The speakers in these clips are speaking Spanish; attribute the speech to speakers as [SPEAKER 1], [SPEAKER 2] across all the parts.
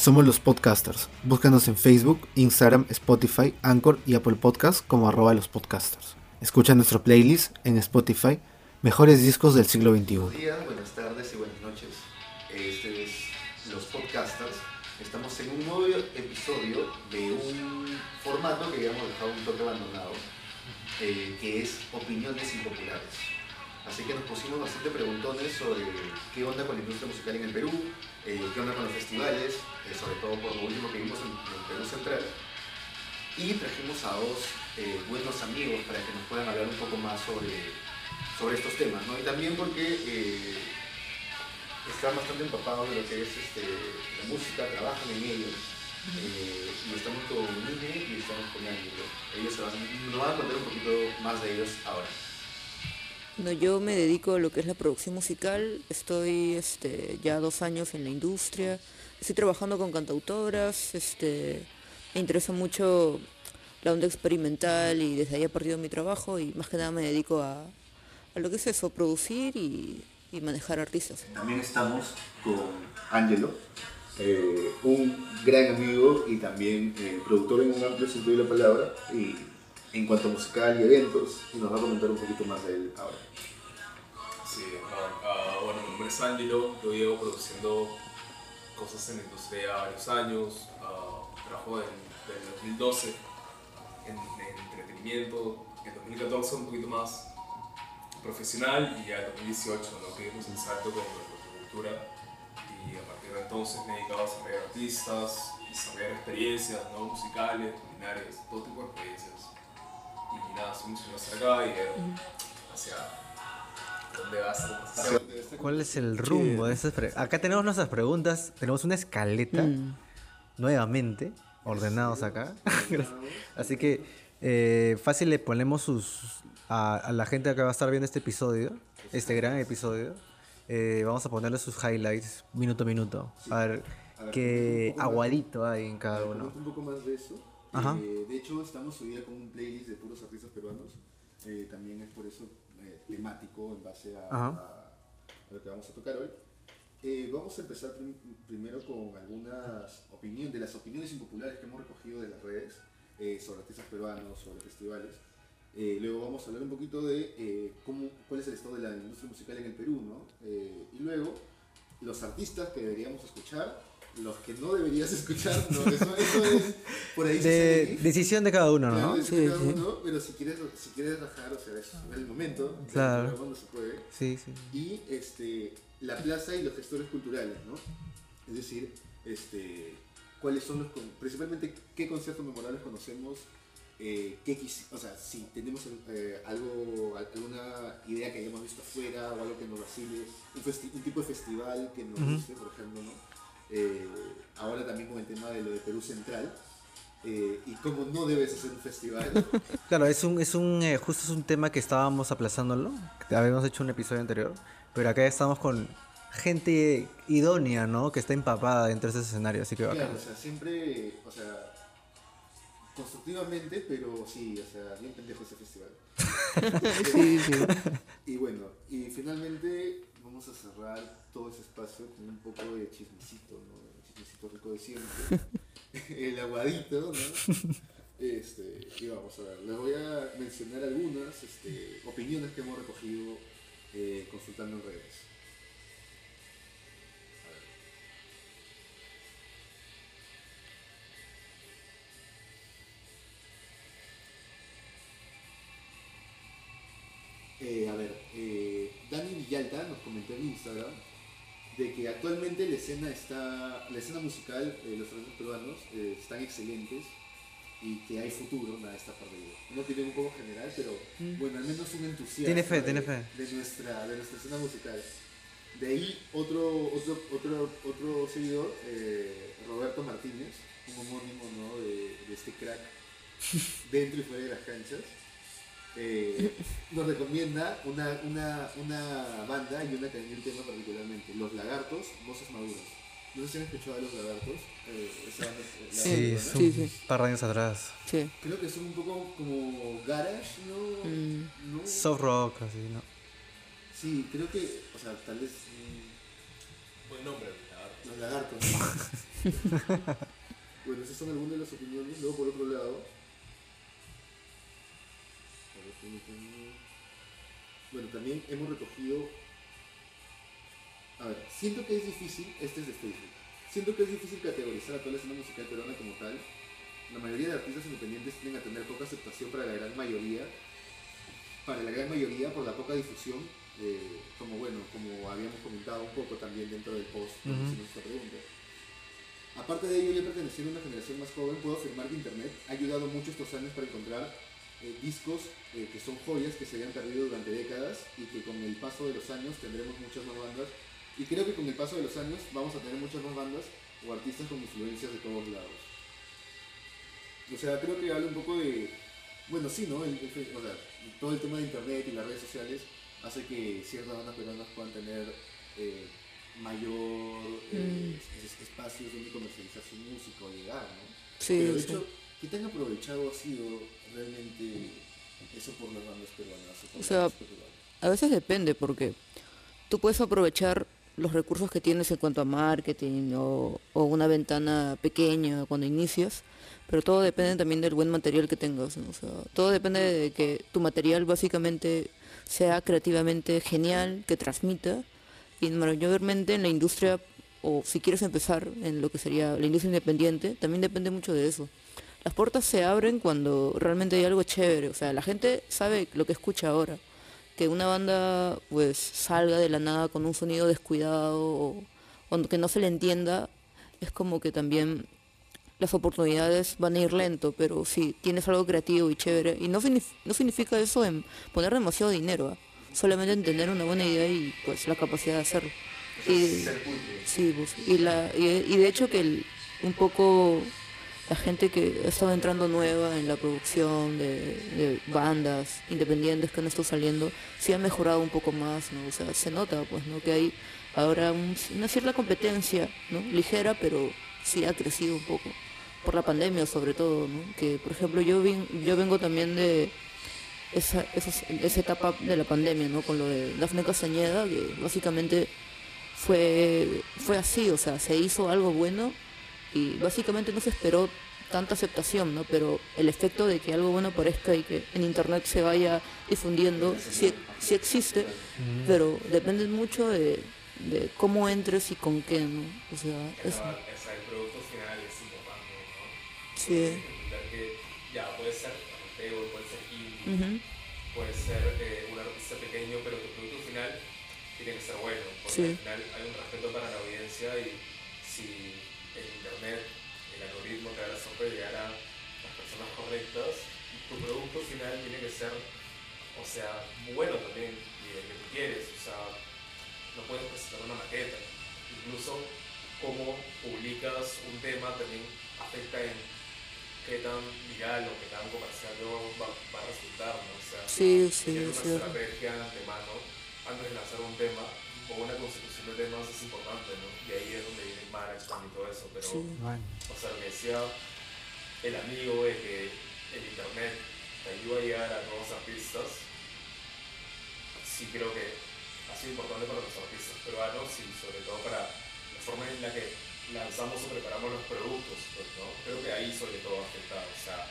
[SPEAKER 1] Somos los podcasters. Búscanos en Facebook, Instagram, Spotify, Anchor y Apple Podcasts como arroba los podcasters. Escucha nuestro playlist en Spotify, Mejores Discos del Siglo XXI.
[SPEAKER 2] Buenos días, buenas tardes y buenas noches. Este es Los Podcasters. Estamos en un nuevo episodio de un formato que habíamos dejado un toque abandonado, eh, que es opiniones impopulares. Así que nos pusimos bastante preguntones sobre qué onda con la industria musical en el Perú, eh, qué onda con los festivales, eh, sobre todo por lo último que vimos en, el Perú Central. Y trajimos a dos eh, buenos amigos para que nos puedan hablar un poco más sobre, sobre estos temas, ¿no? Y también porque están bastante empapados de lo que es este, la música, trabajan en ello. y estamos con Nine y estamos con Ángelo. Ellos se van, nos van a contar un poquito más de ellos ahora.
[SPEAKER 3] Yo me dedico a lo que es la producción musical, estoy este, ya dos años en la industria, estoy trabajando con cantautoras, este, me interesa mucho la onda experimental y desde ahí he partido mi trabajo y más que nada me dedico a, lo que es eso, producir y, manejar artistas.
[SPEAKER 2] También estamos con Angelo, eh, un gran amigo y también eh, productor en un amplio sentido de la palabra y en cuanto a musical y eventos, y nos va a comentar un poquito más de él ahora.
[SPEAKER 4] Sí, uh, bueno, mi nombre es Angelo, yo llevo produciendo cosas en la industria varios años, uh, trabajo desde el 2012 en, entretenimiento, en 2014 un poquito más profesional y ya en 2018 ¿no? que dimos el salto con la cultura y a partir de entonces me he dedicado a desarrollar artistas, desarrollar experiencias ¿no? musicales, culinarias, todo tipo de experiencias y nada, somos acá y hacia dónde vas.
[SPEAKER 1] ¿Cuál es el rumbo de esas Acá tenemos nuestras preguntas, tenemos una escaleta, mm. nuevamente, ordenados acá. Así que eh, fácil le ponemos sus a, la gente que va a estar viendo este episodio, este gran episodio. Eh, vamos a ponerle sus highlights minuto a minuto. A ver qué aguadito hay en cada uno.
[SPEAKER 2] Un poco más de eso. Eh, de hecho, estamos hoy día con un playlist de puros artistas peruanos. Eh, también es por eso eh, temático en base a, lo que vamos a tocar hoy. vamos a empezar primero con algunas opiniones, de las opiniones impopulares que hemos recogido de las redes sobre artistas peruanos, sobre festivales. luego vamos a hablar un poquito de cómo, cuál es el estado de la industria musical en el Perú, ¿no? y luego los artistas que deberíamos escuchar los que no deberías escuchar, no, eso, es por ahí.
[SPEAKER 1] De, decisión de cada uno,
[SPEAKER 2] ¿no? sí, cada uno, pero si quieres, si quieres rajar, o sea, es el momento, claro. cuando se puede.
[SPEAKER 1] Sí, sí.
[SPEAKER 2] Y este, la plaza y los gestores culturales, ¿no? Es decir, este, cuáles son los, principalmente qué conciertos memorables conocemos, eh, qué o sea, si tenemos eh, algo, alguna idea que hayamos visto afuera o algo que nos vacile, un, un tipo de festival que nos guste, por ejemplo, ¿no? Eh, ahora también con el tema de lo de Perú Central. Eh, y cómo no debes hacer un festival.
[SPEAKER 1] Claro, es un, es un eh, justo es un tema que estábamos aplazándolo, habíamos hecho un episodio anterior, pero acá estamos con gente idónea, ¿no? Que está empapada dentro de ese escenario, así que
[SPEAKER 2] Claro, o sea, siempre, o sea, constructivamente, pero sí, o sea, bien pendejo ese festival. sí, sí. Y bueno, y finalmente vamos a cerrar todo ese espacio con un poco de chismecito, ¿no? El chismecito rico de siempre. el aguadito, ¿no? Este, y vamos a ver, les voy a mencionar algunas este, opiniones que hemos recogido eh, consultando en redes. En Instagram de que actualmente la escena está, la escena musical, de los talentos peruanos eh, están excelentes y que hay futuro, nada está perdido. No tiene un poco general, pero mm. bueno, al menos un entusiasmo
[SPEAKER 1] tiene fe, tiene fe.
[SPEAKER 2] de, nuestra, de nuestra escena musical. De ahí otro, otro, otro, otro seguidor, eh, Roberto Martínez, un homónimo ¿no? de, de este crack dentro y fuera de las canchas eh, nos recomienda una, una, una banda y una un tema particularmente, Los Lagartos, Voces Maduras. No sé si han escuchado de Los Lagartos. Eh, esa banda,
[SPEAKER 1] sí, sí, sí, Un par de años atrás.
[SPEAKER 3] Sí.
[SPEAKER 2] Creo que son un poco como garage, ¿no?
[SPEAKER 1] Mm. ¿no? Soft rock, así, ¿no?
[SPEAKER 2] Sí, creo que, o sea, tal vez...
[SPEAKER 4] Buen nombre,
[SPEAKER 2] Los Lagartos. bueno, esas son algunas de las opiniones. Luego, por otro lado, bueno, también hemos recogido. A ver, siento que es difícil, este es de Facebook, siento que es difícil categorizar a toda la escena musical peruana como tal. La mayoría de artistas independientes tienden a tener poca aceptación para la gran mayoría, para la gran mayoría por la poca difusión, eh, como bueno, como habíamos comentado un poco también dentro del post, cuando hicimos esta pregunta. Aparte de ello, yo perteneciendo a una generación más joven, puedo afirmar que Internet ha ayudado mucho estos años para encontrar eh, discos eh, que son joyas que se habían perdido durante décadas y que con el paso de los años tendremos muchas más bandas. Y creo que con el paso de los años vamos a tener muchas más bandas o artistas con influencias de todos lados. O sea, creo que habla un poco de... Bueno, sí, ¿no? El, o sea, todo el tema de Internet y las redes sociales hace que ciertas bandas peruanas puedan tener eh, mayor mm. espacios donde comercializar su música o llegar, ¿no?
[SPEAKER 3] Sí,
[SPEAKER 2] Pero de hecho, ¿qué tan aprovechado ha sido realmente eso por las bandas peruanas?
[SPEAKER 3] O, sea, a veces depende porque tú puedes aprovechar los recursos que tienes en cuanto a marketing o, una ventana pequeña cuando inicias, pero todo depende también del buen material que tengas. O sea, todo depende de que tu material básicamente sea creativamente genial, que transmita. Y mayormente en la industria, o si quieres empezar en lo que sería la industria independiente, también depende mucho de eso las puertas se abren cuando realmente hay algo chévere. O sea, la gente sabe lo que escucha ahora. Que una banda pues salga de la nada con un sonido descuidado o, que no se le entienda, es como que también las oportunidades van a ir lento, pero si tienes algo creativo y chévere, y no, no significa eso en poner demasiado dinero, ¿ah? solamente en tener una buena idea y pues la capacidad de hacerlo. Y, sí, pues, y, la, y, de hecho que un poco la gente que ha estado entrando nueva en la producción de, bandas independientes que han estado saliendo, sí ha mejorado un poco más, ¿no? O sea, se nota, pues, ¿no? Que hay ahora una cierta competencia, ¿no? Ligera, pero sí ha crecido un poco. Por la pandemia, sobre todo, ¿no? Que, por ejemplo, yo, yo vengo también de esa, esa, etapa de la pandemia, ¿no? Con lo de Dafne Castañeda, que básicamente fue, fue así, o sea, se hizo algo bueno y básicamente no se esperó tanta aceptación, ¿no? Pero el efecto de que algo bueno aparezca y que en internet se vaya difundiendo sí, sí existe, pero depende mucho de, de, cómo entres y con qué, ¿no?
[SPEAKER 4] O sea, eso. el producto final es importante, ¿no?
[SPEAKER 3] Sí.
[SPEAKER 4] Que ya puede ser puede ser indie, puede ser eh, un artista pequeño, pero tu producto final tiene que ser bueno, porque al final llegar a las personas correctas, tu producto final tiene que ser, o sea, bueno también, y el que tú quieres, o sea, no puedes presentar una maqueta, incluso cómo publicas un tema también afecta en qué tan viral o qué tan comercial va, va a resultar, ¿no? O sea,
[SPEAKER 3] sí, sí,
[SPEAKER 4] una estrategia de antemano antes de lanzar un tema o una constitución de temas es importante, ¿no? Y ahí es donde viene el management y todo eso, pero, o sea, me decía el amigo de que el internet te ayuda a llegar a nuevos artistas, sí creo que ha sido importante para los artistas peruanos y sobre todo para la forma en la que lanzamos o preparamos los productos, pues, ¿no? Creo que ahí sobre todo afecta, o sea,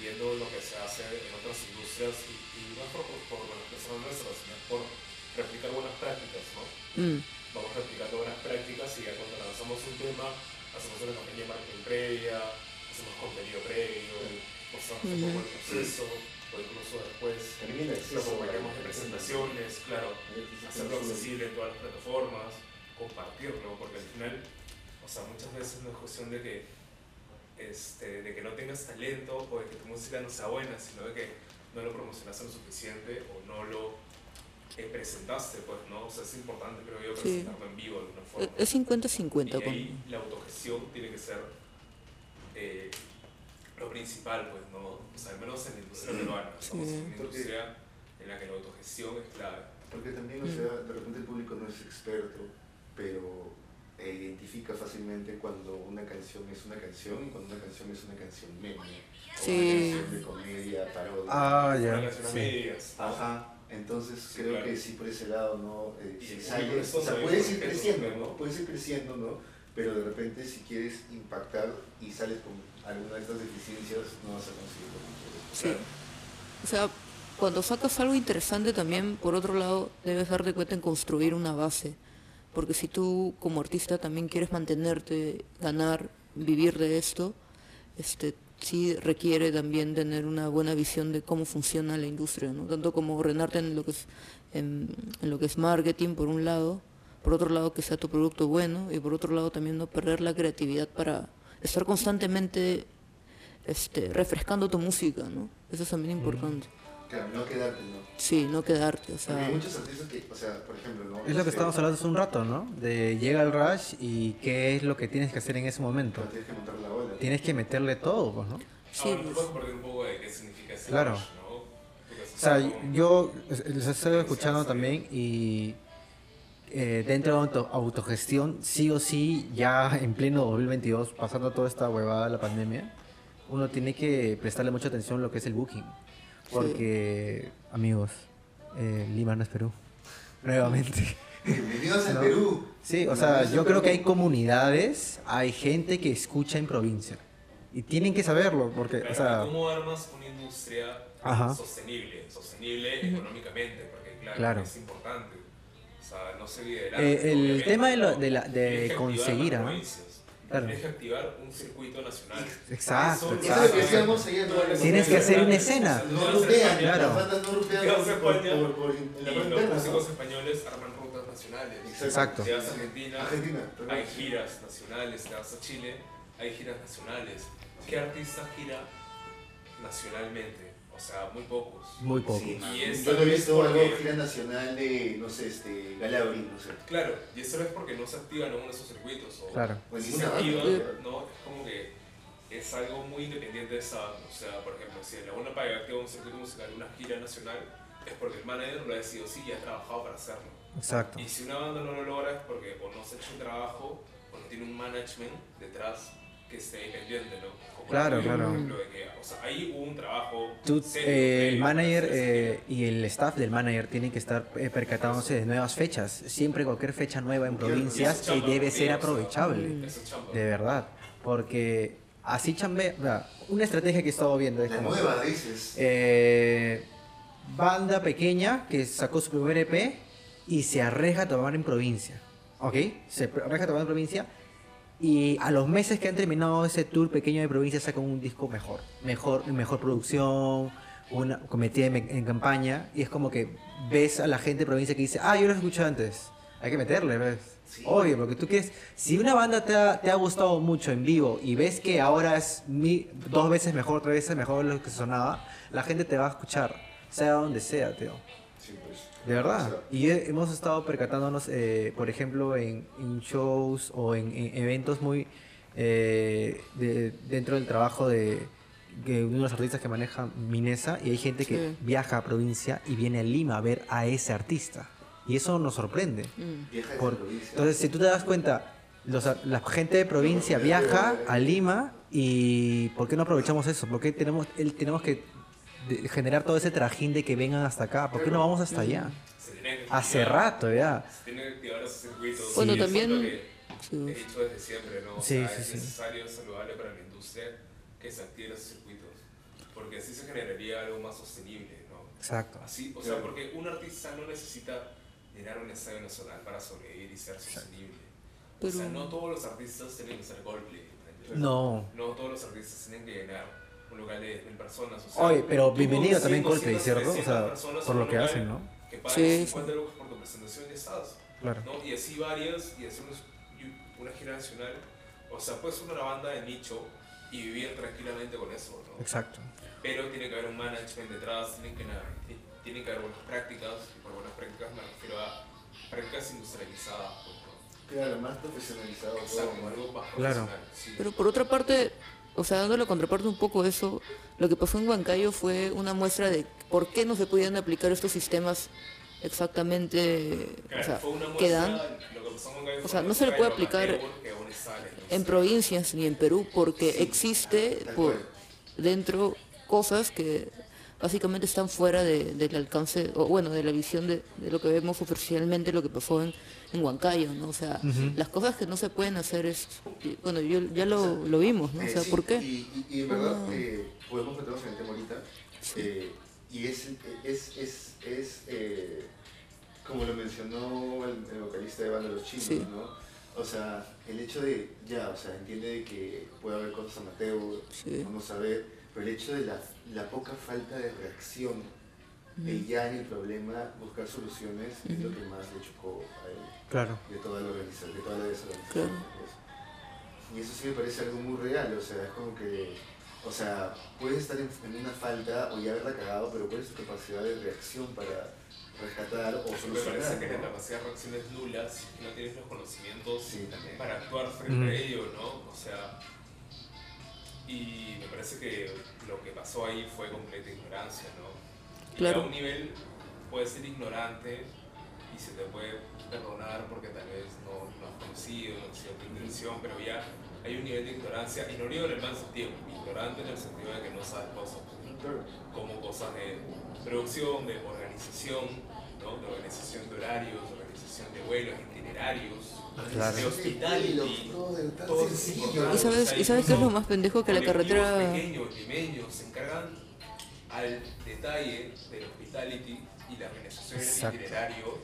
[SPEAKER 4] viendo lo que se hace en otras industrias y, no es por, por, por las personas nuestras, sino por replicar buenas prácticas, ¿no? Mm. Vamos replicando buenas prácticas y ya cuando lanzamos un tema, hacemos una campaña de marketing previa, hacemos contenido previo, mostramos un poco el proceso, o incluso después lo acompañamos de presentaciones, claro, hacerlo accesible en todas las plataformas, compartirlo, porque al final, o sea, muchas veces no es cuestión de que, este, de que no tengas talento o de que tu música no sea buena, sino de que no lo promocionaste lo suficiente o no lo presentaste, pues, ¿no? O sea, es importante, creo yo, presentarlo en vivo de alguna forma.
[SPEAKER 3] Es 50-50.
[SPEAKER 4] Y ahí la autogestión tiene que ser eh, lo principal, pues, ¿no? O sea, al menos en la industria peruana. Estamos en una industria en la que la autogestión es clave.
[SPEAKER 2] Porque también, o sea, de repente el público no es experto, pero eh, identifica fácilmente cuando una canción es una canción y cuando una canción es una canción meme.
[SPEAKER 3] Sí.
[SPEAKER 2] O una canción de comedia, parodia.
[SPEAKER 1] Ah, ya.
[SPEAKER 4] Sí.
[SPEAKER 2] Ajá. Entonces creo que sí por ese lado, ¿no? Eh, o sea, puedes ir creciendo, ¿no? Puedes ir creciendo, ¿no? Pero de repente si quieres impactar y sales con alguna de estas deficiencias, no vas a conseguir lo que quieres.
[SPEAKER 3] Sí. O sea, cuando sacas algo interesante también, por otro lado, debes darte cuenta en construir una base. Porque si tú como artista también quieres mantenerte, ganar, vivir de esto, este, sí requiere también tener una buena visión de cómo funciona la industria, ¿no? Tanto como ordenarte en lo que es, en, en lo que es marketing, por un lado, por otro lado que sea tu producto bueno y por otro lado también no perder la creatividad para estar constantemente este, refrescando tu música, ¿no? Eso es también importante.
[SPEAKER 2] Claro, no quedarte, ¿no?
[SPEAKER 3] Sí, no quedarte, o sea,
[SPEAKER 2] hay muchos artistas que, o sea, por ejemplo, ¿no?
[SPEAKER 1] Es lo que estábamos hablando hace un rato, ¿no? De llega el rush y qué es lo que tienes que hacer en ese momento.
[SPEAKER 2] Pero tienes que montar la ola.
[SPEAKER 1] Tienes que meterle todo, pues, ¿no?
[SPEAKER 3] sí,
[SPEAKER 4] Ahora, ¿tú
[SPEAKER 3] pues,
[SPEAKER 4] puedes compartir un poco de qué significa ese
[SPEAKER 1] Claro.
[SPEAKER 4] rush, ¿no?
[SPEAKER 1] O sea, yo les estoy escuchando también y eh, dentro de auto- autogestión, sí o sí, ya en pleno 2022, pasando toda esta huevada de la pandemia, uno tiene que prestarle mucha atención a lo que es el booking. Porque, amigos, eh, Lima no es Perú. Nuevamente.
[SPEAKER 2] Bienvenidos al
[SPEAKER 1] No.
[SPEAKER 2] Perú.
[SPEAKER 1] Sí, o sea, yo creo que hay comunidades, hay gente que escucha en provincia. Y tienen que saberlo, porque,
[SPEAKER 4] Claro,
[SPEAKER 1] o sea,
[SPEAKER 4] ¿Cómo armas una industria
[SPEAKER 1] Ajá.
[SPEAKER 4] sostenible? Sostenible económicamente, porque claro,
[SPEAKER 1] Claro.
[SPEAKER 4] es importante. O sea, no se
[SPEAKER 1] Eh, el
[SPEAKER 4] obviamente,
[SPEAKER 1] tema de lo-
[SPEAKER 4] ¿no?
[SPEAKER 1] de la- de
[SPEAKER 4] que
[SPEAKER 1] conseguir,
[SPEAKER 4] las provincias.
[SPEAKER 1] Claro.
[SPEAKER 4] Tienes que activar un circuito nacional.
[SPEAKER 1] Exacto,
[SPEAKER 4] Eso
[SPEAKER 2] Eso es lo que
[SPEAKER 1] exacto.
[SPEAKER 2] ¿no?
[SPEAKER 1] Tienes que hacer una escena.
[SPEAKER 2] No rutean,
[SPEAKER 1] Claro.
[SPEAKER 2] no
[SPEAKER 4] los músicos
[SPEAKER 2] ¿no?
[SPEAKER 4] españoles arman rutas nacionales.
[SPEAKER 1] Exacto.
[SPEAKER 4] Te vas a Argentina,
[SPEAKER 2] Argentina,
[SPEAKER 4] hay giras nacionales. Te vas a Chile, hay giras nacionales. ¿Qué artista gira nacionalmente? O sea, muy pocos.
[SPEAKER 1] muy poco.
[SPEAKER 2] Sí,
[SPEAKER 4] Y es
[SPEAKER 2] yo no he visto
[SPEAKER 4] porque-
[SPEAKER 2] gira nacional de, no sé, este, Galabri, no sé.
[SPEAKER 4] Claro, y eso es porque no se activan aún esos circuitos. O
[SPEAKER 1] Claro.
[SPEAKER 2] Pues
[SPEAKER 4] si se
[SPEAKER 2] banda,
[SPEAKER 4] activan,
[SPEAKER 2] ¿no?
[SPEAKER 4] no, es como que es algo muy independiente de esa. O sea, por ejemplo, si la Laguna Paga activa un circuito musical, una gira nacional, es porque el manager lo ha decidido sí y ha trabajado para hacerlo.
[SPEAKER 1] Exacto.
[SPEAKER 4] Y si una banda no lo logra es porque o no se ha hecho un trabajo o no tiene un management detrás que esté pendiente, ¿no?
[SPEAKER 1] Claro, claro.
[SPEAKER 4] de que, o sea, ahí hubo un trabajo.
[SPEAKER 1] Tú,
[SPEAKER 4] serio,
[SPEAKER 1] eh, el manager eh, y el staff del manager tienen que estar eh, percatándose de nuevas fechas. Siempre cualquier fecha nueva en provincias eh, debe ser aprovechable. De verdad. Porque así sea, Una estrategia que he estado viendo es como...
[SPEAKER 2] nueva, dices.
[SPEAKER 1] eh, banda pequeña que sacó su primer EP y se arriesga a tomar en provincia. ¿Ok? Se arriesga a tomar en provincia y a los meses que han terminado ese tour pequeño de provincia sacan un disco mejor. Mejor, mejor producción, una cometida en, en campaña y es como que ves a la gente de provincia que dice, ah, yo lo escuché antes. Hay que meterle, ¿ves?
[SPEAKER 2] Sí.
[SPEAKER 1] Obvio, porque tú quieres... Si una banda te ha, te ha gustado mucho en vivo y ves que ahora es mi- dos veces mejor, tres veces mejor de lo que sonaba, la gente te va a escuchar, sea donde sea, tío. De verdad. Y he- hemos estado percatándonos, eh, por ejemplo, en, en shows o en, en eventos muy eh, de- dentro del trabajo de, de uno de los artistas que maneja Minesa y hay gente que
[SPEAKER 3] Sí.
[SPEAKER 1] viaja a provincia y viene a Lima a ver a ese artista. Y eso nos sorprende.
[SPEAKER 3] mm,
[SPEAKER 1] Por- entonces, si tú te das cuenta, los ar- la gente de provincia viaja a Lima y ¿por qué no aprovechamos eso? ¿Por qué tenemos, el- tenemos que de- generar todo ese trajín de que vengan hasta acá? ¿Por qué no vamos hasta allá? Hace rato ya.
[SPEAKER 4] Se tiene que activar esos circuitos.
[SPEAKER 3] Bueno,
[SPEAKER 4] es
[SPEAKER 3] también- sí.
[SPEAKER 4] he dicho desde siempre, ¿no? O
[SPEAKER 1] Sí,
[SPEAKER 4] sea,
[SPEAKER 1] sí,
[SPEAKER 4] es
[SPEAKER 1] sí.
[SPEAKER 4] necesario, es saludable para la industria que se activen esos circuitos. Porque así se generaría algo más sostenible, ¿no?
[SPEAKER 1] Exacto.
[SPEAKER 4] Así, o sea, porque un artista no necesita llenar un estadio nacional para sobrevivir y ser sostenible. O sea,
[SPEAKER 3] Pero-
[SPEAKER 4] no todos los artistas tienen que ser Coldplay.
[SPEAKER 1] No.
[SPEAKER 4] No todos los artistas tienen que llenar un local de 10.000 personas. O sea,
[SPEAKER 1] Oye, pero bienvenido también
[SPEAKER 4] 100,
[SPEAKER 1] Coldplay,
[SPEAKER 4] 200,
[SPEAKER 1] ¿cierto? O
[SPEAKER 4] 300
[SPEAKER 1] sea, por lo que hacen, ¿no?
[SPEAKER 4] Que pagan
[SPEAKER 3] Sí,
[SPEAKER 4] 50 lucas por tu presentación y estás.
[SPEAKER 1] Claro.
[SPEAKER 4] ¿no? Y así varias, y hacer una gira nacional. O sea, puedes ser una banda de nicho y vivir tranquilamente con eso, ¿no?
[SPEAKER 1] Exacto.
[SPEAKER 4] Pero tiene que haber un management detrás, tienen que, ti- tienen que haber buenas prácticas, y por buenas prácticas me refiero a prácticas industrializadas, pues, ¿no?
[SPEAKER 2] Claro, más profesionalizado todo,
[SPEAKER 4] Exacto,
[SPEAKER 2] ¿no?
[SPEAKER 4] algo más
[SPEAKER 1] Claro.
[SPEAKER 4] profesional. sí.
[SPEAKER 3] Pero por otra parte, o sea, dando la contraparte un poco a eso, lo que pasó en Huancayo fue una muestra de por qué no se podían aplicar estos sistemas exactamente,
[SPEAKER 4] Claro,
[SPEAKER 3] o sea, que dan.
[SPEAKER 4] lo que pasó en Huancayo
[SPEAKER 3] o sea, no se le puede aplicar
[SPEAKER 4] en
[SPEAKER 3] provincias ni en Perú porque existe
[SPEAKER 2] tal
[SPEAKER 3] por dentro cosas que básicamente están fuera de- del alcance, o bueno, de la visión de, de lo que vemos oficialmente, lo que pasó en, en Huancayo, ¿no? O sea, las cosas que no se pueden hacer es, bueno, yo, ya lo, lo vimos, ¿no? O
[SPEAKER 2] Eh,
[SPEAKER 3] sea,
[SPEAKER 2] sí,
[SPEAKER 3] ¿por qué?
[SPEAKER 2] Y, y- y en verdad,
[SPEAKER 3] Ah.
[SPEAKER 2] eh, podemos meternos en el tema ahorita. eh, y es, es, es, es eh, como lo mencionó el, el vocalista de Banda Los Chinos,
[SPEAKER 3] Sí.
[SPEAKER 2] ¿no? O sea, el hecho de, ya, o sea, entiende de que puede haber cosas amateur,
[SPEAKER 3] Sí.
[SPEAKER 2] vamos a ver, pero el hecho de la, la poca falta de reacción, el ya en el problema, buscar soluciones, es lo que más le chocó a él
[SPEAKER 1] Claro.
[SPEAKER 2] de toda la organización, de toda la desorganización.
[SPEAKER 3] Claro.
[SPEAKER 2] Y eso sí me parece algo muy real, o sea, es como que, o sea, puedes estar en, en una falta o ya haberla cagado, pero ¿cuál es tu capacidad de reacción para rescatar o
[SPEAKER 4] Me
[SPEAKER 2] solucionar?
[SPEAKER 4] parece que la capacidad de reacción es nula si no tienes los conocimientos
[SPEAKER 2] Sí,
[SPEAKER 4] para actuar frente
[SPEAKER 1] Ujú.
[SPEAKER 4] a ello, ¿no? O sea, y me parece que lo que pasó ahí fue completa ignorancia, ¿no? Y
[SPEAKER 3] Claro.
[SPEAKER 4] a un nivel puedes ser ignorante y se te puede perdonar porque tal vez no, no has conocido, no has sido tu intención, pero ya hay un nivel de ignorancia, y no digo en el mal sentido, ignorante en el sentido de que no sabes cosas como cosas de producción, de organización, ¿no? de organización de horarios, organización de vuelos, itinerarios,
[SPEAKER 1] Claro.
[SPEAKER 4] de hospitality. Todo
[SPEAKER 2] sencillo.
[SPEAKER 3] ¿Y sabes- y sabes qué es lo más pendejo? Que la carretera-
[SPEAKER 4] pequeños, limeños, se encargan al detalle del hospitality y la organización del itinerario,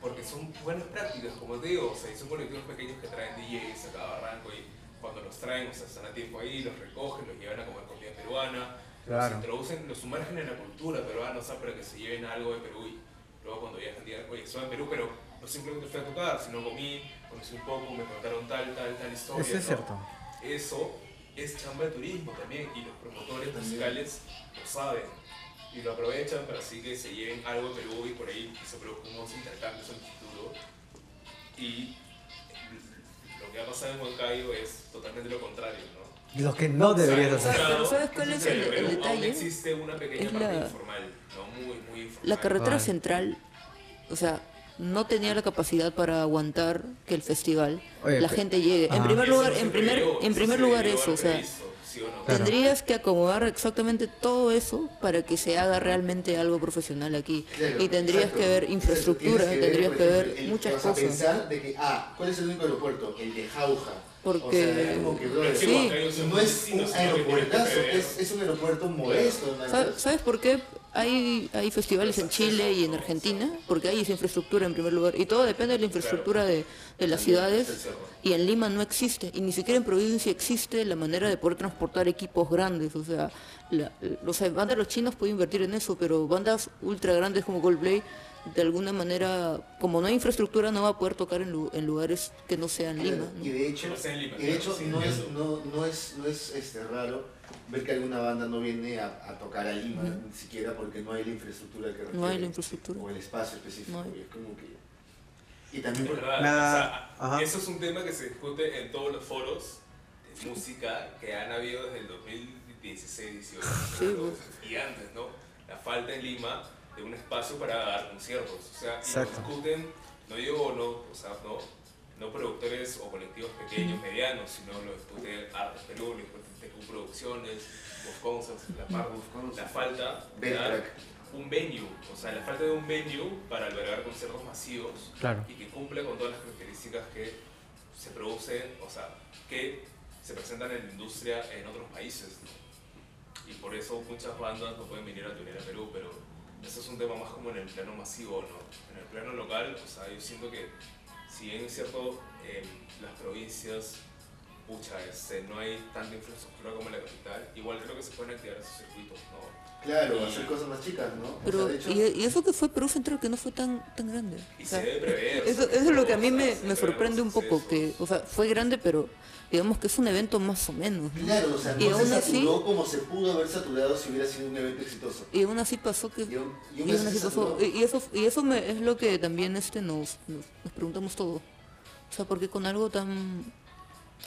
[SPEAKER 4] porque son buenas prácticas, como te digo, o sea, y son colectivos pequeños que traen DJs a cada barranco y cuando los traen, o sea, están a tiempo ahí, los recogen, los llevan a comer comida peruana,
[SPEAKER 1] Claro.
[SPEAKER 4] los introducen, los sumergen en la cultura peruana, o sea, para que se lleven algo de Perú y luego cuando viajan digan, oye, soy de Perú, pero no simplemente fui a tocar, sino comí, conocí un poco, me contaron tal, tal, tal historia.
[SPEAKER 1] Eso es
[SPEAKER 4] ¿no?
[SPEAKER 1] cierto.
[SPEAKER 4] Eso es chamba de turismo también y los promotores musicales lo saben y lo aprovechan para así que se lleven algo de Perú y por ahí se produzcan unos intercambios en el futuro. Y lo que ha pasado en Huancayo es totalmente lo contrario, ¿no?
[SPEAKER 1] Lo que no deberías
[SPEAKER 4] O sea,
[SPEAKER 1] hacer.
[SPEAKER 3] Pero ¿sabes cuál es el-
[SPEAKER 4] en
[SPEAKER 3] el detalle?
[SPEAKER 4] Aún existe una pequeña
[SPEAKER 3] Es
[SPEAKER 4] parte
[SPEAKER 3] la-
[SPEAKER 4] informal, ¿no? Muy, muy informal.
[SPEAKER 3] La carretera
[SPEAKER 1] Vale.
[SPEAKER 3] central, o sea, no tenía la capacidad para aguantar que el festival,
[SPEAKER 1] Oye,
[SPEAKER 3] la gente llegue. En
[SPEAKER 1] Ajá.
[SPEAKER 3] primer lugar, en primer, en
[SPEAKER 4] eso
[SPEAKER 3] primer lugar eso, o sea,
[SPEAKER 4] ¿sí o no?
[SPEAKER 1] Claro.
[SPEAKER 3] tendrías que acomodar exactamente todo eso para que se haga realmente algo profesional aquí.
[SPEAKER 2] Claro,
[SPEAKER 3] y tendrías
[SPEAKER 2] exacto.
[SPEAKER 3] que ver infraestructura,
[SPEAKER 2] tienes
[SPEAKER 3] tendrías que ver
[SPEAKER 2] el-
[SPEAKER 3] muchas
[SPEAKER 2] vas a
[SPEAKER 3] cosas.
[SPEAKER 2] pensar de que, ah, ¿cuál es el único aeropuerto? El de Jauja.
[SPEAKER 3] Porque-
[SPEAKER 2] O sea, es como que, brother,
[SPEAKER 4] Sí,
[SPEAKER 2] no es un
[SPEAKER 4] que que
[SPEAKER 2] aeropuertazo, es, es un aeropuerto modesto. ¿no?
[SPEAKER 3] ¿Sabes, sabes por qué hay, hay festivales en Chile y en Argentina? Porque hay esa infraestructura en primer lugar. Y todo depende de la infraestructura de, de las ciudades. Y en Lima no existe. Y ni siquiera en provincia existe la manera de poder transportar equipos grandes. O sea, la, o sea, bandas los chinos pueden invertir en eso, pero bandas ultra grandes como Coldplay, de alguna manera, como no hay infraestructura, no va a poder tocar en, lu- en lugares que no sean Lima. ¿no?
[SPEAKER 2] Y de hecho,
[SPEAKER 4] No sea Lima,
[SPEAKER 2] de hecho no, es, no, no es, no es este, raro ver que alguna banda no viene a, a tocar a Lima, ni siquiera porque no hay la infraestructura que requiere.
[SPEAKER 3] No hay la infraestructura.
[SPEAKER 2] O el espacio específico.
[SPEAKER 3] No
[SPEAKER 2] y es como que... Y también
[SPEAKER 4] Es
[SPEAKER 2] por-
[SPEAKER 4] verdad,
[SPEAKER 1] Nada,
[SPEAKER 4] o sea, eso es un tema que se discute en todos los foros de música que han habido desde el 2016, 18
[SPEAKER 3] Sí, pues.
[SPEAKER 4] y antes, ¿no? La falta en Lima de un espacio para dar conciertos, o sea, y lo
[SPEAKER 1] Exacto.
[SPEAKER 4] discuten, no digo, no, o sea, no, no productores o colectivos pequeños, medianos, sino lo discute Artes Perú, lo TQ Producciones, Concerts, la, par-
[SPEAKER 2] Wolf Concerts.
[SPEAKER 4] la falta de
[SPEAKER 2] Beltrack.
[SPEAKER 4] dar un venue, o sea, la falta de un venue para albergar conciertos masivos
[SPEAKER 1] Claro.
[SPEAKER 4] y que cumple con todas las características que se producen, o sea, que se presentan en la industria en otros países. ¿no? Y por eso muchas bandas no pueden venir a tocar a Perú, pero eso es un tema más como en el plano masivo, ¿no? En el plano local, o sea, yo siento que si bien es cierto, en las provincias, pucha, este, no hay tanta infraestructura como en la capital, igual creo que se pueden activar esos circuitos, ¿no?
[SPEAKER 2] Claro,
[SPEAKER 4] Y-
[SPEAKER 2] hacer cosas más chicas, ¿no? O
[SPEAKER 3] Pero,
[SPEAKER 2] sea, de hecho,
[SPEAKER 3] y, y eso que fue Perú Central, que no fue tan, tan grande.
[SPEAKER 4] Y
[SPEAKER 3] O sea,
[SPEAKER 4] se debe prever.
[SPEAKER 3] Eso,
[SPEAKER 4] o sea,
[SPEAKER 3] eso es lo que a mí me, me sorprende un poco, que, o sea, fue grande, pero digamos que es un evento más o menos. ¿no?
[SPEAKER 2] Claro, o sea,
[SPEAKER 3] Y
[SPEAKER 2] no se
[SPEAKER 3] aún así-
[SPEAKER 2] saturó como se pudo haber saturado si hubiera sido un evento exitoso.
[SPEAKER 3] Y aún así pasó que...
[SPEAKER 2] Y aún, y aún
[SPEAKER 3] Y, aún
[SPEAKER 2] así
[SPEAKER 3] pasó-
[SPEAKER 2] saturó.
[SPEAKER 3] y- y eso, y eso me- es lo que también este nos, nos, nos preguntamos todo. O sea, porque con algo tan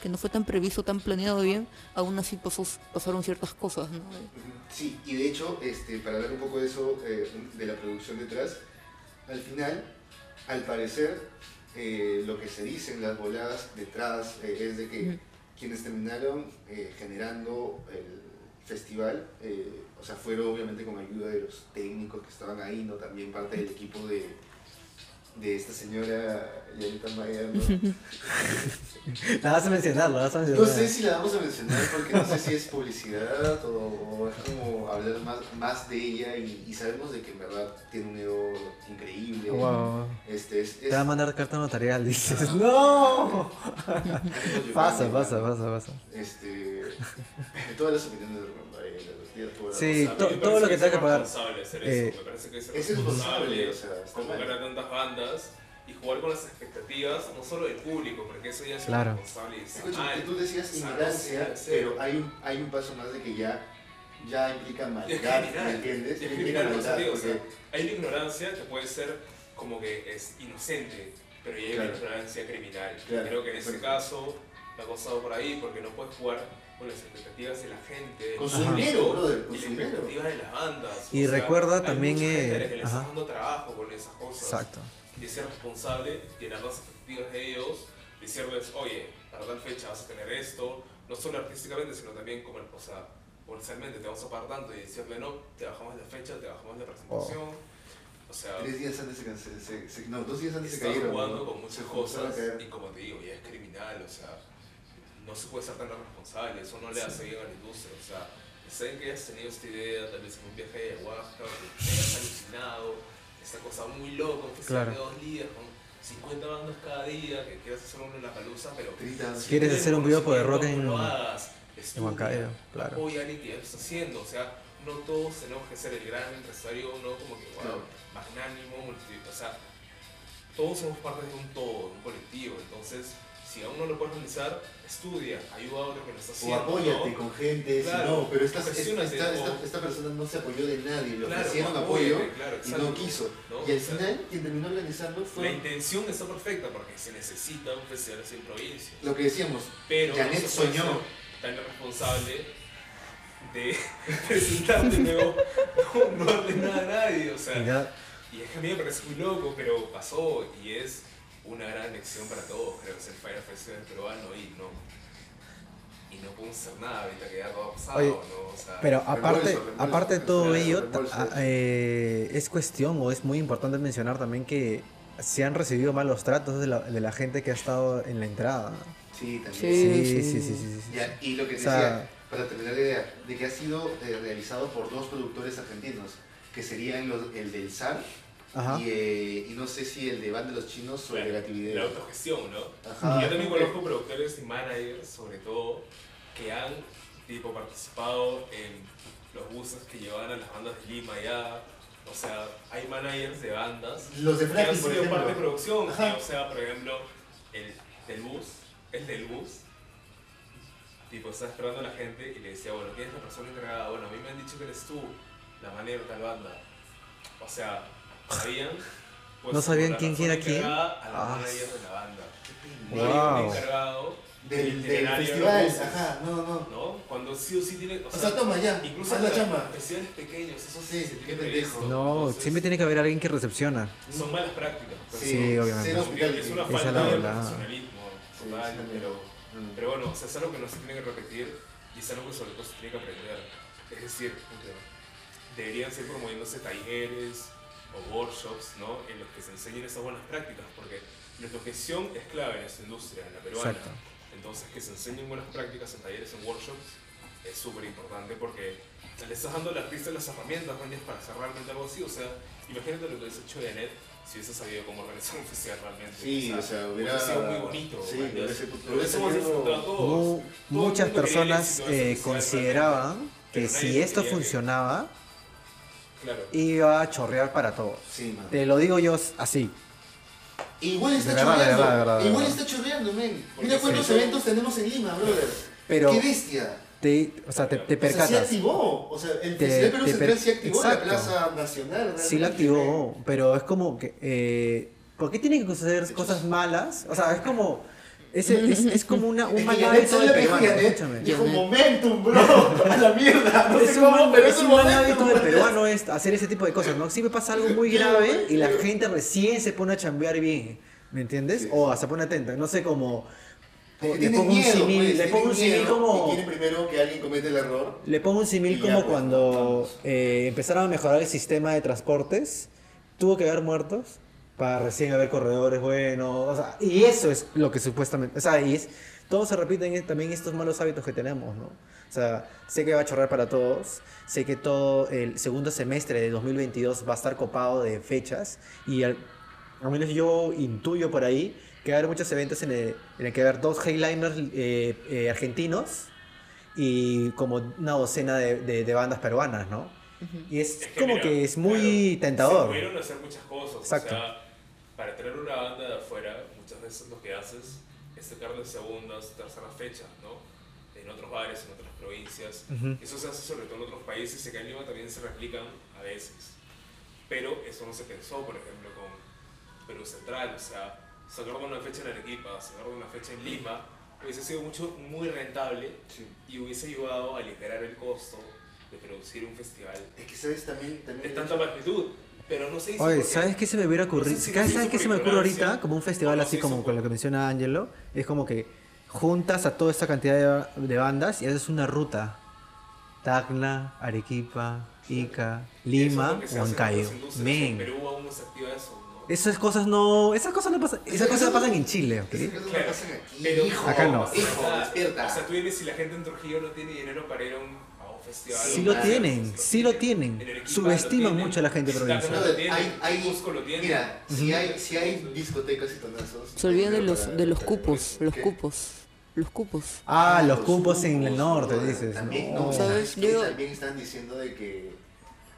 [SPEAKER 3] que no fue tan previsto, tan planeado bien, aún así pasó, pasaron ciertas cosas, ¿no?
[SPEAKER 2] Sí, y de hecho, este, para hablar un poco de eso, eh, de la producción detrás, al final, al parecer, eh, lo que se dice en las voladas detrás eh, es de que quienes terminaron generando el, festival, o sea, fueron obviamente con ayuda de los técnicos que estaban ahí, ¿no? También parte del equipo de, de esta señora Yanita Maya, ¿no?
[SPEAKER 1] La vas a mencionar, la vas a
[SPEAKER 2] No
[SPEAKER 1] mencionar.
[SPEAKER 2] sé si la vamos a mencionar porque no sé si es publicidad o, o es como hablar más, más de ella y, y sabemos de que en verdad tiene un ego increíble.
[SPEAKER 1] Wow.
[SPEAKER 2] Este, es,
[SPEAKER 1] Te va a mandar carta notarial, dices. ¡No! Pasa, pasa,
[SPEAKER 2] ¿no?
[SPEAKER 1] pasa, pasa.
[SPEAKER 2] Este, todas las opiniones de
[SPEAKER 1] Sí.
[SPEAKER 4] O sea,
[SPEAKER 1] to-
[SPEAKER 4] me
[SPEAKER 1] todo
[SPEAKER 4] parece
[SPEAKER 1] lo que
[SPEAKER 4] es
[SPEAKER 1] tenga que pagar.
[SPEAKER 4] responsable hacer
[SPEAKER 1] Eh,
[SPEAKER 4] eso. Me parece que es
[SPEAKER 2] es responsable,
[SPEAKER 4] responsable
[SPEAKER 2] o sea,
[SPEAKER 4] convocar a tantas bandas y jugar con las expectativas, no solo del público, porque eso ya es
[SPEAKER 1] Claro.
[SPEAKER 4] responsable
[SPEAKER 2] que tú decías ignorancia, pero hay un, hay un paso más de que ya, ya implica maldad, ¿me entiendes?
[SPEAKER 4] es criminal, por eso
[SPEAKER 2] maldad,
[SPEAKER 4] digo, o sea,
[SPEAKER 2] porque
[SPEAKER 4] hay una ignorancia que puede ser como que es inocente, pero ya hay
[SPEAKER 2] Claro.
[SPEAKER 4] una ignorancia criminal.
[SPEAKER 2] Claro,
[SPEAKER 4] Creo que en
[SPEAKER 2] perfecto.
[SPEAKER 4] caso la cosa va por ahí porque no puedes jugar con las expectativas de la gente.
[SPEAKER 2] Con
[SPEAKER 1] su
[SPEAKER 4] del
[SPEAKER 1] dinero,
[SPEAKER 4] público,
[SPEAKER 2] brother, con
[SPEAKER 4] y
[SPEAKER 2] su
[SPEAKER 4] la
[SPEAKER 2] dinero.
[SPEAKER 4] expectativa de las bandas.
[SPEAKER 1] Y
[SPEAKER 4] O sea,
[SPEAKER 1] recuerda
[SPEAKER 4] hay
[SPEAKER 1] también,
[SPEAKER 4] mucha gente
[SPEAKER 1] eh,
[SPEAKER 4] que le
[SPEAKER 1] ajá.
[SPEAKER 4] está dando trabajo con esas cosas.
[SPEAKER 1] Exacto.
[SPEAKER 4] Y ser responsable, llenar las expectativas de ellos, decirles, oye, para tal fecha vas a tener esto, no solo artísticamente, sino también como, o sea, comercialmente te vamos a pagar tanto y decirle, no, te bajamos la fecha, te bajamos la presentación. O sea,
[SPEAKER 2] tres días antes se, se, se- no, dos días antes se
[SPEAKER 4] estás
[SPEAKER 2] cayeron.
[SPEAKER 4] jugando
[SPEAKER 2] ¿no?
[SPEAKER 4] con muchas cosas y como te digo, ya es criminal, o sea, no se puede ser tan responsable, eso no le hace bien a la industria, o sea, saben que hayas tenido esta idea, tal vez en un viaje de ayahuasca, que te hayas alucinado, esta cosa muy loca, un festival
[SPEAKER 1] Claro.
[SPEAKER 4] de dos días con 50 bandas cada día, que quieras hacer uno en la palusa, pero
[SPEAKER 2] 30 años.
[SPEAKER 4] si
[SPEAKER 1] ¿Quieres hacer un video de rock en-
[SPEAKER 4] no lo hagas, estudia,
[SPEAKER 1] Huancayo? Claro.
[SPEAKER 4] apoya a alguien que ya lo está haciendo, o sea, no todos tenemos que ser el gran empresario, no como que, wow,
[SPEAKER 2] Claro.
[SPEAKER 4] magnánimo, multi- o sea, todos somos parte de un todo, de un colectivo, entonces, si aún no lo puedes realizar, estudia, ayuda a otro que lo está
[SPEAKER 2] O
[SPEAKER 4] haciendo.
[SPEAKER 2] apóyate
[SPEAKER 4] ¿no?
[SPEAKER 2] con gente, si no, pero esta, esta, esta,
[SPEAKER 4] o-
[SPEAKER 2] persona no se apoyó de nadie, le
[SPEAKER 4] Claro,
[SPEAKER 2] ofrecieron
[SPEAKER 4] apóyate,
[SPEAKER 2] apoyo
[SPEAKER 4] claro,
[SPEAKER 2] y no quiso.
[SPEAKER 4] ¿no?
[SPEAKER 2] Y al
[SPEAKER 4] O
[SPEAKER 2] final, quien terminó organizando
[SPEAKER 4] La
[SPEAKER 2] fue
[SPEAKER 4] intención está perfecta porque se necesita un festival así en provincia.
[SPEAKER 2] lo que decíamos,
[SPEAKER 4] Pero
[SPEAKER 2] Janet
[SPEAKER 4] no
[SPEAKER 2] soñó.
[SPEAKER 4] tan responsable de presentarte luego no, no nada a nadie. O
[SPEAKER 1] Y
[SPEAKER 4] sea, y es que a mí me parece muy loco, pero pasó y es una gran lección para todos. Creo que es el Fire Festival peruano y no. Y no podemos hacer nada ahorita que ya todo ha pasado,
[SPEAKER 1] Oye,
[SPEAKER 4] ¿no? O sea,
[SPEAKER 1] Pero aparte,
[SPEAKER 2] reembolso,
[SPEAKER 1] aparte de todo ello,
[SPEAKER 2] reembolso.
[SPEAKER 1] ta- a- eh, es cuestión o es muy importante mencionar también que se han recibido malos tratos de la, de la gente que ha estado en la entrada.
[SPEAKER 2] Sí, también.
[SPEAKER 3] Sí,
[SPEAKER 1] Sí,
[SPEAKER 3] sí.
[SPEAKER 1] sí, sí, sí. sí.
[SPEAKER 2] Ya, y lo que
[SPEAKER 1] O sea-
[SPEAKER 2] decía, para terminar la idea, de que ha sido eh, realizado por dos productores argentinos, que serían los, el del SAR
[SPEAKER 1] Ajá.
[SPEAKER 2] y, eh, y no sé si el de Van de los Chinos sobre
[SPEAKER 4] la,
[SPEAKER 2] Gativideo.
[SPEAKER 4] la autogestión, ¿no?
[SPEAKER 2] Ajá.
[SPEAKER 4] Y yo también conozco productores y managers, sobre todo, que han tipo, participado en los buses que llevan a las bandas de Lima ya. O sea, hay managers de bandas
[SPEAKER 2] Los de
[SPEAKER 4] que han
[SPEAKER 2] por
[SPEAKER 4] sido
[SPEAKER 2] ejemplo.
[SPEAKER 4] parte de producción.
[SPEAKER 2] Ajá.
[SPEAKER 4] o sea, por ejemplo, el del bus, el del bus, tipo, estaba esperando a la gente y le decía, bueno, ¿quién es la persona encargada? Bueno, a mí me han dicho que eres tú, la manager de tal banda. O sea, sabían. pues,
[SPEAKER 1] No sabían quién era quién.
[SPEAKER 4] A la
[SPEAKER 1] Ah,
[SPEAKER 4] de la banda.
[SPEAKER 1] Wow.
[SPEAKER 4] un encargado
[SPEAKER 2] Del, del festival, ajá, no, no.
[SPEAKER 4] ¿no? Cuando sí o sí tiene. O
[SPEAKER 2] O sea, toma ya,
[SPEAKER 4] incluso
[SPEAKER 2] haz la chamba.
[SPEAKER 4] Festivales pequeños, eso
[SPEAKER 2] Sí,
[SPEAKER 4] sí, se
[SPEAKER 2] qué pendejo.
[SPEAKER 1] No,
[SPEAKER 4] Entonces,
[SPEAKER 1] siempre tiene que haber alguien que recepciona.
[SPEAKER 4] Son malas prácticas. pero
[SPEAKER 2] Sí,
[SPEAKER 1] Sí, obviamente.
[SPEAKER 4] Es una falta de profesionalismo
[SPEAKER 2] Sí,
[SPEAKER 4] total,
[SPEAKER 2] sí,
[SPEAKER 4] pero,
[SPEAKER 2] Mm.
[SPEAKER 4] pero bueno, o sea, es algo que no se tiene que repetir y es algo que sobre todo se tiene que aprender. Es decir, deberían ser promoviéndose talleres o workshops ¿no? en los que se enseñen esas buenas prácticas, porque la autogestión es clave en esta industria, en la peruana.
[SPEAKER 1] Exacto.
[SPEAKER 4] Entonces, que se enseñen buenas prácticas en talleres, en workshops, es súper importante porque le estás dando al artista las herramientas ¿no? para hacer realmente algo así. O sea, imagínate lo que hubiese hecho Janet si hubiese sabido cómo organizar un festival realmente.
[SPEAKER 2] Sí, o sea, hubiera
[SPEAKER 4] sido muy bonito.
[SPEAKER 2] Sí,
[SPEAKER 4] lo hubiésemos disfrutado todos.
[SPEAKER 1] Mu-
[SPEAKER 4] Todo
[SPEAKER 1] muchas personas eh, consideraban que si esto
[SPEAKER 4] quería que-
[SPEAKER 1] funcionaba,
[SPEAKER 4] Claro.
[SPEAKER 1] iba a chorrear para todos.
[SPEAKER 2] Sí, man.
[SPEAKER 1] Te lo digo yo así.
[SPEAKER 2] Igual está
[SPEAKER 1] de
[SPEAKER 2] chorreando.
[SPEAKER 1] verdad, de verdad, de
[SPEAKER 2] Igual está chorreando, men. Mira
[SPEAKER 4] se
[SPEAKER 2] cuántos eventos tenemos en Lima, brother.
[SPEAKER 1] Pero
[SPEAKER 2] ¡Qué bestia!
[SPEAKER 1] te, o sea, te, te
[SPEAKER 2] O sea, sí
[SPEAKER 1] percatas.
[SPEAKER 2] activó. O sea, el
[SPEAKER 1] Te-
[SPEAKER 2] Festival Perú Central sí activó
[SPEAKER 1] Exacto.
[SPEAKER 2] la Plaza Nacional.
[SPEAKER 1] Sí la
[SPEAKER 2] realmente.
[SPEAKER 1] activó, pero es como que... Eh, ¿Por qué tienen que suceder cosas malas? O sea, es como... Es, es, es como una, un
[SPEAKER 2] que
[SPEAKER 1] mal
[SPEAKER 2] Janet
[SPEAKER 1] hábito del
[SPEAKER 2] solo dijo
[SPEAKER 1] peruano, escúchame.
[SPEAKER 2] Dijo momentum, bro. A la mierda. No
[SPEAKER 1] Es
[SPEAKER 2] sé
[SPEAKER 1] un,
[SPEAKER 2] cómo, pero
[SPEAKER 1] es
[SPEAKER 2] es
[SPEAKER 1] un
[SPEAKER 2] un
[SPEAKER 1] hábito del
[SPEAKER 2] bro.
[SPEAKER 1] peruano es hacer ese tipo de cosas, ¿no? Siempre pasa algo muy grave y la gente recién se pone a chambear bien, ¿me entiendes?
[SPEAKER 2] Sí.
[SPEAKER 1] O se pone atenta, no sé, como po- le pongo un
[SPEAKER 2] miedo,
[SPEAKER 1] símil,
[SPEAKER 2] pues,
[SPEAKER 1] le pongo un
[SPEAKER 2] miedo
[SPEAKER 1] como...
[SPEAKER 2] Primero que alguien cometa el error.
[SPEAKER 1] Le pongo un
[SPEAKER 2] ya,
[SPEAKER 1] como
[SPEAKER 2] pues,
[SPEAKER 1] cuando eh, empezaron a mejorar el sistema de transportes, tuvo que haber muertos para recién haber corredores buenos, o sea, y eso es lo que supuestamente, o sea, y es, todo se repiten en- también estos malos hábitos que tenemos, ¿no? O sea, sé que va a chorrar para todos, sé que todo el segundo semestre de 2022 va a estar copado de fechas y al, al menos yo intuyo por ahí que va a haber muchos eventos en el, en el que va a haber dos headliners eh, eh, argentinos y como una docena de, de- de bandas peruanas, ¿no? Y es,
[SPEAKER 4] Es que
[SPEAKER 1] como
[SPEAKER 4] mira,
[SPEAKER 1] que es muy
[SPEAKER 4] claro,
[SPEAKER 1] tentador.
[SPEAKER 4] Se pudieron hacer muchas cosas.
[SPEAKER 1] Exacto.
[SPEAKER 4] O sea, para traer una banda de afuera, muchas veces lo que haces es sacarle segundas, terceras fechas, ¿no? En otros bares, en otras provincias. Eso se hace sobre todo en otros países y acá en Lima también se replican a veces. Pero eso no se pensó, por ejemplo, con Perú Central. O sea, sacar de una fecha en Arequipa, sacar de una fecha en Lima, hubiese sido mucho, muy rentable
[SPEAKER 2] Sí.
[SPEAKER 4] y hubiese ayudado a aligerar el costo de producir un festival
[SPEAKER 2] Es que sabes también... también
[SPEAKER 4] de tanta
[SPEAKER 2] hecho-
[SPEAKER 4] magnitud. Pero no se hizo
[SPEAKER 1] Oye,
[SPEAKER 4] porque-
[SPEAKER 1] ¿sabes qué se me hubiera ocurrido?
[SPEAKER 4] No sé si
[SPEAKER 1] ¿Sabes
[SPEAKER 4] hizo
[SPEAKER 1] qué se me ocurre ahorita? Como un festival
[SPEAKER 4] no
[SPEAKER 1] así como
[SPEAKER 4] por-
[SPEAKER 1] con lo que menciona Angelo. Es como que juntas a toda esta cantidad de, de bandas y haces una ruta. Tacna, Arequipa, Ica,
[SPEAKER 4] es
[SPEAKER 1] Lima, Huancayo. Men.
[SPEAKER 4] En Perú aún no se activa eso, ¿no?
[SPEAKER 1] Esas cosas no, esas cosas no pasan, esas cosas pasan en Chile, ¿ok?
[SPEAKER 2] Esas cosas no
[SPEAKER 4] Claro.
[SPEAKER 2] pasan aquí,
[SPEAKER 4] Pero-
[SPEAKER 2] hijo.
[SPEAKER 1] Acá no.
[SPEAKER 2] Hijo, despierta.
[SPEAKER 4] O sea, tú dime si la gente en Trujillo no tiene dinero para ir a un festival.
[SPEAKER 1] Sí lo tienen, sí lo tienen. Subestiman
[SPEAKER 4] lo tienen.
[SPEAKER 1] mucho a la gente provincial.
[SPEAKER 2] hay, hay,
[SPEAKER 4] Cusco lo tiene.
[SPEAKER 2] mira, si hay, si hay discotecas y tonazos.
[SPEAKER 3] Se olvidan de los,
[SPEAKER 2] para-
[SPEAKER 3] de los cupos, los cupos, los cupos.
[SPEAKER 1] Ah, los cupos en el norte, dices.
[SPEAKER 2] También,
[SPEAKER 1] no.
[SPEAKER 2] no,
[SPEAKER 3] ¿Sabes?
[SPEAKER 2] También están diciendo de que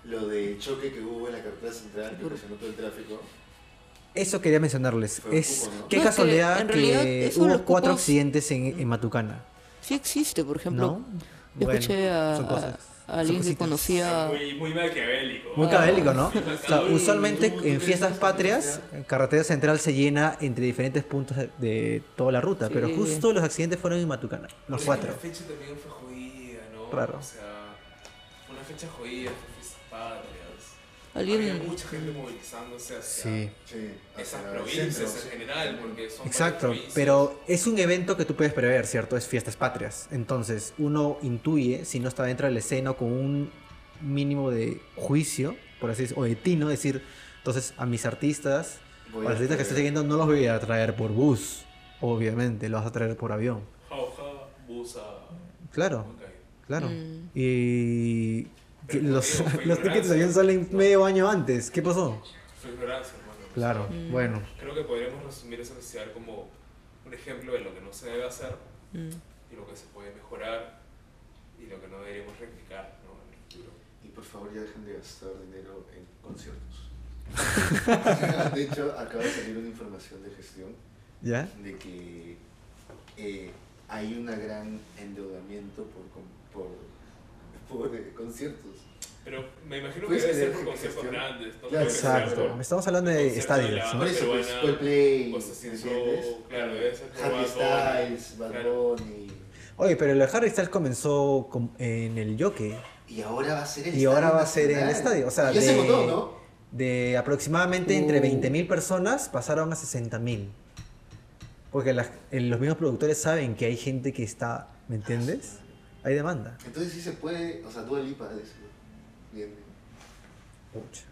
[SPEAKER 2] lo de choque que hubo en la carretera central, que presionó todo el tráfico.
[SPEAKER 1] Eso quería mencionarles. Es,
[SPEAKER 2] cupo, ¿no?
[SPEAKER 1] qué
[SPEAKER 3] No, es que
[SPEAKER 1] casualidad
[SPEAKER 3] en
[SPEAKER 1] que,
[SPEAKER 3] de
[SPEAKER 1] hubo cuatro
[SPEAKER 3] cupos-
[SPEAKER 1] accidentes en, en Matucana.
[SPEAKER 3] Sí existe, por ejemplo.
[SPEAKER 1] ¿No?
[SPEAKER 3] Yo
[SPEAKER 1] Bueno,
[SPEAKER 3] escuché a,
[SPEAKER 1] son
[SPEAKER 3] a-
[SPEAKER 1] cosas,
[SPEAKER 3] a
[SPEAKER 1] son
[SPEAKER 3] alguien que conocía...
[SPEAKER 4] Muy, muy maquiavélico.
[SPEAKER 1] Muy cabélico, ¿no? O sea, usualmente en fiestas patrias, carretera central se llena entre diferentes puntos de, toda la ruta, pero justo los accidentes fueron en Matucana, los
[SPEAKER 4] Pero
[SPEAKER 1] cuatro.
[SPEAKER 4] es que La fecha también fue jodida, ¿no?
[SPEAKER 1] Raro.
[SPEAKER 4] O sea, fue una fecha jodida, fue fiestas patrias.
[SPEAKER 3] Alguien-
[SPEAKER 4] Había mucha gente movilizándose hacia
[SPEAKER 1] Sí,
[SPEAKER 2] Sí,
[SPEAKER 4] esas
[SPEAKER 2] hacia
[SPEAKER 4] provincias
[SPEAKER 2] centro,
[SPEAKER 4] en general, porque son
[SPEAKER 1] exacto, pero es un evento que tú puedes prever, ¿cierto? Es fiestas patrias. Entonces, uno intuye, si no está dentro de la escena con un mínimo de juicio, por así decirlo, o de tino, decir, entonces a mis artistas, a los
[SPEAKER 2] a
[SPEAKER 1] artistas que estoy siguiendo no los voy a traer por bus, obviamente, los vas a traer por avión.
[SPEAKER 4] Jauja, Busa,
[SPEAKER 1] Claro.
[SPEAKER 4] Huancayo.
[SPEAKER 1] Claro.
[SPEAKER 3] Mm.
[SPEAKER 1] Y los, los tickets de avión salen medio año antes. ¿Qué pasó?
[SPEAKER 4] Fue ignorancia, hermano.
[SPEAKER 1] Claro,
[SPEAKER 3] Mm.
[SPEAKER 1] bueno.
[SPEAKER 4] Creo que podríamos resumir ese festival como un ejemplo de lo que no se debe hacer
[SPEAKER 3] Mm.
[SPEAKER 4] y lo que se puede mejorar y lo que no deberíamos replicar ¿no? en el futuro.
[SPEAKER 2] Y por favor ya dejen de gastar dinero en conciertos. de hecho, acaba de salir una información de gestión
[SPEAKER 1] ¿Ya?
[SPEAKER 2] de que eh, hay un gran endeudamiento por, por, por eh, conciertos.
[SPEAKER 4] Pero me imagino que debe ser por conciertos
[SPEAKER 2] gestión-
[SPEAKER 4] grandes. No
[SPEAKER 2] Claro,
[SPEAKER 1] Exacto. Estamos hablando de estadios, ¿no?
[SPEAKER 2] Por eso, pues, Coldplay,
[SPEAKER 4] claro, debe ser
[SPEAKER 2] Harry Styles, Bad
[SPEAKER 4] claro.
[SPEAKER 2] Bunny.
[SPEAKER 1] Oye, pero de Harry Styles comenzó com- en el Jockey.
[SPEAKER 2] Y ahora va a ser el
[SPEAKER 1] Y ahora
[SPEAKER 2] estadio
[SPEAKER 1] va a ser en el estadio. O sea,
[SPEAKER 2] ya
[SPEAKER 1] de,
[SPEAKER 2] se votó, ¿no?
[SPEAKER 1] de aproximadamente entre
[SPEAKER 3] Uh.
[SPEAKER 1] 20.000 personas pasaron a 60.000. Porque las- eh, los mismos productores saben que hay gente que está, ¿me entiendes? Hay demanda.
[SPEAKER 2] Entonces sí se puede, o sea, Dua Lipa de eso. Bien.
[SPEAKER 1] Pucha.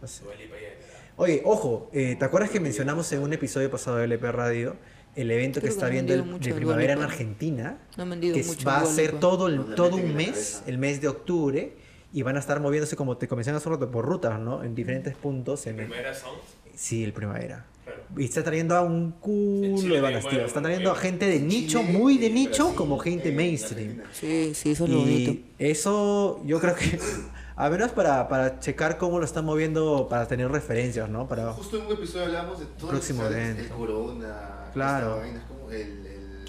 [SPEAKER 1] No sé.
[SPEAKER 4] Dua Lipa ya era.
[SPEAKER 1] Oye, ojo, eh, ¿te acuerdas que mencionamos en un episodio pasado de LP Radio el evento que
[SPEAKER 3] Creo que
[SPEAKER 1] está viendo el- de primavera en. Argentina?
[SPEAKER 3] No vendido
[SPEAKER 1] que
[SPEAKER 3] mucho.
[SPEAKER 1] va a ser todo, el, todo un mes, el mes de octubre, y van a estar moviéndose, como te comenté hace rato, por rutas, ¿no? En diferentes puntos. En el-
[SPEAKER 4] Primera Sound,
[SPEAKER 1] sí, el primavera.
[SPEAKER 4] Claro.
[SPEAKER 1] Y está trayendo a un culo de tío. Está trayendo a gente de nicho,
[SPEAKER 2] Chile,
[SPEAKER 1] muy de nicho,
[SPEAKER 2] Brasil,
[SPEAKER 1] como gente
[SPEAKER 2] en
[SPEAKER 1] mainstream.
[SPEAKER 3] Sí, sí, eso es lo bonito.
[SPEAKER 1] Y eso yo creo que, a menos para, para checar cómo lo están moviendo, para tener referencias, ¿no? Para,
[SPEAKER 2] Justo en un episodio hablamos de todo
[SPEAKER 1] Próximo
[SPEAKER 2] el,
[SPEAKER 1] evento.
[SPEAKER 2] el corona,
[SPEAKER 1] Claro.
[SPEAKER 2] esta vaina, es como el, el,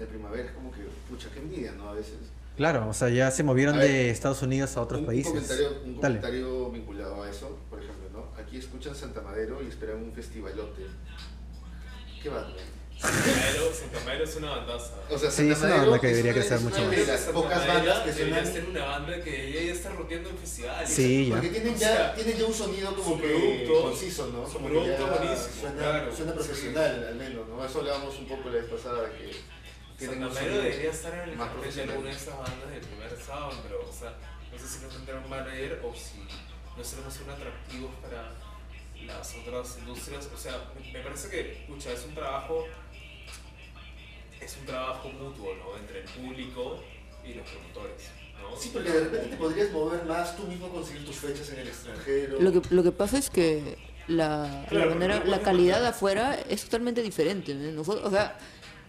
[SPEAKER 2] el primavera es como que, pucha, qué envidia, ¿no? A veces.
[SPEAKER 1] claro, o sea, ya se movieron
[SPEAKER 2] A ver,
[SPEAKER 1] de Estados Unidos a otros
[SPEAKER 2] un,
[SPEAKER 1] países.
[SPEAKER 2] Un comentario, un comentario vinculado a eso, escuchan Santa Madero y esperan un festivalote. ¿Qué va, güey?
[SPEAKER 4] Santa Madero es una bandaza.
[SPEAKER 2] O sea,
[SPEAKER 1] Sí,
[SPEAKER 2] Santa
[SPEAKER 1] es una
[SPEAKER 2] Madero
[SPEAKER 1] banda que
[SPEAKER 2] es
[SPEAKER 1] debería
[SPEAKER 2] una-
[SPEAKER 1] crecer
[SPEAKER 2] es
[SPEAKER 1] mucho
[SPEAKER 2] una
[SPEAKER 1] más.
[SPEAKER 2] de las
[SPEAKER 4] Santa
[SPEAKER 2] pocas
[SPEAKER 4] Madero
[SPEAKER 2] bandas que
[SPEAKER 4] debería
[SPEAKER 2] suenan...
[SPEAKER 4] ser una banda que ya está rodeando en festivales.
[SPEAKER 1] Sí, ya.
[SPEAKER 2] Porque tienen
[SPEAKER 4] O
[SPEAKER 2] ya,
[SPEAKER 4] sea,
[SPEAKER 2] tienen ya un sonido como
[SPEAKER 4] su
[SPEAKER 2] que
[SPEAKER 4] producto-
[SPEAKER 2] conciso, ¿no?
[SPEAKER 4] su producto buenísimo,
[SPEAKER 2] Suena,
[SPEAKER 4] claro.
[SPEAKER 2] suena profesional al menos, ¿no? Eso hablábamos un poco la vez pasada que tienen
[SPEAKER 4] Santa Madero debería estar en el de alguna de estas bandas del primer sound, pero o sea, no sé si no tendrán un manager o si no seremos un atractivos para las otras industrias. O sea, me- me parece que, escucha, es un trabajo, es un trabajo mutuo, ¿no? Entre el público y los promotores, ¿no?
[SPEAKER 2] Sí, porque de repente te podrías mover más, tú mismo conseguir tus fechas en el extranjero.
[SPEAKER 3] Lo que, lo que pasa es que la, la manera, la
[SPEAKER 4] no
[SPEAKER 3] calidad
[SPEAKER 4] puedes-
[SPEAKER 3] afuera es totalmente diferente. ¿eh? Nosotros, o sea,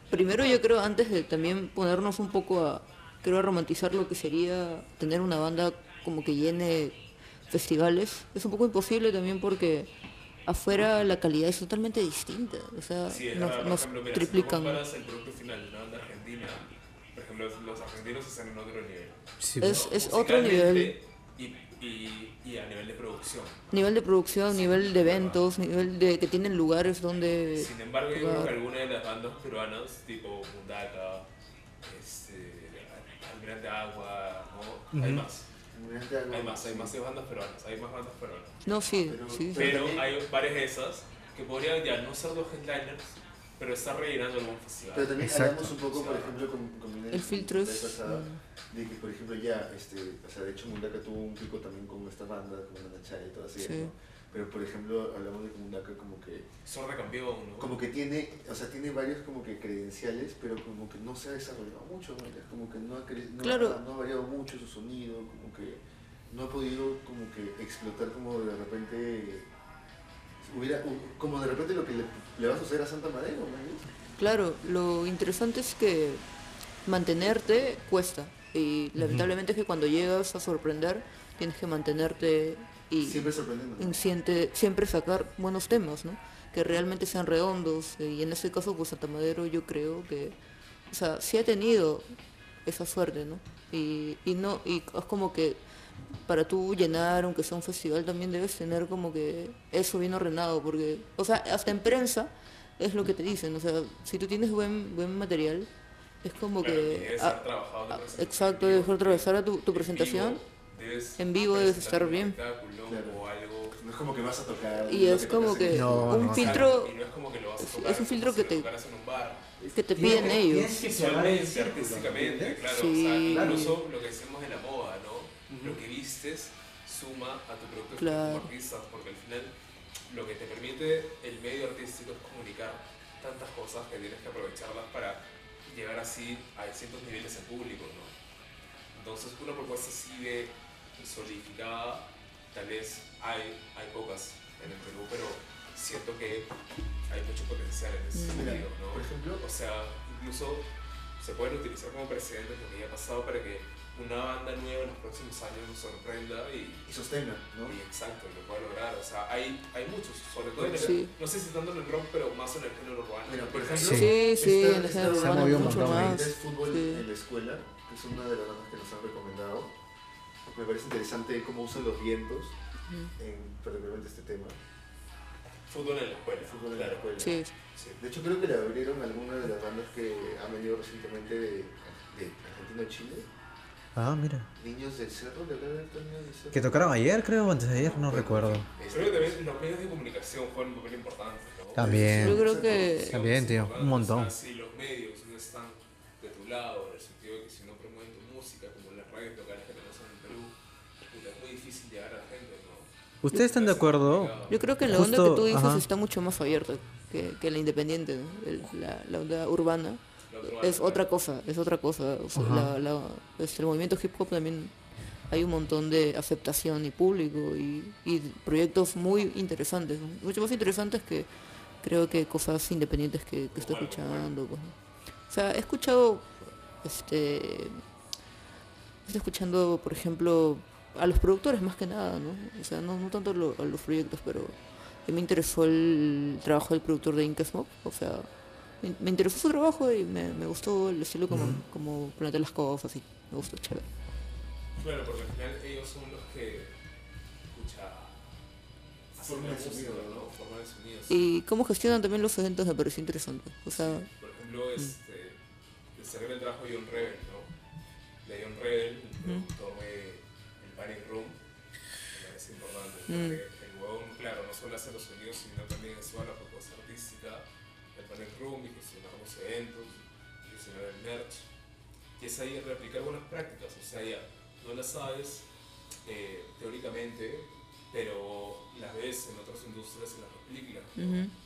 [SPEAKER 3] primero yo creo antes de también ponernos un poco a, creo a romantizar lo que sería tener una banda como que llene festivales, es un poco imposible también porque afuera la calidad es totalmente distinta. O sea,
[SPEAKER 4] Sí, es
[SPEAKER 3] nos,
[SPEAKER 4] verdad, por
[SPEAKER 3] nos
[SPEAKER 4] ejemplo, mira,
[SPEAKER 3] triplican.
[SPEAKER 4] si el producto final de una banda argentina, por ejemplo, los- argentinos están en otro nivel.
[SPEAKER 1] Sí,
[SPEAKER 3] Es- es otro nivel.
[SPEAKER 4] Y, y, y a nivel de producción.
[SPEAKER 3] Nivel de producción, nivel de eventos, nivel de que tienen lugares donde...
[SPEAKER 4] Sin embargo, yo creo que algunas de las bandas peruanas, tipo Mundaka, este, Almirante Agua, ¿no? Hay
[SPEAKER 1] Ujú.
[SPEAKER 4] más. Hay más, hay más bandas peruanas, hay más bandas peruanas.
[SPEAKER 3] No, sí,
[SPEAKER 2] Pero-
[SPEAKER 3] sí.
[SPEAKER 4] Pero hay varias de esas que podrían ya no ser los headliners, pero estar rellenando algún festival.
[SPEAKER 2] Pero también
[SPEAKER 1] Exacto.
[SPEAKER 2] hablamos un poco, por ejemplo, con, con Minel
[SPEAKER 3] El filtro
[SPEAKER 2] pasada,
[SPEAKER 3] mm.
[SPEAKER 2] de que, por ejemplo, ya, este, o sea, de hecho, Mundaka tuvo un pico también con esta banda, con la Nachaya y todas ellas,
[SPEAKER 3] Sí.
[SPEAKER 2] ¿no? Pero, por ejemplo, hablamos de que Mundaka como que,
[SPEAKER 4] Sorda campeón, ¿no?
[SPEAKER 2] como que tiene, o sea, tiene varios como que credenciales, pero como que no se ha desarrollado mucho, ¿no? Como que no ha, cre- no,
[SPEAKER 3] Claro.
[SPEAKER 2] ha, no ha variado mucho su sonido, como que no ha podido como que explotar como de repente hubiera como de repente lo que le, le va a suceder a Santa Madero, ¿no?
[SPEAKER 3] Claro, lo interesante es que mantenerte cuesta. Y lamentablemente es que cuando llegas a sorprender, tienes que mantenerte y
[SPEAKER 2] Siempre sorprendiendo.
[SPEAKER 3] en siente- siempre sacar buenos temas, ¿no? Que realmente sean redondos. Y en este caso, pues Santa Madero yo creo que, o sea, sí ha tenido esa suerte, ¿no? Y, y no, y es como que para tú llenar, aunque sea un festival, también debes tener como que eso bien ordenado, porque, o sea, hasta en prensa es lo que te dicen, o sea, si tú tienes buen, buen material, es como
[SPEAKER 4] Claro, y
[SPEAKER 3] que...
[SPEAKER 4] debe
[SPEAKER 3] ah,
[SPEAKER 4] ser trabajado presentación
[SPEAKER 3] exacto, debes atravesar a tu, tu
[SPEAKER 4] En
[SPEAKER 3] presentación.
[SPEAKER 4] vivo debes
[SPEAKER 3] en vivo debes estar bien.
[SPEAKER 2] Claro.
[SPEAKER 4] o algo.
[SPEAKER 2] No es como que vas a tocar.
[SPEAKER 3] Y es
[SPEAKER 2] te
[SPEAKER 3] como que
[SPEAKER 1] No,
[SPEAKER 3] un
[SPEAKER 1] no,
[SPEAKER 3] filtro
[SPEAKER 4] Y no es como que lo vas a tocar
[SPEAKER 3] es un filtro que
[SPEAKER 4] lo
[SPEAKER 3] te-
[SPEAKER 4] tocaras en un bar.
[SPEAKER 3] que te piden ellos.
[SPEAKER 5] tienes que cerrar el
[SPEAKER 4] Visualmente, artísticamente, claro.
[SPEAKER 3] Sí.
[SPEAKER 4] O sea,
[SPEAKER 3] Claro.
[SPEAKER 4] incluso lo que decimos de la moda, ¿no? Lo que vistes suma a tu producto
[SPEAKER 3] Claro.
[SPEAKER 4] como artista, porque al final lo que te permite el medio artístico es comunicar tantas cosas que tienes que aprovecharlas para llegar así a distintos niveles en público, ¿no? Entonces, una propuesta así de solidificada, tal vez hay, hay pocas en el Perú, pero siento que hay mucho potencial en ese
[SPEAKER 3] Mm.
[SPEAKER 2] Mira,
[SPEAKER 4] sentido, ¿no?
[SPEAKER 2] por ejemplo,
[SPEAKER 4] O sea, incluso se pueden utilizar como precedentes lo que ya ha pasado para que una banda nueva en los próximos años nos sorprenda y,
[SPEAKER 2] y sostenga, ¿no?
[SPEAKER 4] y exacto, lo pueda lograr. O sea, hay, hay muchos, sobre todo en el,
[SPEAKER 3] Sí.
[SPEAKER 4] no sé si tanto en el rock, pero más en el género urbano.
[SPEAKER 2] Mira, por ejemplo,
[SPEAKER 3] Sí, sí,
[SPEAKER 2] esta-
[SPEAKER 3] en el
[SPEAKER 2] esta
[SPEAKER 3] género
[SPEAKER 1] Se ha
[SPEAKER 3] urbano mucho más.
[SPEAKER 2] es fútbol
[SPEAKER 3] sí.
[SPEAKER 2] en la escuela, que es una de las bandas que nos han recomendado. Me parece interesante cómo usan los vientos en particularmente este tema.
[SPEAKER 4] Fútbol en la escuela.
[SPEAKER 2] Fútbol en la escuela.
[SPEAKER 3] Sí,
[SPEAKER 4] Sí.
[SPEAKER 2] De hecho, creo que le abrieron alguna de las bandas que han venido recientemente de, de Argentina o Chile.
[SPEAKER 1] Ah, mira.
[SPEAKER 2] Niños del Cerro, le habrá del Cerro.
[SPEAKER 1] Que tocaron ayer, creo, o antes de ayer, no recuerdo.
[SPEAKER 2] Este,
[SPEAKER 4] Creo que también los medios de comunicación juegan un papel importante. ¿no?
[SPEAKER 1] También.
[SPEAKER 3] Yo creo que
[SPEAKER 1] También, tío, un montón.
[SPEAKER 4] O sea, si los medios no están de tu lado,
[SPEAKER 1] ¿Ustedes están de acuerdo?
[SPEAKER 3] Yo creo que la
[SPEAKER 1] Justo,
[SPEAKER 3] onda que tú dices
[SPEAKER 1] ajá.
[SPEAKER 3] está mucho más abierta que, que la independiente, la, la onda urbana. Es otra cosa, es otra cosa. O sea, la- la- este, el movimiento hip hop también hay un montón de aceptación y público y, y proyectos muy interesantes, ¿no? mucho más interesantes que creo que cosas independientes que, que estoy escuchando. pues, ¿no? O sea, he escuchado, este, estoy escuchando, por ejemplo, a los productores más que nada, ¿no? O sea, no, no tanto lo- a los proyectos, pero me interesó el trabajo del productor de Inca Smoke, o sea, me, me interesó su trabajo y me, me gustó el estilo como, como plantea las cosas y me gustó chévere.
[SPEAKER 4] Claro, porque al final ellos son los que, escucha, hacer
[SPEAKER 2] Forma
[SPEAKER 4] la
[SPEAKER 2] de sonido, ¿no?
[SPEAKER 4] ¿no? Forma de sonido.
[SPEAKER 3] Y cómo gestionan también los eventos me pareció interesante. O sea,
[SPEAKER 4] Por ejemplo, este, el Cerrel le trajo John Rebel, ¿no? De John Rebel, el productor de El Panic Room, me parece importante,
[SPEAKER 3] Mm.
[SPEAKER 4] porque el huevón, claro, no solo hace los sonidos, sino también es la propuesta artística del Panic Room y gestionar los eventos, y gestionar el merch, y es ahí replicar buenas prácticas, o sea, ya, no las sabes eh, teóricamente, pero las ves en otras industrias y las replicas,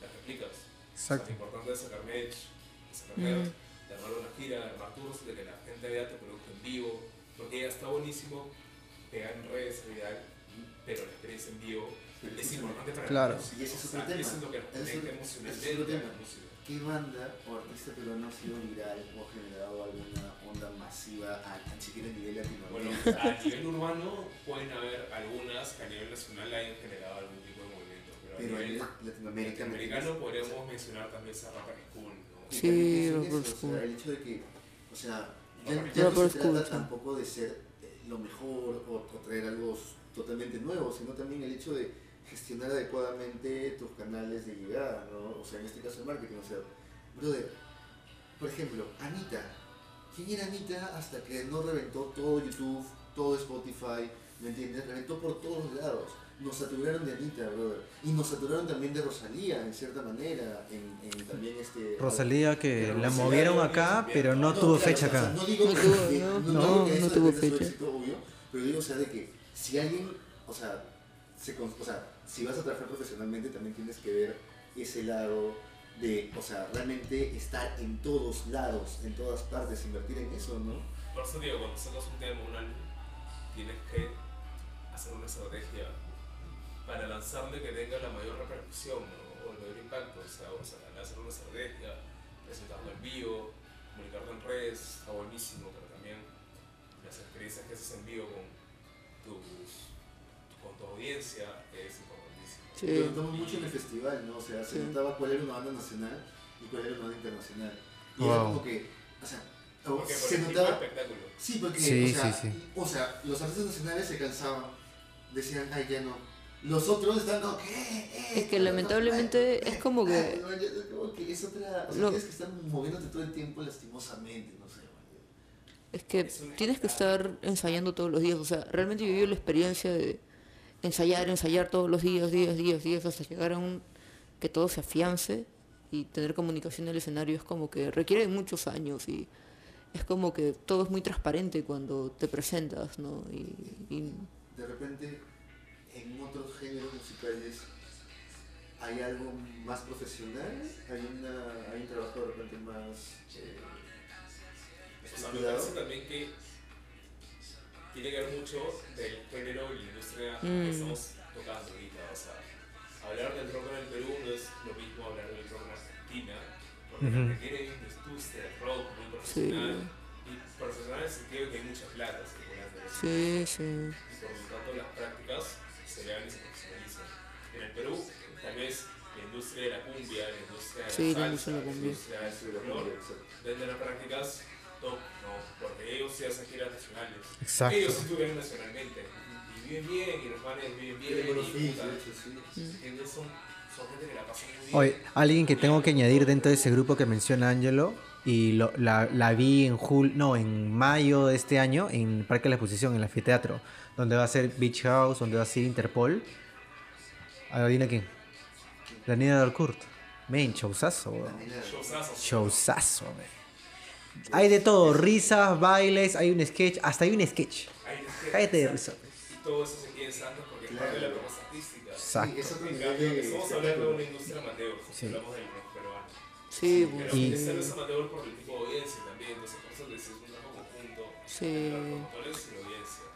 [SPEAKER 4] las replicas.
[SPEAKER 1] Exacto.
[SPEAKER 4] O sea, lo importante es sacar merch, de sacar
[SPEAKER 3] Mm.
[SPEAKER 4] merch, de armar una gira, de armar tours, de que la gente vea tu producto en vivo, porque ya está buenísimo pegar en redes, viral, pero la experiencia en vivo
[SPEAKER 2] Pero
[SPEAKER 4] es
[SPEAKER 2] escúchame,
[SPEAKER 4] importante para
[SPEAKER 1] Claro.
[SPEAKER 4] la música.
[SPEAKER 2] Y ese es
[SPEAKER 4] O
[SPEAKER 2] otro
[SPEAKER 4] sea,
[SPEAKER 2] tema.
[SPEAKER 4] Eso es lo que nos conecta emocionalmente a la
[SPEAKER 2] tema.
[SPEAKER 4] música.
[SPEAKER 2] ¿Qué banda o artista peruano ha sido viral o ha generado alguna onda masiva a, a siquiera a nivel
[SPEAKER 4] Bueno,
[SPEAKER 2] latinoamericano?
[SPEAKER 4] a nivel urbano pueden haber algunas que a nivel nacional hayan generado algún tipo de movimiento, pero a
[SPEAKER 2] pero a
[SPEAKER 4] nivel
[SPEAKER 2] nivel Latinoamérica, ¿me
[SPEAKER 4] latinoamericano
[SPEAKER 2] entiendes?
[SPEAKER 4] podríamos mencionar también esa rapa Cool, ¿no?
[SPEAKER 3] Sí, Rapper
[SPEAKER 2] eso, o sea, el hecho de que, o sea, ya, ya no se trata
[SPEAKER 3] sí.
[SPEAKER 2] tampoco de ser lo mejor o, o traer algo totalmente nuevo, sino también el hecho de gestionar adecuadamente tus canales de llegada, ¿no? O sea, en este caso el marketing, o sea, brother, por ejemplo, Anita. ¿Quién era Anita hasta que no reventó todo YouTube, todo Spotify, ¿me entiendes? Reventó por todos lados. Nos saturaron de Anita, brother. Y nos saturaron también de Rosalía, en cierta manera, en, en también este...
[SPEAKER 1] Rosalía que la
[SPEAKER 2] Rosalía
[SPEAKER 1] movieron acá, pero no
[SPEAKER 2] No,
[SPEAKER 1] tuvo
[SPEAKER 2] claro,
[SPEAKER 1] fecha
[SPEAKER 2] o sea,
[SPEAKER 1] acá.
[SPEAKER 2] no digo
[SPEAKER 3] No
[SPEAKER 2] que,
[SPEAKER 3] no,
[SPEAKER 2] no
[SPEAKER 3] no, no
[SPEAKER 2] eso
[SPEAKER 3] tuvo fecha.
[SPEAKER 2] éxito, obvio, pero digo, o sea, de que si alguien, o sea, se, con- o sea, si vas a trabajar profesionalmente también tienes que ver ese lado de, o sea, realmente estar en todos lados, en todas partes, invertir en eso, ¿no?
[SPEAKER 4] Por eso digo, cuando sacas un tema, un álbum, tienes que hacer una estrategia para lanzarle que tenga la mayor repercusión ¿no? o el mayor impacto. O sea, o sea, hacer una estrategia, presentarlo en vivo, comunicarlo en redes, está buenísimo, pero también las experiencias que haces en vivo con, tus, con tu audiencia es importantísimo.
[SPEAKER 2] Lo
[SPEAKER 3] sí.
[SPEAKER 2] notamos mucho en el festival, ¿no? O sea, se notaba cuál era una banda nacional y cuál era una banda internacional. Y
[SPEAKER 1] Wow.
[SPEAKER 2] era como que, o sea,
[SPEAKER 4] Porque
[SPEAKER 2] se notaba...
[SPEAKER 4] espectáculo.
[SPEAKER 2] Sí, porque,
[SPEAKER 1] Sí,
[SPEAKER 2] o, sea,
[SPEAKER 1] sí, sí.
[SPEAKER 2] o sea, los artistas nacionales se cansaban, decían, ay, ya no. Los otros están como, ¿qué? Eh,
[SPEAKER 3] Es que
[SPEAKER 2] no,
[SPEAKER 3] lamentablemente es como que-
[SPEAKER 2] ay, es como que es otra... O sea,
[SPEAKER 3] Lo-
[SPEAKER 2] tienes que estar moviéndote todo el tiempo lastimosamente, no sé. man.
[SPEAKER 3] Es que tienes que estar ensayando todos los días. O sea, realmente viví la experiencia de ensayar, ensayar todos los días, días, días, días, hasta llegar a un que todo se afiance y tener comunicación en el escenario es como que requiere muchos años y es como que todo es muy transparente cuando te presentas, ¿no? Y, y
[SPEAKER 2] De repente, en otros géneros musicales, ¿hay algo más profesional? ¿Hay, una, hay un trabajo de repente más... Eh,
[SPEAKER 4] O sea, me parece también que tiene que ver mucho del género y la industria
[SPEAKER 3] Mm.
[SPEAKER 4] que estamos tocando ahorita. O sea, hablar del rock en el Perú no es lo mismo hablar del rock en Argentina, porque
[SPEAKER 1] Ujú.
[SPEAKER 4] requiere una industria rock muy profesional. Y profesional en el sentido de que hay mucha plata
[SPEAKER 3] sí, sí.
[SPEAKER 4] Y por lo tanto las prácticas se y se profesionalizan. En el Perú, tal vez la industria de la cumbia, la industria de la
[SPEAKER 3] Sí, la industria de la cumbia.
[SPEAKER 4] industria del
[SPEAKER 2] la exacto.
[SPEAKER 4] desde las prácticas top, ¿no? Porque ellos sí hacen giras nacionales.
[SPEAKER 1] Exacto.
[SPEAKER 4] Ellos sí tuvieron nacionalmente. Y viven bien, y los manes viven bien. Y la muy bien.
[SPEAKER 1] Oye, alguien que tengo que añadir dentro de ese grupo que menciona Angelo y lo- la, la vi en jul no, en mayo de este año en Parque de la Exposición, en el anfiteatro, donde va a ser Beach House, donde va a ser Interpol. Adivina quién. Daniela Dalcourt. Men, showzazo, weón.
[SPEAKER 2] Daniela,
[SPEAKER 4] Showzazos.
[SPEAKER 1] Showzazo, men. Hay de todo, risas, bailes, hay un sketch, hasta hay un sketch. Cállate de risa.
[SPEAKER 4] Y todo eso se quiere en Santos porque es parte de la propuesta artística.
[SPEAKER 1] Exacto.
[SPEAKER 2] De
[SPEAKER 4] estamos hablando de una industria amateur, hablamos del rock peruano.
[SPEAKER 3] Sí,
[SPEAKER 4] Pero
[SPEAKER 3] pues,
[SPEAKER 1] Y-
[SPEAKER 4] ese no es amateur por el tipo de audiencia también, entonces por eso decís un trabajo conjunto
[SPEAKER 3] Sí.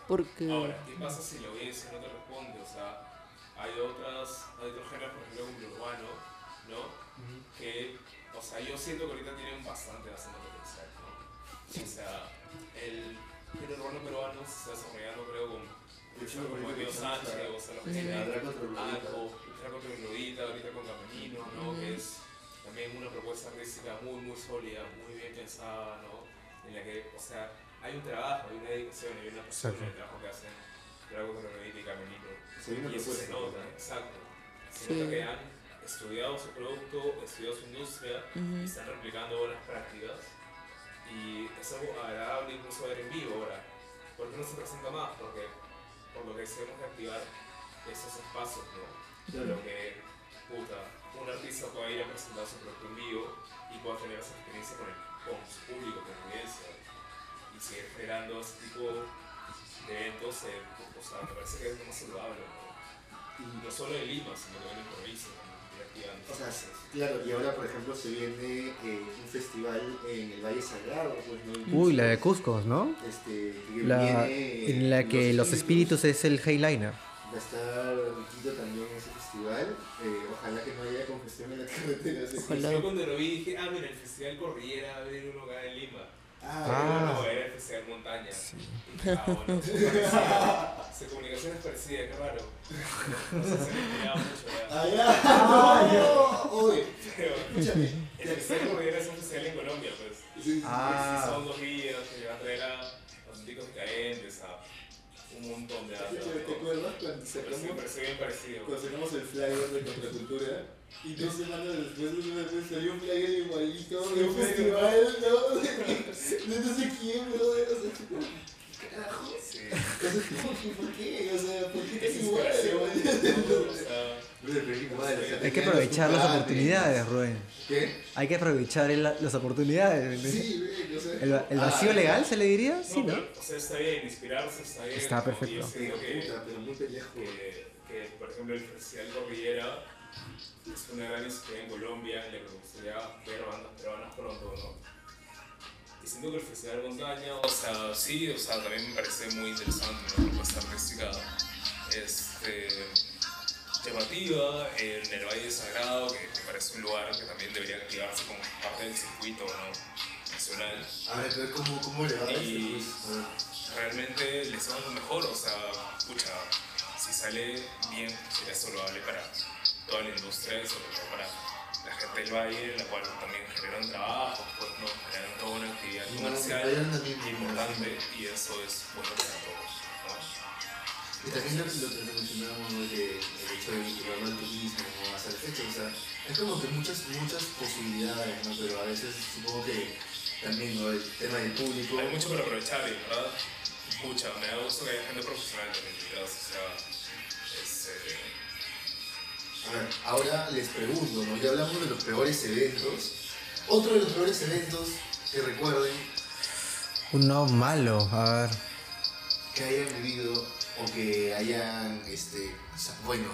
[SPEAKER 3] Porque...
[SPEAKER 4] Ahora, ¿qué pasa si la audiencia no te responde? O sea, hay otras, hay otros géneros, por ejemplo, como el urbano, ¿no? Que, o sea, yo siento que ahorita tienen bastante, bastante potencial, ¿no? O sea, el género urbano peruano se está desarrollando, creo, con como Dios Sánchez, o sea, lo que
[SPEAKER 3] Mm.
[SPEAKER 4] tiene
[SPEAKER 2] Ladrar contra el Lolita.
[SPEAKER 4] Alco, luchar contra el Lodita, ahorita con Caminino, ¿no?
[SPEAKER 3] Mm.
[SPEAKER 4] Que es también una propuesta artística muy, muy sólida, muy bien pensada, ¿no? En la que, o sea, hay un trabajo, hay una dedicación, hay una pasión en el trabajo que hacen Drago Lodita y
[SPEAKER 2] viene una
[SPEAKER 4] Y eso se nota, exacto. Se nota que han estudiado su producto, estudiado su industria y están replicando buenas prácticas. Y es algo agradable incluso ver en vivo ahora. ¿Por qué no se presenta más? Porque por lo que que activar esos espacios, ¿no? Lo que, puta, un artista pueda ir a presentar su producto en vivo y pueda tener esa experiencia con, el, con su público, con la audiencia. Y seguir generando ese tipo de eventos, eh, o sea, me parece que es lo más saludable, ¿no? Y no solo en Lima, sino también en provincia, ¿no?
[SPEAKER 2] O sea, claro, y ahora por ejemplo se viene eh, un festival en el Valle Sagrado, pues no
[SPEAKER 1] Uy, la de Cusco, ¿no?
[SPEAKER 2] Este, que
[SPEAKER 1] La,
[SPEAKER 2] viene
[SPEAKER 1] en la que los espíritus es el headliner.
[SPEAKER 2] Va a estar Riquito también en ese festival. Eh, ojalá que no haya congestión en la carretera.
[SPEAKER 4] Yo cuando lo vi dije, ah, mira, el Festival Cordillera va a venir uno acá en Lima.
[SPEAKER 2] Ah,
[SPEAKER 1] Ah.
[SPEAKER 4] No, era el Festival Montaña. Y, ah, bueno, se parecía. Su comunicación es parecida, qué raro. No sé si me mucho.
[SPEAKER 2] Ah. Ah, no. Oye,
[SPEAKER 4] Pero
[SPEAKER 2] escúchame.
[SPEAKER 4] el Festival Cordillera es un festival en Colombia, pues.
[SPEAKER 2] Sí,
[SPEAKER 1] Ah.
[SPEAKER 4] Y son dos días que van a traer a auténticos decadentes, a un montón de
[SPEAKER 2] escúchame, ¿Te acuerdas cuando sacamos, cuando sacamos el flyer de contracultura? Y dos semanas después, semanas después salió un flyer igualito de un festival, ¿no? De no sé quién, brother. O sea, tipo, ¿qué carajo?
[SPEAKER 4] Sí.
[SPEAKER 2] O sea, ¿por qué? O sea, ¿por qué
[SPEAKER 4] es
[SPEAKER 2] igual?
[SPEAKER 4] ¿No?
[SPEAKER 1] Hay que aprovechar las oportunidades, Rubén.
[SPEAKER 2] ¿Qué?
[SPEAKER 1] Hay que aprovechar el- las oportunidades.
[SPEAKER 2] Sí, güey, o sea.
[SPEAKER 1] ¿El, el vacío
[SPEAKER 2] Ah,
[SPEAKER 1] legal se le diría? Sí,
[SPEAKER 4] no,
[SPEAKER 1] ¿no?
[SPEAKER 4] pero, o sea, está bien, inspirarse está bien.
[SPEAKER 1] Está
[SPEAKER 4] ¿no?
[SPEAKER 1] perfecto.
[SPEAKER 4] Y yo
[SPEAKER 2] Pero
[SPEAKER 4] siento que,
[SPEAKER 2] puta, pero muy pendejo.
[SPEAKER 4] que, que, por ejemplo, el Festival Cordillera es una gran iniciativa en Colombia en la que me gustaría ver bandas peruanas pronto, ¿no? Y siento que el Festival Montaña, o sea, sí, o sea, también me parece muy interesante, una propuesta artística este, llamativa en el Valle Sagrado, que me parece un lugar que también debería activarse como parte del circuito ¿no? nacional.
[SPEAKER 2] A ver, ¿cómo, cómo le va
[SPEAKER 4] Y-
[SPEAKER 2] este, ver.
[SPEAKER 4] realmente les va lo mejor, o sea, escucha, si sale bien, sería saludable para toda la industria y sobre todo para la gente del valle, la cual también generan trabajo, pues no, generan toda una actividad comercial importante y eso es bueno para todos.
[SPEAKER 2] Y también lo, lo que mencionábamos ¿no? de el hecho de vincularlo al turismo o hacer fechas, o sea, es como que muchas, muchas posibilidades, ¿no? Pero a veces supongo que también, ¿no? El tema del público.
[SPEAKER 4] Hay mucho para aprovechar y, ¿verdad? Escucha, me da gusto que haya gente profesional también o sea, es, eh,
[SPEAKER 2] A ver, ahora les pregunto, ¿no? Ya hablamos de los peores eventos. Otro de los peores eventos que recuerden
[SPEAKER 1] Uno malo, a ver.
[SPEAKER 2] que hayan vivido o que hayan, este, o sea, bueno,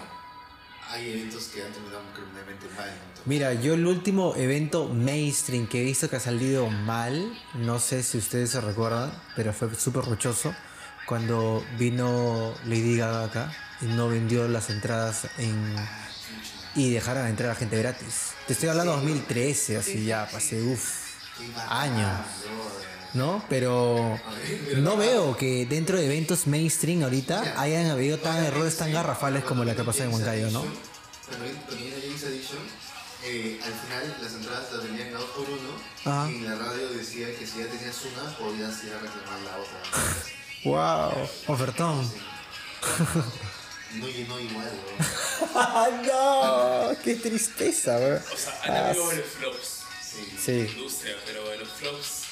[SPEAKER 2] hay eventos que han terminado criminalmente mal, ¿no?
[SPEAKER 1] Mira, yo el último evento mainstream que he visto que ha salido mal, no sé si ustedes se recuerdan, pero fue súper rochoso, cuando vino Lady Gaga acá y no vendió las entradas en... y dejaron entrar a gente gratis. Te estoy hablando de 2013, así ya, pasé, uff, años.
[SPEAKER 2] brother.
[SPEAKER 1] ¿No? Pero no veo que dentro de eventos mainstream ahorita hayan habido tan errores tan garrafales como la que pasó en Huancayo, ¿no?
[SPEAKER 2] Cuando vino James Addiction, eh, al final las entradas las vendían a 2 por 1
[SPEAKER 1] Ajá.
[SPEAKER 2] y en la radio decía que si ya tenías una podías ir a reclamar la otra.
[SPEAKER 1] ¡Wow! Ofertón.
[SPEAKER 2] Sí. No llenó igual, bro.
[SPEAKER 1] ¡No! ¡Qué tristeza, bro!
[SPEAKER 4] o sea, han habido varios flops
[SPEAKER 2] Sí.
[SPEAKER 4] en
[SPEAKER 1] Sí.
[SPEAKER 4] la industria, pero de los flops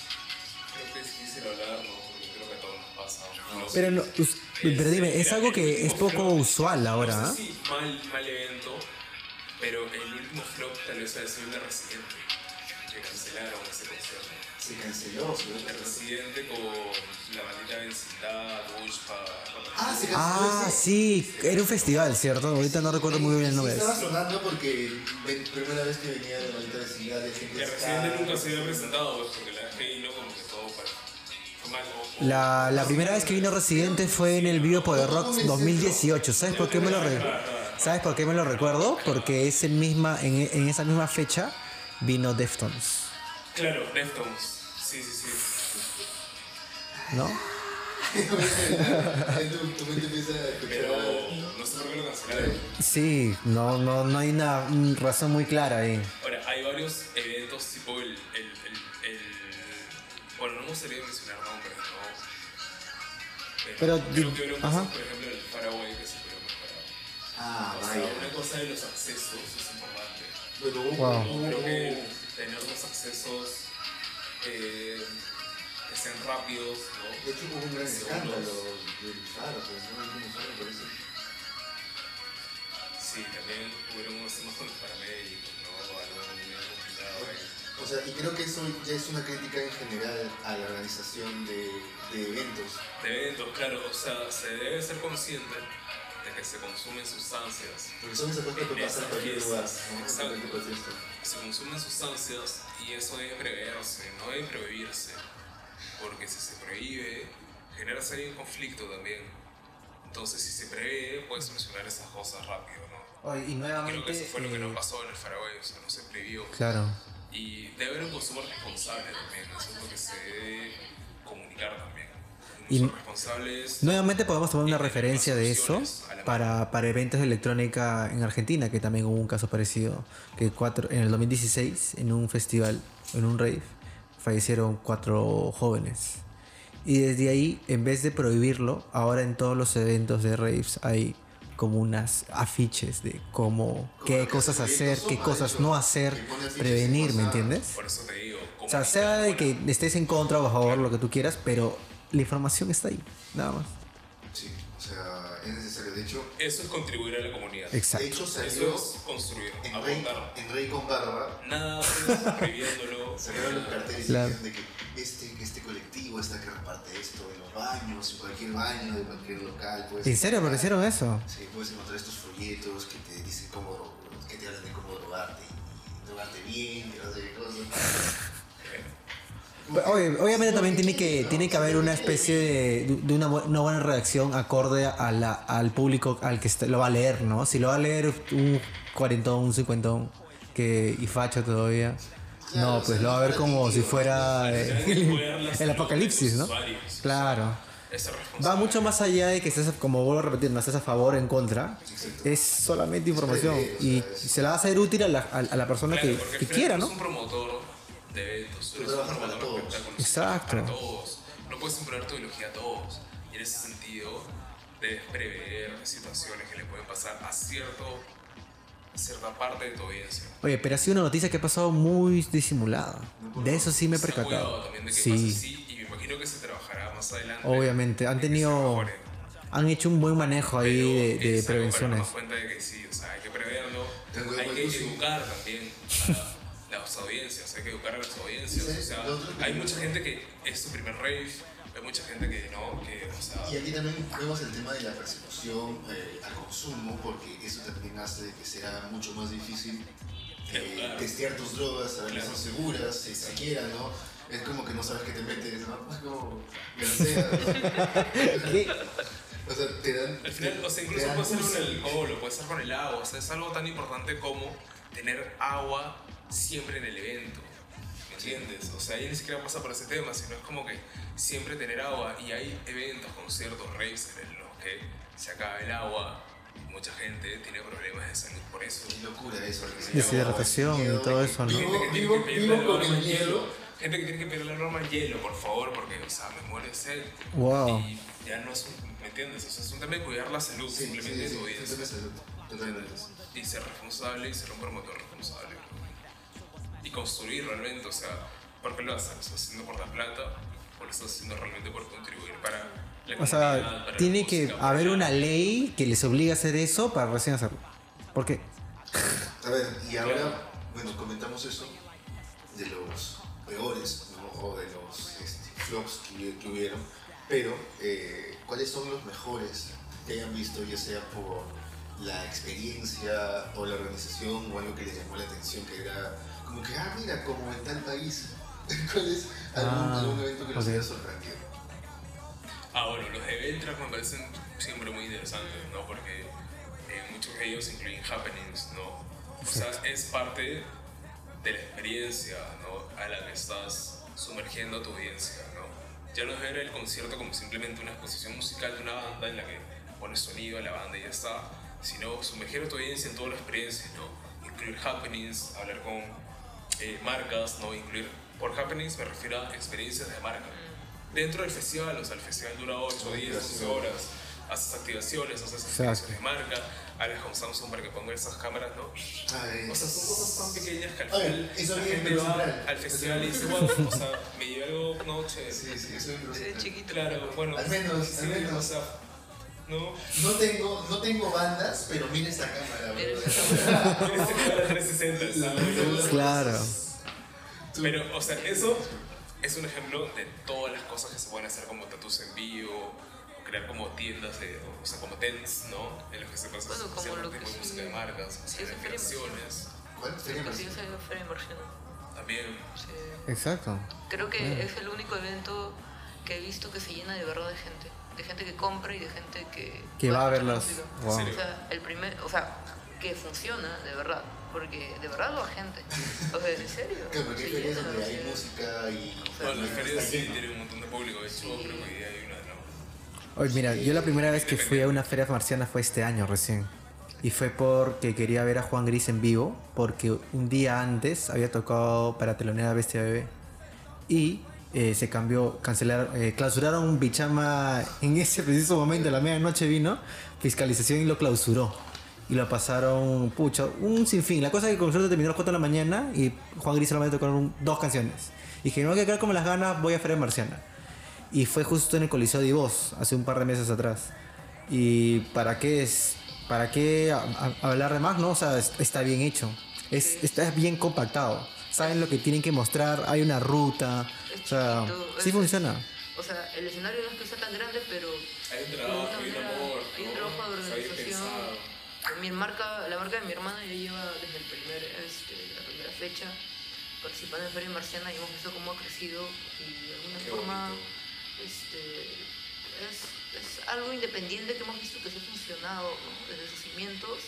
[SPEAKER 4] creo que es difícil hablar, ¿no? Porque creo que a todos nos pasa. flop.
[SPEAKER 1] Pero, no, us- pero dime, es algo que es poco usual ahora,
[SPEAKER 4] No
[SPEAKER 1] ¿ah?
[SPEAKER 4] sé si mal, mal evento, pero el último flop tal vez ha sido el de Residente, que cancelaron ese concierto.
[SPEAKER 2] Se canceló,
[SPEAKER 4] El
[SPEAKER 2] bro.
[SPEAKER 4] Residente con la maldita vecindad, Bush, para...
[SPEAKER 2] Ah, se canceló
[SPEAKER 1] Ah,
[SPEAKER 2] ese.
[SPEAKER 1] sí, era un festival, ¿cierto? Ahorita no recuerdo muy bien el nombre.
[SPEAKER 2] Estaba sonando porque ven- primera vez que venía de maldita vecindad de gente
[SPEAKER 4] El Residente nunca se había presentado, pues, porque la gente vino
[SPEAKER 1] La, la primera vez que vino Residente fue en el Vivo Poder Rock 2018. ¿Sabes por qué me lo ¿Sabes por qué me lo recuerdo? Porque es el misma, en, en esa misma fecha vino Deftones,
[SPEAKER 4] Claro, Deftones. Sí, sí, sí.
[SPEAKER 1] ¿no?
[SPEAKER 2] tu, tu mente empieza a
[SPEAKER 4] Pero
[SPEAKER 2] escuchar.
[SPEAKER 4] no sé por qué lo cancelaron.
[SPEAKER 1] Sí, no, no, no hay una razón muy clara ahí.
[SPEAKER 4] Ahora, hay varios eventos tipo el- bueno, no me gustaría mencionar nombres, ¿no?
[SPEAKER 1] Pero
[SPEAKER 4] creo
[SPEAKER 1] di-
[SPEAKER 4] que hubo
[SPEAKER 1] ajá.
[SPEAKER 4] por ejemplo, el Paraguay que se puede mejorar.
[SPEAKER 2] Ah,
[SPEAKER 4] O sea, una cosa de los accesos es importante.
[SPEAKER 2] Bueno, hubo-
[SPEAKER 1] Wow.
[SPEAKER 4] Creo que tener los accesos eh, que sean rápidos, ¿no?
[SPEAKER 2] De hecho hubo un gran escándalo pues, ¿no? Algunos Faro, parece.
[SPEAKER 4] Sí, también hubieron unos temas con los paramédicos, ¿no? Algo muy complicado ahí.
[SPEAKER 2] O sea, y creo que eso ya es una crítica en general a la organización de, de eventos.
[SPEAKER 4] De eventos, claro, o sea, se debe ser consciente de que se consumen sustancias,
[SPEAKER 2] Porque son esas cosas que pasan en cualquier lugar, ¿no?
[SPEAKER 4] Se consumen sustancias y eso debe preverse, no debe prohibirse, porque si se prohíbe, genera serio un conflicto también. Entonces, si se prevé, puede solucionar esas cosas rápido, ¿no?
[SPEAKER 1] Y
[SPEAKER 4] Creo
[SPEAKER 1] nuevamente.
[SPEAKER 4] que eso fue lo que
[SPEAKER 1] eh,
[SPEAKER 4] nos pasó en el Faraway, o sea, no se previó.
[SPEAKER 1] Claro.
[SPEAKER 4] Y debe haber un consumo responsable también, eso es lo que se debe comunicar también.
[SPEAKER 1] Y-
[SPEAKER 4] uso responsable es
[SPEAKER 1] Nuevamente podemos tomar una referencia de eso para, para eventos de electrónica en Argentina, que también hubo un caso parecido, que cuatro, en el 2016, en un festival, en un rave, fallecieron cuatro jóvenes. Y desde ahí, en vez de prohibirlo, ahora en todos los eventos de raves hay como unas afiches de cómo, qué cosas hacer, qué cosas no hacer, prevenir, ¿me entiendes? O sea, sea de que estés en contra o a favor, lo que tú quieras, pero la información está ahí, nada más.
[SPEAKER 2] Sí, o sea. De hecho,
[SPEAKER 4] Eso es contribuir a la comunidad.
[SPEAKER 2] de
[SPEAKER 1] Exacto.
[SPEAKER 2] hecho
[SPEAKER 4] Eso
[SPEAKER 2] salió
[SPEAKER 4] es construir,
[SPEAKER 2] en Rey, en Rey con Barba,
[SPEAKER 4] Nada prohibiéndolo.
[SPEAKER 2] sacaron los carteles
[SPEAKER 1] Claro.
[SPEAKER 2] de que este, este colectivo está que reparte esto en los baños, en cualquier baño, de cualquier local. Puedes
[SPEAKER 1] ¿En serio? ¿Pero
[SPEAKER 2] encontrar-
[SPEAKER 1] hicieron eso?
[SPEAKER 2] Sí, puedes encontrar estos folletos que te dicen cómo, que te hablan de cómo drogarte y drogarte bien, y no sé qué cosas.
[SPEAKER 1] Obviamente también tiene que, tiene que haber una especie de, de una, una buena redacción acorde a la, al público al que lo va a leer, ¿no? Si lo va a leer un cuarentón, un cincuentón que, y facha todavía, no, pues lo va a ver como si fuera
[SPEAKER 4] que
[SPEAKER 1] eh, el apocalipsis, ¿no? Claro.
[SPEAKER 4] Es
[SPEAKER 1] Va mucho más allá de que estés, como vuelvo a repetir, no estés a favor o en contra. Es solamente información. Y se la va a hacer útil a la, a, a la persona que, que quiera, ¿no?
[SPEAKER 4] eres un promotor de eventos, tú
[SPEAKER 2] Tú
[SPEAKER 4] eres un
[SPEAKER 2] trabajas para todos.
[SPEAKER 1] Exacto.
[SPEAKER 4] Para todos. No puedes imponer tu ideología a todos. Y en ese sentido, debes prever situaciones que le pueden pasar a cierto cierta parte de tu audiencia.
[SPEAKER 1] Oye, pero ha sido una noticia que ha pasado muy disimulada. De eso sí me he
[SPEAKER 4] Se ha cuidado
[SPEAKER 1] percatado.
[SPEAKER 4] también de que
[SPEAKER 1] Sí,
[SPEAKER 4] pase así y me imagino que se trabajará más adelante.
[SPEAKER 1] obviamente. Han tenido. Han hecho un buen manejo ahí
[SPEAKER 4] Pero
[SPEAKER 1] de, de prevenciones.
[SPEAKER 4] darnos cuenta de que sí, o sea, hay que preverlo, hay que educar también las audiencias, hay que educar a las audiencias,
[SPEAKER 2] Sí,
[SPEAKER 4] o sea,
[SPEAKER 2] que-
[SPEAKER 4] hay mucha gente que es su primer rave, hay mucha gente que no, que, o sea,
[SPEAKER 2] Y aquí también vemos el tema de la persecución eh, al consumo, porque eso también hace que sea mucho más difícil eh,
[SPEAKER 4] Claro.
[SPEAKER 2] testear tus drogas, saber que
[SPEAKER 4] Claro.
[SPEAKER 2] son seguras, si siquiera, ¿no? Es como que no sabes qué te metes, ¿no? Es como grasea, ¿no? O sea, te dan...
[SPEAKER 4] al final, o sea,
[SPEAKER 2] te
[SPEAKER 4] incluso puede ser con el alcohol o puede ser con el agua, o sea, es algo tan importante como tener agua siempre en el evento. ¿Me entiendes? O sea, ahí ni siquiera pasa por ese tema, sino es como que siempre tener agua y hay eventos, conciertos, raves en los que se acaba el agua y mucha gente tiene problemas de salud por eso.
[SPEAKER 2] Es locura eso.
[SPEAKER 1] Deshidratación y todo eso, ¿no?
[SPEAKER 2] Vivo,
[SPEAKER 4] Gente que tiene
[SPEAKER 2] vivo,
[SPEAKER 4] que pedir
[SPEAKER 2] vivo
[SPEAKER 4] la
[SPEAKER 2] con
[SPEAKER 4] norma
[SPEAKER 2] el hielo.
[SPEAKER 4] Gente que tiene que pedir la norma en hielo, por favor, porque, o sea, me muero de sed.
[SPEAKER 1] Wow.
[SPEAKER 4] Y ya no es un, ¿me entiendes? O sea, es un tema de cuidar la salud
[SPEAKER 2] Sí,
[SPEAKER 4] simplemente
[SPEAKER 2] sí,
[SPEAKER 4] de
[SPEAKER 2] sí, salud, totalmente.
[SPEAKER 4] Y ser responsable y ser un promotor responsable. Y construir realmente, o sea, ¿por qué lo haces? ¿Lo estás haciendo por la plata o lo estás haciendo realmente por contribuir para la
[SPEAKER 1] O sea,
[SPEAKER 4] para la
[SPEAKER 1] tiene que
[SPEAKER 4] música,
[SPEAKER 1] haber
[SPEAKER 4] la-
[SPEAKER 1] una ley que les obligue a hacer eso para recién hacerlo. ¿Por qué?
[SPEAKER 2] A ver, y ahora, bueno, comentamos eso de los peores, ¿no? O de los este, flops que, que hubieron, pero eh, ¿cuáles son los mejores que hayan visto, ya sea por la experiencia o la organización o algo que les llamó la atención, que era como que, ah, mira, como en tal país? ¿Cuál es algún,
[SPEAKER 1] Ah,
[SPEAKER 2] algún evento que los
[SPEAKER 1] ok.
[SPEAKER 2] haya sorprendido?
[SPEAKER 4] Ah, bueno, los de Ventrack me parecen siempre muy interesantes, ¿no? Porque eh, muchos de ellos incluyen happenings, ¿no? O sea, es parte de la experiencia, ¿no? A la que estás sumergiendo a tu audiencia, ¿no? Ya no es ver el concierto como simplemente una exposición musical de una banda en la que pones sonido a la banda y ya está, sino sumergir a tu audiencia en toda la experiencia, ¿no? Incluir happenings, hablar con eh, marcas, ¿no? Incluir, por happenings me refiero a experiencias de marca. Dentro del festival, o sea, el festival dura 8, 10, 12 horas. haces activaciones, haces activaciones de marca, hablas con Samsung para que ponga esas cámaras, ¿no?
[SPEAKER 2] Ay,
[SPEAKER 4] O sea, son cosas tan pequeñas que al final la gente
[SPEAKER 2] en
[SPEAKER 4] va
[SPEAKER 2] Central.
[SPEAKER 4] al festival y dice, wow, o sea, me llevé algo, no, chévere.
[SPEAKER 2] Sí, sí, eso es.
[SPEAKER 4] Claro, bueno.
[SPEAKER 2] Al menos,
[SPEAKER 4] sí,
[SPEAKER 2] al menos.
[SPEAKER 4] O sea, no.
[SPEAKER 2] No tengo, no tengo bandas, pero mira esta cámara,
[SPEAKER 3] Mira
[SPEAKER 2] bro.
[SPEAKER 3] esta
[SPEAKER 4] Tienes que llevar a 360, ¿sabes?
[SPEAKER 1] Claro.
[SPEAKER 4] Pero, o sea, eso es un ejemplo de todas las cosas que se pueden hacer como tatuos en vivo, o crear como tiendas, de, o sea, como tents, ¿no? En los que se hacer
[SPEAKER 3] Bueno, como lo
[SPEAKER 4] tipo
[SPEAKER 3] que
[SPEAKER 4] de
[SPEAKER 3] sí-
[SPEAKER 4] música de marcas, o
[SPEAKER 3] sí,
[SPEAKER 4] sea,
[SPEAKER 3] es
[SPEAKER 4] de también.
[SPEAKER 3] Sí.
[SPEAKER 1] Exacto.
[SPEAKER 3] Creo que es el único evento que he visto que se llena de verdad de gente. De gente que compra y de gente que...
[SPEAKER 1] Que va a
[SPEAKER 3] música.
[SPEAKER 1] Wow.
[SPEAKER 3] O sea, el primer... O sea, que funciona de verdad. Porque de verdad va gente. O sea, en serio.
[SPEAKER 2] Claro, porque hay ferias
[SPEAKER 3] llena,
[SPEAKER 2] donde
[SPEAKER 3] o
[SPEAKER 2] hay
[SPEAKER 3] sea,
[SPEAKER 2] música y.
[SPEAKER 4] Bueno, las ferias sí tienen un montón de público, de hecho, creo que hay una, ¿no?
[SPEAKER 1] Oye, mira, yo la primera vez que fui a una feria marciana fue este año recién. Y fue porque quería ver a Juan Gris en vivo, porque un día antes había tocado para telonera Bestia Bebé. Y eh, se cambió, cancelaron, eh, clausuraron un bichama en ese preciso momento, la medianoche vino, fiscalización y lo clausuró. Y lo pasaron, pucha, un sinfín. La cosa es que con terminó a las 4 de la mañana y Juan Gris solamente tocaron dos canciones. Y dije, no voy a quedar como las ganas, voy a Feria Marciana. Y fue justo en el Coliseo de Voz, hace un par de meses atrás. Y para qué es, para qué a- hablar de más, ¿no? O sea, es- está bien hecho. Es, está bien compactado. Saben lo que tienen que mostrar, hay una ruta. O sea,
[SPEAKER 3] chiquito,
[SPEAKER 1] sí
[SPEAKER 3] es-
[SPEAKER 1] funciona.
[SPEAKER 3] O sea, el escenario no es que sea tan grande, pero...
[SPEAKER 4] Hay un trabajo, hay un amor,
[SPEAKER 3] Hay un trabajo de organización. Mi marca, la marca de mi hermana ya lleva desde el primer, este, la primera fecha participando en Feria Marciana y hemos visto cómo ha crecido y de alguna
[SPEAKER 4] Qué
[SPEAKER 3] forma este, es, es algo independiente que hemos visto que se ha funcionado ¿no? desde sus cimientos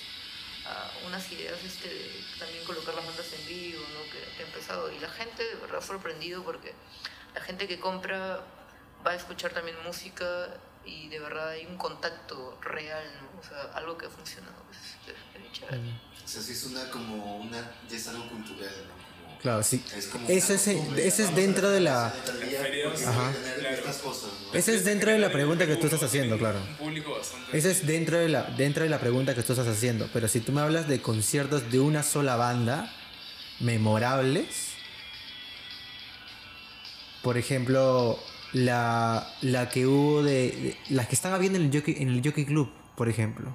[SPEAKER 3] a unas ideas este, de también colocar las bandas en vivo ¿no? que, que ha empezado y la gente de verdad fue sorprendido porque la gente que compra va a escuchar también música y de verdad hay un contacto real, ¿no? o sea, algo que ha funcionado. pues, es, es chévere.
[SPEAKER 2] O sea, sí es una como una. Ya es algo cultural, ¿no?
[SPEAKER 1] Claro, sí.
[SPEAKER 2] es como
[SPEAKER 1] Eso es, ese es dentro de la... Ajá.
[SPEAKER 2] ¿no?
[SPEAKER 1] Ese es dentro de la pregunta que tú estás haciendo, claro.
[SPEAKER 4] Un público bastante.
[SPEAKER 1] Ese es dentro de, la, dentro de la pregunta que tú estás haciendo. Pero si tú me hablas de conciertos de una sola banda, memorables, por ejemplo, la, la que hubo de, de- Las que están habiendo en el, Jockey, en el Jockey Club, por ejemplo.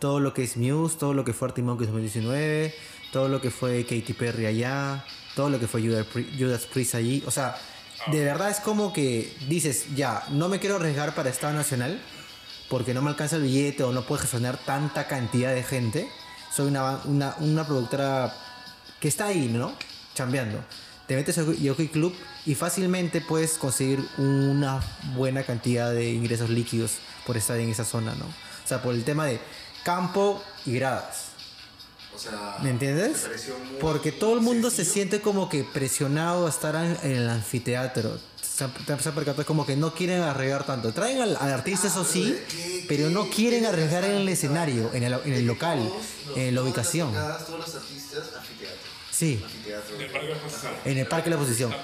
[SPEAKER 1] Todo lo que es Muse, todo lo que fue Arctic Monkeys 2019, todo lo que fue Katy Perry allá, todo lo que fue Judas Pri- Judas Priest allí. O sea, de verdad es como que dices, ya, no me quiero arriesgar para Estado Nacional porque no me alcanza el billete o no puedo gestionar tanta cantidad de gente. Soy una, una, una productora que está ahí, ¿no? Chambeando. Te metes a Yoki Club y fácilmente puedes conseguir una buena cantidad de ingresos líquidos por estar en esa zona, ¿no? O sea, por el tema de campo y gradas.
[SPEAKER 2] O sea,
[SPEAKER 1] ¿Me entiendes? Porque todo el mundo se
[SPEAKER 2] sencillo.
[SPEAKER 1] siente como que presionado a estar en, en el anfiteatro. Se han- percatado como que no quieren arriesgar tanto. Traen al, al artista, eso sí,
[SPEAKER 2] ¿Qué-
[SPEAKER 1] pero
[SPEAKER 2] qué-
[SPEAKER 1] no quieren arriesgar en el escenario, en el, en el local,
[SPEAKER 2] los-
[SPEAKER 1] en la ubicación.
[SPEAKER 2] tocadas, Todos los artistas, anfiteatro.
[SPEAKER 1] Sí,
[SPEAKER 2] Anfiteatro.
[SPEAKER 4] Del Parque de la Exposición.
[SPEAKER 1] en el Parque de la Exposición.
[SPEAKER 4] Ah,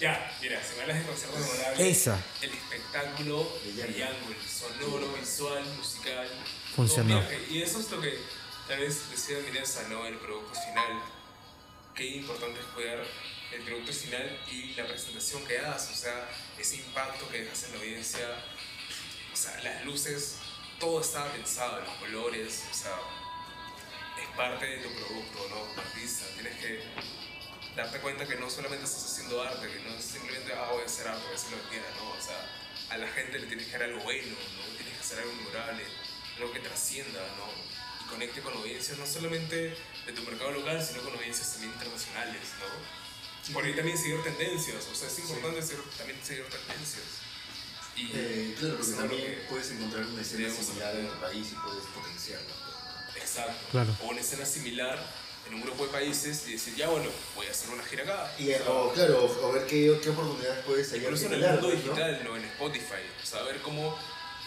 [SPEAKER 4] Ya, mira, si me hablas de concierto memorable,
[SPEAKER 1] Esa.
[SPEAKER 4] el espectáculo.
[SPEAKER 2] Yangol,
[SPEAKER 4] sonoro, visual, musical.
[SPEAKER 1] Funcionó.
[SPEAKER 4] Y eso es lo que tal vez decía Mireza, ¿no? El producto final. Qué importante es cuidar el producto final y la presentación que das, o sea, ese impacto que dejas en la audiencia, o sea, las luces, todo estaba pensado, los colores, o sea, es parte de tu producto, ¿no? Como artista, tienes que darte cuenta que no solamente estás haciendo arte, que no es simplemente, ah, voy a hacer arte, voy a hacer lo que quiera, ¿no? O sea, a la gente le tienes que dar algo bueno, ¿no? Tienes que hacer algo memorable, algo que trascienda, ¿no? Y conecte con audiencias no solamente de tu mercado local, sino con audiencias también internacionales, ¿no? Por ahí también seguir tendencias, o sea, es importante seguir- también seguir tendencias. Y
[SPEAKER 2] eh, claro, porque también
[SPEAKER 4] que-
[SPEAKER 2] puedes encontrar una escena similar en tu país y puedes potenciarla.
[SPEAKER 4] Exacto.
[SPEAKER 1] Claro.
[SPEAKER 4] O una escena similar en un grupo de países y decir, ya bueno, voy a hacer una gira acá.
[SPEAKER 2] Y,
[SPEAKER 4] O sea,
[SPEAKER 2] o, claro, o ver qué, qué oportunidades puedes hallar
[SPEAKER 4] Incluso en el mundo
[SPEAKER 2] ¿no?
[SPEAKER 4] digital, ¿no? En Spotify. O sea, ver cómo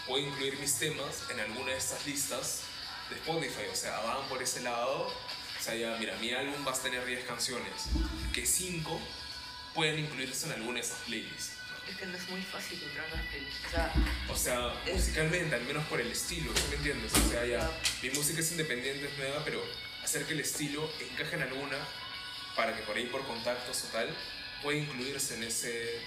[SPEAKER 4] puedo incluir mis temas en alguna de estas listas de Spotify. O sea, van por ese lado. O sea, ya, mira, mi álbum va a tener 10 canciones. Que 5 pueden incluirse en alguna de esas playlists.
[SPEAKER 3] es que no es muy fácil entrar a las playlists. O sea,
[SPEAKER 4] O sea,
[SPEAKER 3] Es-
[SPEAKER 4] musicalmente, al menos por el estilo, ¿sí me entiendes? O sea, ya, mi música es independiente, es nueva, pero hacer que el estilo encaje en alguna para que por ahí por contactos o tal pueda incluirse en ese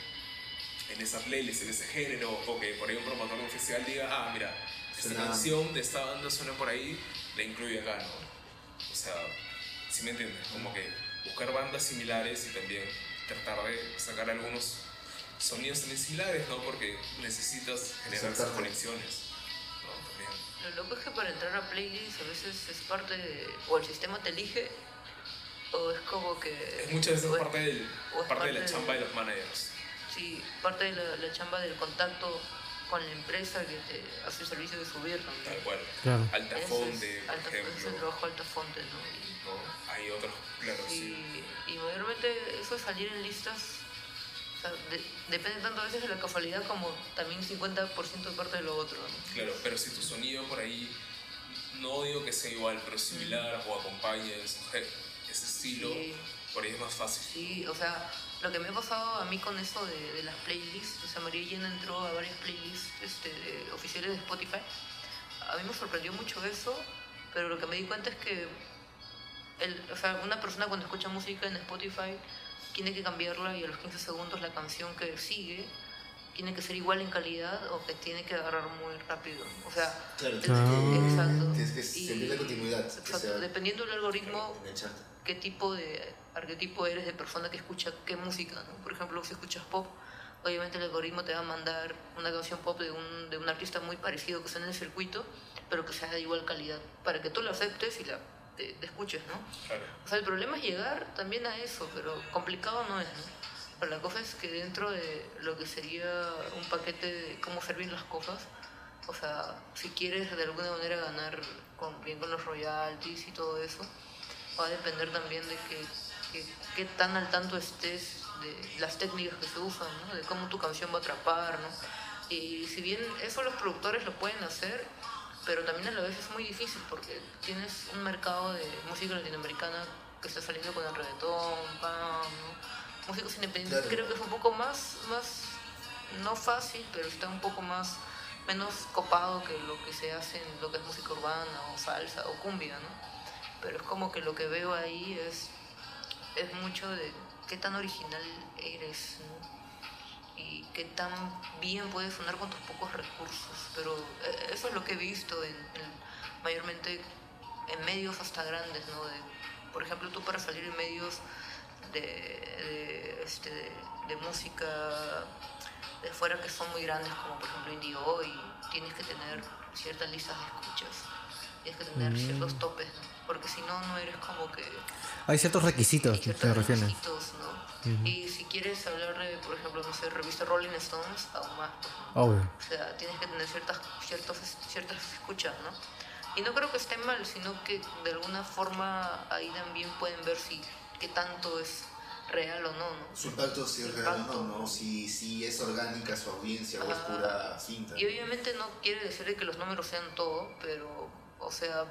[SPEAKER 4] en esa playlist, en ese género, o que por ahí un promotor de un festival diga, ah, mira, esta
[SPEAKER 2] Suena-
[SPEAKER 4] canción de esta banda suena por ahí, la incluye acá, ¿no? O sea, ¿sí me entiendes? Como que buscar bandas similares y también tratar de sacar algunos sonidos también similares, ¿no? Porque necesitas generar esas conexiones.
[SPEAKER 3] Lo loco es que para entrar a playlist a veces es parte de... o el sistema te elige o es como que...
[SPEAKER 4] Es muchas veces
[SPEAKER 3] es-
[SPEAKER 4] parte, del,
[SPEAKER 3] o es
[SPEAKER 4] parte de la chamba
[SPEAKER 3] de-
[SPEAKER 4] de los managers.
[SPEAKER 3] Sí, parte de la, la chamba del contacto con la empresa que te hace el servicio de subir
[SPEAKER 4] Tal
[SPEAKER 3] también.
[SPEAKER 4] cual.
[SPEAKER 1] Claro.
[SPEAKER 4] Alta
[SPEAKER 3] Ese es
[SPEAKER 4] fonte, por
[SPEAKER 3] alta- ese es el
[SPEAKER 4] ejemplo.
[SPEAKER 3] trabajo alta fonte, ¿no? Y-
[SPEAKER 4] ¿no? Hay otros, claro, sí.
[SPEAKER 3] Y, mayormente eso de salir en listas sea, de- depende tanto a veces de la casualidad como también 50% de parte de lo otro. ¿no?
[SPEAKER 4] Claro, pero si tu sonido por ahí, no digo que sea igual, pero similar o acompaña ese, ese estilo,
[SPEAKER 3] Sí.
[SPEAKER 4] por ahí es más fácil.
[SPEAKER 3] Sí, o sea, lo que me ha pasado a mí con eso de, de las playlists, o sea, María Llena entró a varias playlists este, de- oficiales de Spotify. A mí me sorprendió mucho eso, pero lo que me di cuenta es que el, o sea, una persona cuando escucha música en Spotify tiene que cambiarla y a los 15 segundos la canción que sigue tiene que ser igual en calidad o que tiene que agarrar muy rápido. O sea,
[SPEAKER 2] Claro, que,
[SPEAKER 3] exacto.
[SPEAKER 2] tienes que sentir la continuidad.
[SPEAKER 3] exacto,
[SPEAKER 2] sea-
[SPEAKER 3] Dependiendo del algoritmo, qué tipo de arquetipo eres de persona que escucha qué música, ¿no? Por ejemplo, si escuchas pop, obviamente el algoritmo te va a mandar una canción pop de un, de un artista muy parecido que sea en el circuito, pero que sea de igual calidad, para que tú la aceptes y la te, te escuches, ¿no?
[SPEAKER 4] Claro.
[SPEAKER 3] O sea, el problema es llegar también a eso, pero complicado no es, ¿no? Pero la cosa es que dentro de lo que sería un paquete de cómo servir las cosas, o sea, si quieres de alguna manera ganar con, bien con los royalties y todo eso, va a depender también de que, que- qué tan al tanto estés de las técnicas que se usan, ¿no? de cómo tu canción va a atrapar. ¿no? Y si bien eso los productores lo pueden hacer, pero también a la vez es muy difícil porque tienes un mercado de música latinoamericana que está saliendo con el reggaetón, pam, ¿no? músicos independientes.
[SPEAKER 2] Claro.
[SPEAKER 3] Creo que es un poco más, más, no fácil, pero está un poco más menos copado que lo que se hace en lo que es música urbana o salsa o cumbia, ¿no? Pero es como que lo que veo ahí es, es mucho de qué tan original eres, ¿no? Y qué tan bien puedes sonar con tus pocos recursos. Pero eh, eso es lo que he visto en, en- mayormente en medios hasta grandes, ¿no? De, por ejemplo, tú para salir en medios de, de, este, de, de música de fuera que son muy grandes, como por ejemplo Indigo, y tienes que tener ciertas listas de escuchas, tienes que tener ciertos topes, ¿no? Porque si no, no eres como que...
[SPEAKER 1] Hay ciertos requisitos,
[SPEAKER 3] hay
[SPEAKER 1] ¿te refieres?
[SPEAKER 3] requisitos, ¿no? Y si quieres hablar de, por ejemplo, no sé, revista Rolling Stones, aún más. ¿no?
[SPEAKER 1] Obvio.
[SPEAKER 3] O sea, tienes que tener ciertas, ciertos, ciertas escuchas, ¿no? Y no creo que esté mal, sino que de alguna forma ahí también pueden ver si qué tanto es real o no, ¿no?
[SPEAKER 2] Su impacto si es real o no, ¿no? Si, si es orgánica su audiencia o es
[SPEAKER 3] Ajá.
[SPEAKER 2] pura cinta.
[SPEAKER 3] Y obviamente no quiere decir de que los números sean todo, pero, o sea,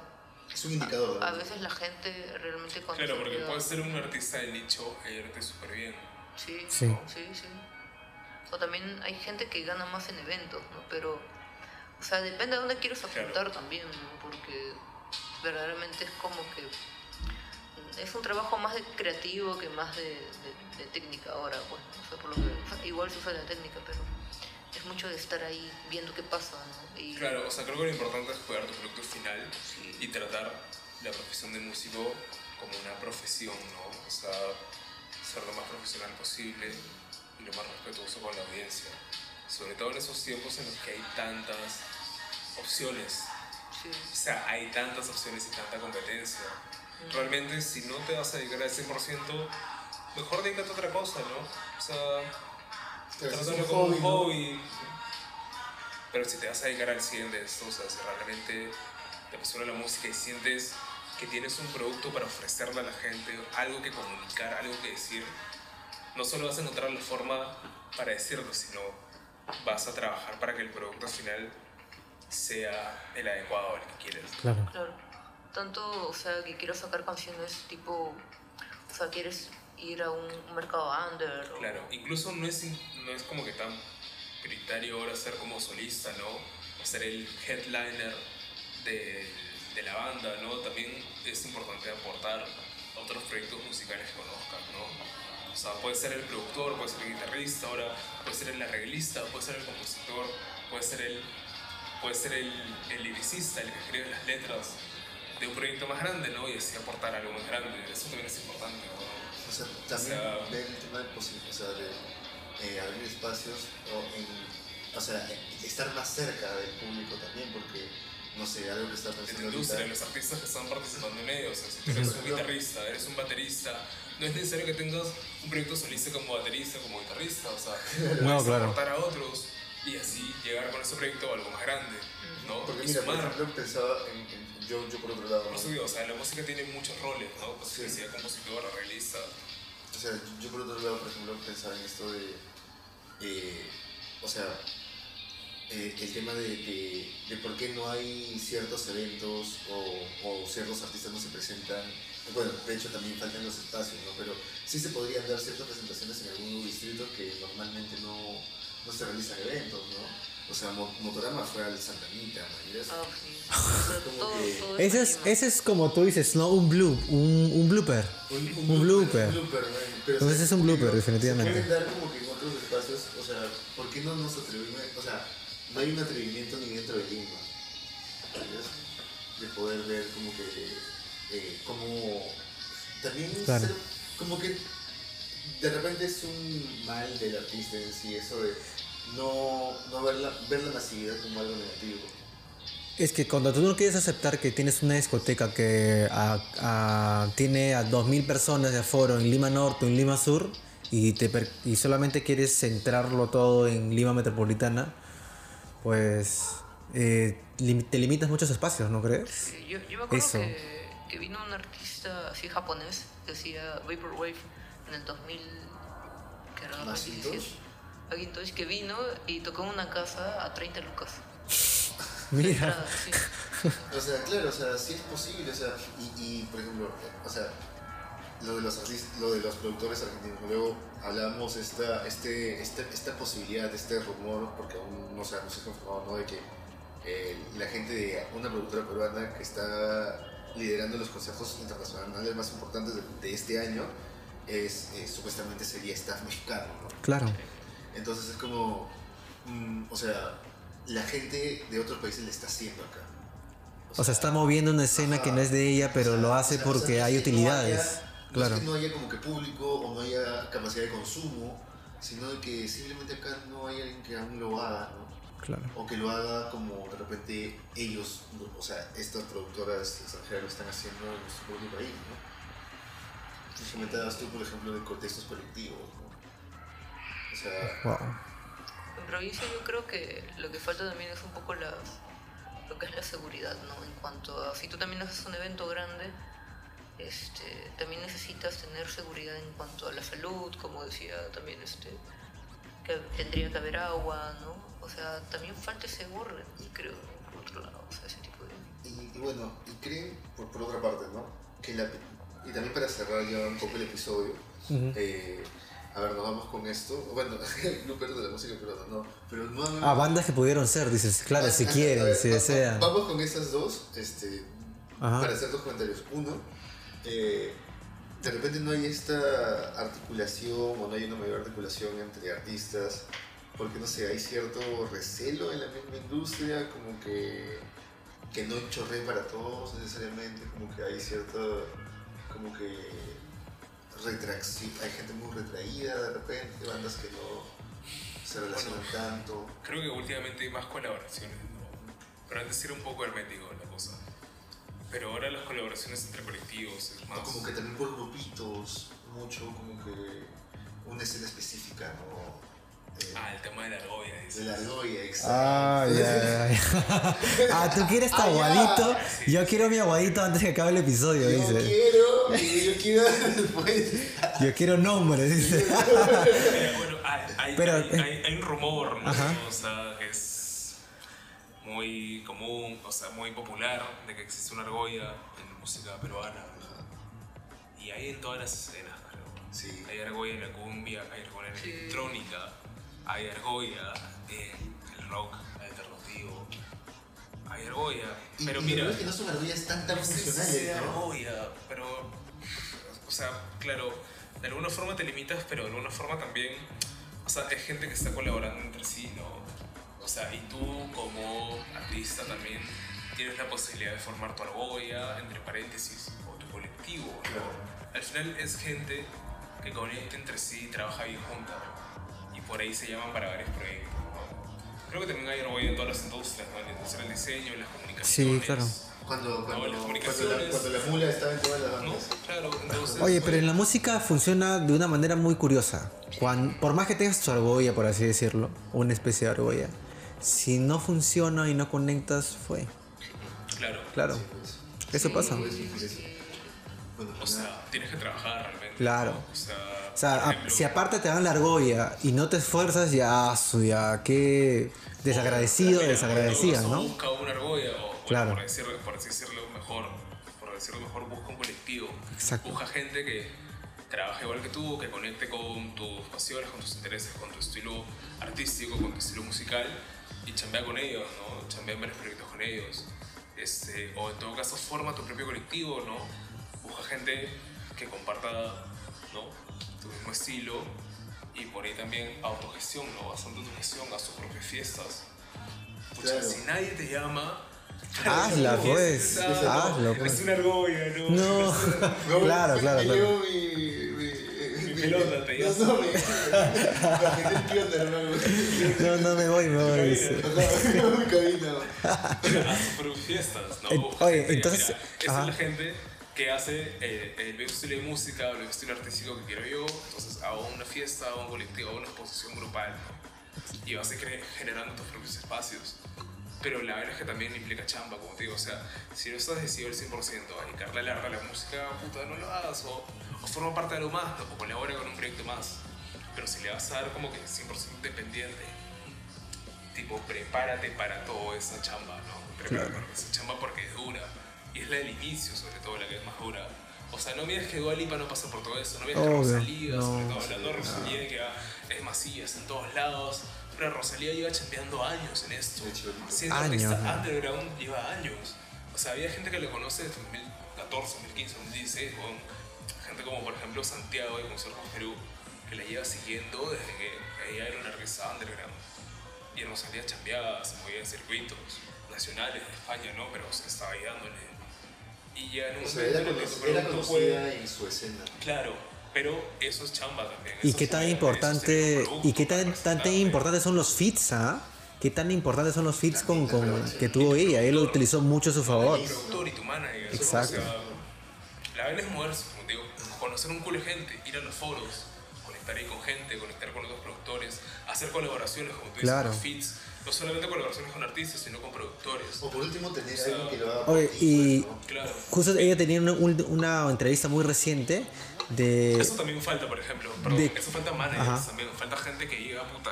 [SPEAKER 2] Es un indicador.
[SPEAKER 3] a veces la gente realmente cuando
[SPEAKER 4] Claro, porque puedes ser un artista de nicho e irte súper bien.
[SPEAKER 3] Sí,
[SPEAKER 1] Sí.
[SPEAKER 3] sí, sí. O también hay gente que gana más en eventos, ¿no? Pero, o sea, depende de dónde quieres apuntar
[SPEAKER 4] Claro.
[SPEAKER 3] también, ¿no? Porque verdaderamente es como que es un trabajo más de creativo que más de, de- de técnica ahora, pues. O sea, por lo que, o sea, igual se usa la técnica, pero es mucho de estar ahí viendo qué pasa, ¿no? Y,
[SPEAKER 4] Claro, o sea, creo que lo importante es cuidar tu producto final
[SPEAKER 3] Sí.
[SPEAKER 4] y tratar la profesión de músico como una profesión, ¿no? O sea, ser lo más profesional posible y lo más respetuoso con la audiencia. Sobre todo en esos tiempos en los que hay tantas opciones.
[SPEAKER 3] sí.
[SPEAKER 4] O sea, hay tantas opciones y tanta competencia. Realmente, si no te vas a dedicar al 100%, mejor dedícate a otra cosa, ¿no? O sea,
[SPEAKER 2] Un
[SPEAKER 4] como un
[SPEAKER 2] hobby, ¿no?
[SPEAKER 4] hobby. Pero si te vas a dedicar al 100 de esto, o sea, si realmente te apasiona la música y sientes que tienes un producto para ofrecerle a la gente, algo que comunicar, algo que decir, no solo vas a encontrar la forma para decirlo, sino vas a trabajar para que el producto final sea el adecuado, el que quieres.
[SPEAKER 1] Claro.
[SPEAKER 3] Claro. Tanto, o sea, que quiero sacar canciones tipo, o sea, quieres ir a un, un mercado under. o-
[SPEAKER 4] Claro, incluso no es, no es como que tan prioritario ahora ser como solista, ¿no? Ser el headliner de, de la banda, ¿no? También es importante aportar otros proyectos musicales que conozcas, ¿no? O sea, puede ser el productor, puede ser el guitarrista, ahora puede ser el arreglista, puede ser el compositor, puede ser el, puede ser el, el liricista, el que escribe las letras de un proyecto más grande, ¿no? Y así aportar algo más grande. Eso también es importante, ¿no?
[SPEAKER 2] O sea, también
[SPEAKER 4] O sea-
[SPEAKER 2] ver el tema de, o sea, de eh, abrir espacios o, en, o sea, en- estar más cerca del público también, porque, no sé, algo que está
[SPEAKER 4] en
[SPEAKER 2] pensando
[SPEAKER 4] la industria,
[SPEAKER 2] ahorita.
[SPEAKER 4] los artistas que están participando en ellos. O sea, si tú eres un guitarrista, eres un baterista, no es necesario que tengas un proyecto solista como baterista, como guitarrista. O sea,
[SPEAKER 1] No,
[SPEAKER 4] puedes
[SPEAKER 1] claro.
[SPEAKER 4] aportar a otros y así llegar con ese proyecto a algo más grande, ¿no?
[SPEAKER 2] Porque
[SPEAKER 4] y
[SPEAKER 2] mira, por
[SPEAKER 4] sumar.
[SPEAKER 2] ejemplo, pensaba en, en- yo, yo por otro lado,
[SPEAKER 4] Por
[SPEAKER 2] ¿no?
[SPEAKER 4] eso digo, o sea, la música tiene muchos roles, ¿no? Pues
[SPEAKER 2] Sí.
[SPEAKER 4] sea compositor, arreglista.
[SPEAKER 2] O sea, yo por otro lado, por ejemplo, pensaba en esto de, eh, o sea, eh, el tema de, de, de por qué no hay ciertos eventos o, o ciertos artistas no se presentan. Bueno, de hecho también faltan los espacios, ¿no? Pero sí se podrían dar ciertas presentaciones en algún distrito que normalmente no, no se realizan eventos, ¿no? O sea, Mo- Motorama fue al Santa Anita, ¿no?
[SPEAKER 1] Ese es, ese es como tú dices, ¿no? Un bloop, un, un blooper. Un blooper.
[SPEAKER 2] Un blooper, ¿no? Pero,
[SPEAKER 1] Entonces es un blooper, definitivamente.
[SPEAKER 2] Se pueden dar como que en otros espacios, o sea, ¿por qué no nos atrevimos? O sea, no hay un atrevimiento ni dentro de Lima, ¿sabes? De poder ver como que, eh, como, también
[SPEAKER 1] Claro.
[SPEAKER 2] ser, como que de repente es un mal del artista en sí, eso de no, no ver, la, ver la masividad como algo negativo.
[SPEAKER 1] Es que cuando tú no quieres aceptar que tienes una discoteca que a- a- tiene a 2.000 personas de aforo en Lima Norte o en Lima Sur y, te per- y solamente quieres centrarlo todo en Lima Metropolitana, pues eh, te limitas muchos espacios, ¿no crees?
[SPEAKER 3] Sí, Yo, yo me acuerdo
[SPEAKER 1] Eso.
[SPEAKER 3] que, que vino un artista así japonés que hacía Vaporwave en el 2000, que era
[SPEAKER 2] ¿Macintosh?
[SPEAKER 3] 2017. Macintosh que vino y tocó en una casa a 30 lucas.
[SPEAKER 1] Mira,
[SPEAKER 3] Entrada, sí.
[SPEAKER 2] O sea, claro, o sea, sí es posible, o sea, y, y por ejemplo, o sea, lo de los artistas, lo de los productores argentinos, luego hablábamos esta, este, este, esta posibilidad, este rumor, porque aún no se ha, no se ha confirmado, ¿no? De que eh, la gente de una productora peruana que está liderando los conciertos internacionales más importantes de, de este año, es, eh, supuestamente sería staff mexicano, ¿no?
[SPEAKER 1] claro.
[SPEAKER 2] Entonces es como, mm, o sea, la gente de otros países le está haciendo acá.
[SPEAKER 1] O sea, está moviendo una escena que no es de ella, pero
[SPEAKER 2] o sea,
[SPEAKER 1] lo hace
[SPEAKER 2] sea, o sea,
[SPEAKER 1] porque
[SPEAKER 2] no
[SPEAKER 1] hay
[SPEAKER 2] no
[SPEAKER 1] utilidades.
[SPEAKER 2] haya-
[SPEAKER 1] Claro.
[SPEAKER 2] No es que no haya como que público o no haya capacidad de consumo, sino de que simplemente acá no hay alguien que aún lo haga, ¿no?
[SPEAKER 1] Claro.
[SPEAKER 2] O que lo haga como de repente ellos, o sea, estas productoras extranjeras lo están haciendo en nuestro propio país, ¿no? Tú comentabas tú, por ejemplo, de contextos colectivos, ¿no? O sea,
[SPEAKER 1] Wow.
[SPEAKER 3] En provincia yo creo que lo que falta también es un poco las, lo que es la seguridad, ¿no? En cuanto a, si tú también haces un evento grande, este, también necesitas tener seguridad en cuanto a la salud, como decía también, este, que tendría que haber agua, ¿no? O sea, también falta ese orden, creo, por otro lado, o sea, ese tipo de...
[SPEAKER 2] Y, y bueno, y creen, por, por otra parte, ¿no? Que la, y también para cerrar ya un poco el episodio, eh, a ver, nos vamos con esto. Bueno, no pierdo de la música peruana, no. Pero no
[SPEAKER 1] Ah, bandas que pudieron ser, dices, claro, si
[SPEAKER 2] Ah, a
[SPEAKER 1] quieren,
[SPEAKER 2] ver,
[SPEAKER 1] si
[SPEAKER 2] va-
[SPEAKER 1] desean.
[SPEAKER 2] Vamos con esas dos, este,
[SPEAKER 1] Ajá.
[SPEAKER 2] para hacer dos comentarios. Uno, eh, de repente no hay esta articulación o no hay una mayor articulación entre artistas, porque no sé, hay cierto recelo en la misma industria, como que, que no chorre para todos necesariamente, como que hay cierta, como que retracción, hay gente muy retraída de repente, bandas que no se relacionan tanto.
[SPEAKER 4] Creo que últimamente hay más colaboraciones, ¿no? Pero antes era un poco hermético la cosa. Pero ahora las colaboraciones entre colectivos es más...
[SPEAKER 2] O como que también por grupitos, mucho como que una escena específica, ¿no?
[SPEAKER 4] Ah, el tema de la argolla,
[SPEAKER 2] de
[SPEAKER 4] dice.
[SPEAKER 2] la argolla, exacto.
[SPEAKER 1] Ah, ya, ya, ya. Ah, tú quieres tu
[SPEAKER 2] Ah,
[SPEAKER 1] aguadito. Yo quiero mi aguadito antes que acabe el episodio,
[SPEAKER 2] Yo
[SPEAKER 1] dice.
[SPEAKER 2] quiero, yo quiero después.
[SPEAKER 1] Yo quiero nombre, dice.
[SPEAKER 4] Bueno, hay, hay,
[SPEAKER 1] Pero,
[SPEAKER 4] hay,
[SPEAKER 1] eh,
[SPEAKER 4] hay- hay un rumor, ¿no?
[SPEAKER 1] Ajá.
[SPEAKER 4] O sea, que es muy común, o sea, muy popular de que existe una argolla en la música peruana. Y hay en todas las escenas, creo.
[SPEAKER 2] Sí.
[SPEAKER 4] Hay argolla en la cumbia, hay argolla en la
[SPEAKER 3] Sí.
[SPEAKER 4] electrónica, hay argolla en el rock alternativo, hay argolla.
[SPEAKER 2] Y,
[SPEAKER 4] pero
[SPEAKER 2] y
[SPEAKER 4] mira,
[SPEAKER 2] lo que no son argollas tan, tan funcionales, ¿no?
[SPEAKER 4] argolla, pero, o sea, claro, de alguna forma te limitas, pero de alguna forma también, o sea, es gente que está colaborando entre sí, ¿no? O sea, y tú como artista también tienes la posibilidad de formar tu argolla, entre paréntesis, o tu colectivo, ¿no?
[SPEAKER 2] Claro.
[SPEAKER 4] Al final es gente que conecta entre sí, trabaja bien junta, y por ahí se llaman para varios proyectos, ¿no? Creo que también hay argolla en todas las industrias, ¿no? En la industria del diseño, en las comunicaciones.
[SPEAKER 1] claro.
[SPEAKER 2] Cuando, cuando,
[SPEAKER 4] No, las
[SPEAKER 2] cuando,
[SPEAKER 4] comunicaciones.
[SPEAKER 2] la, cuando la mula estaba en todas las
[SPEAKER 4] ¿no?
[SPEAKER 2] bandas.
[SPEAKER 4] Claro, entonces...
[SPEAKER 1] Oye, pero en la música funciona de una manera muy curiosa. Cuan- por más que tengas tu argolla, por así decirlo, una especie de argolla, si no funciona y no conectas, fue.
[SPEAKER 4] Claro.
[SPEAKER 1] Claro,
[SPEAKER 2] Sí, pues.
[SPEAKER 1] eso pasa.
[SPEAKER 2] Puedes sufrir eso. Bueno,
[SPEAKER 4] O
[SPEAKER 2] pues nada.
[SPEAKER 4] sea, tienes que trabajar realmente.
[SPEAKER 1] Claro.
[SPEAKER 4] ¿no? O sea,
[SPEAKER 1] O sea, a- si aparte te dan la argolla y no te esfuerzas, ya, su, ya, qué desagradecido,
[SPEAKER 4] mira,
[SPEAKER 1] desagradecida, ¿no?
[SPEAKER 4] Busca una argolla, o
[SPEAKER 1] Claro.
[SPEAKER 4] por, decirlo, por decirlo mejor, por decirlo mejor, busca un colectivo.
[SPEAKER 1] Exacto.
[SPEAKER 4] Busca gente que trabaje igual que tú, que conecte con tus pasiones, con tus intereses, con tu estilo artístico, con tu estilo musical y chambea con ellos, ¿no? Chambea en varios proyectos con ellos. Este, o en todo caso, forma tu propio colectivo, ¿no? Busca gente que comparta, ¿no? Tu mismo estilo y por ahí también autogestión, ¿no? Bastante autogestión, haz tus propias fiestas. Pucha,
[SPEAKER 2] Claro.
[SPEAKER 4] si nadie te llama...
[SPEAKER 1] Hazla, pues, hazlo, pues.
[SPEAKER 4] Es una argolla, ¿no?
[SPEAKER 1] No,
[SPEAKER 2] No,
[SPEAKER 1] claro,
[SPEAKER 2] me-
[SPEAKER 1] claro,
[SPEAKER 2] me
[SPEAKER 1] claro.
[SPEAKER 2] llevo mi, mi,
[SPEAKER 4] Mi pelota, te
[SPEAKER 2] No, no, hermano.
[SPEAKER 1] No, no me voy, me voy.
[SPEAKER 2] Ajá, mi cabina.
[SPEAKER 4] a sus fiestas, ¿no?
[SPEAKER 1] Eh, oye, entonces,
[SPEAKER 4] esa es la gente que hace eh, el mismo estilo de música o el mismo estilo artístico que quiero yo, entonces hago una fiesta, hago un colectivo, hago una exposición grupal, y vas a ir generando tus propios espacios. Pero la verdad es que también implica chamba, como te digo, o sea, si no estás decidido al 100% a dedicarle a la arte a la música, puta, no lo hagas, o, o forma parte de algo más, o colabora con un proyecto más. Pero si le vas a dar como que 100% dependiente, tipo, prepárate para toda esa chamba, ¿no? Prepárate para esa chamba porque es dura. Y es la del inicio, sobre todo, la que es más dura. O sea, no mires que Dua Lipa no pasa por todo eso, no mires que Rosalía,
[SPEAKER 1] no,
[SPEAKER 4] sobre todo hablando de Rosalía, que es masivas en todos lados. Pero Rosalía lleva chambeando años en esto. Siendo
[SPEAKER 1] Años,
[SPEAKER 4] artista
[SPEAKER 1] ¿no?
[SPEAKER 4] underground lleva años. O sea, había gente que lo conoce desde 2014, 2015, 2016, con gente como por ejemplo Santiago de Conciertos Perú, que la lleva siguiendo desde que ella era una artista underground. Y Rosalía chambeaba, se movía en circuitos nacionales de España, ¿no? Pero se estaba ahí dándole. Y ya en un
[SPEAKER 2] O sea,
[SPEAKER 4] momento
[SPEAKER 2] era,
[SPEAKER 4] en el que tu
[SPEAKER 2] cono- era
[SPEAKER 4] producto
[SPEAKER 2] conocida
[SPEAKER 4] puede-
[SPEAKER 2] en su escena.
[SPEAKER 4] Claro, pero eso es chamba también.
[SPEAKER 1] ¿Y
[SPEAKER 4] eso
[SPEAKER 1] qué tan importante y qué tan, tan, importantes son los fits, ah? ¿Qué tan importantes son los fits con, con que tuvo ella? Él lo utilizó mucho a su favor.
[SPEAKER 4] Tu productor y tu manager.
[SPEAKER 1] Exacto.
[SPEAKER 4] O sea, la vaina es moverse, como te digo, conocer un culo de gente, ir a los foros, conectar ahí con gente, conectar con otros productores, hacer colaboraciones, como tú dices,
[SPEAKER 1] Claro.
[SPEAKER 4] con feeds. No solamente colaboraciones con artistas, sino con productores.
[SPEAKER 2] O por último, tener
[SPEAKER 4] O sea,
[SPEAKER 2] algo que lo haga.
[SPEAKER 1] Oye, y
[SPEAKER 2] pues, ¿no?
[SPEAKER 4] Claro.
[SPEAKER 1] justo ella tenía una, un- una entrevista muy reciente de...
[SPEAKER 4] Eso también falta, por ejemplo. Perdón,
[SPEAKER 1] de-
[SPEAKER 4] eso falta managers
[SPEAKER 1] Ajá.
[SPEAKER 4] también. Falta gente que diga, puta,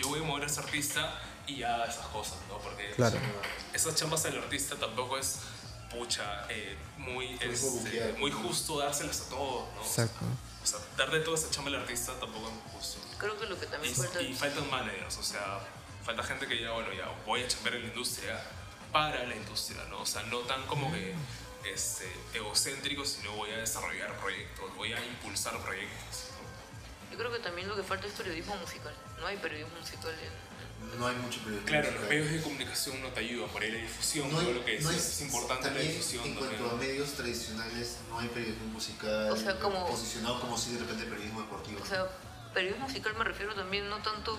[SPEAKER 4] yo voy a mover a ese artista y ya esas cosas, ¿no? Porque
[SPEAKER 1] Claro.
[SPEAKER 4] esas chambas del artista tampoco es, pucha, eh, muy,
[SPEAKER 2] mismo
[SPEAKER 4] este,
[SPEAKER 2] buquear.
[SPEAKER 4] muy justo dárselas a todos, ¿no?
[SPEAKER 1] Exacto.
[SPEAKER 4] O sea, darle toda esa chamba al artista tampoco es justo.
[SPEAKER 3] Creo que lo que también falta
[SPEAKER 4] Y, y faltan managers, o sea, falta gente que ya, bueno, ya voy a chambear en la industria para la industria, ¿no? O sea, no tan como que este, egocéntrico, sino voy a desarrollar proyectos, voy a impulsar proyectos. ¿no?
[SPEAKER 3] Yo creo que también lo que falta es periodismo musical. No hay periodismo musical en...
[SPEAKER 2] No hay mucho periodismo.
[SPEAKER 4] Claro, los
[SPEAKER 2] musical.
[SPEAKER 4] medios de comunicación no te ayudan, por ahí la difusión,
[SPEAKER 2] No hay-
[SPEAKER 4] lo que
[SPEAKER 2] no
[SPEAKER 4] es, es importante la
[SPEAKER 2] también,
[SPEAKER 4] difusión
[SPEAKER 2] En
[SPEAKER 4] también.
[SPEAKER 2] cuanto a medios tradicionales, no hay periodismo musical
[SPEAKER 3] O sea, como-
[SPEAKER 2] posicionado como si de repente periodismo deportivo.
[SPEAKER 3] O sea, periodismo musical me refiero también no tanto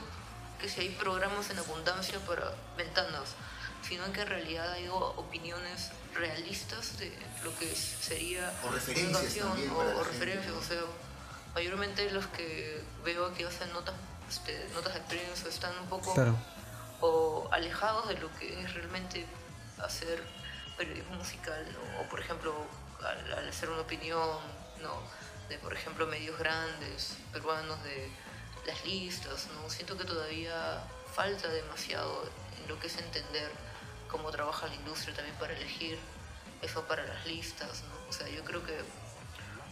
[SPEAKER 3] que si hay programas en abundancia para ventanas, sino en que en realidad hay opiniones realistas de lo que sería
[SPEAKER 2] O referencias también
[SPEAKER 3] o, o referencias. O sea, mayormente los que veo que hacen notas, este, notas de prensa están un poco
[SPEAKER 1] Claro.
[SPEAKER 3] o alejados de lo que es realmente hacer periodismo musical, ¿no? o por ejemplo, al, al hacer una opinión, ¿no? de por ejemplo medios grandes, peruanos, de las listas, ¿no? siento que todavía falta demasiado en lo que es entender cómo trabaja la industria también para elegir eso para las listas, ¿no? o sea, yo creo que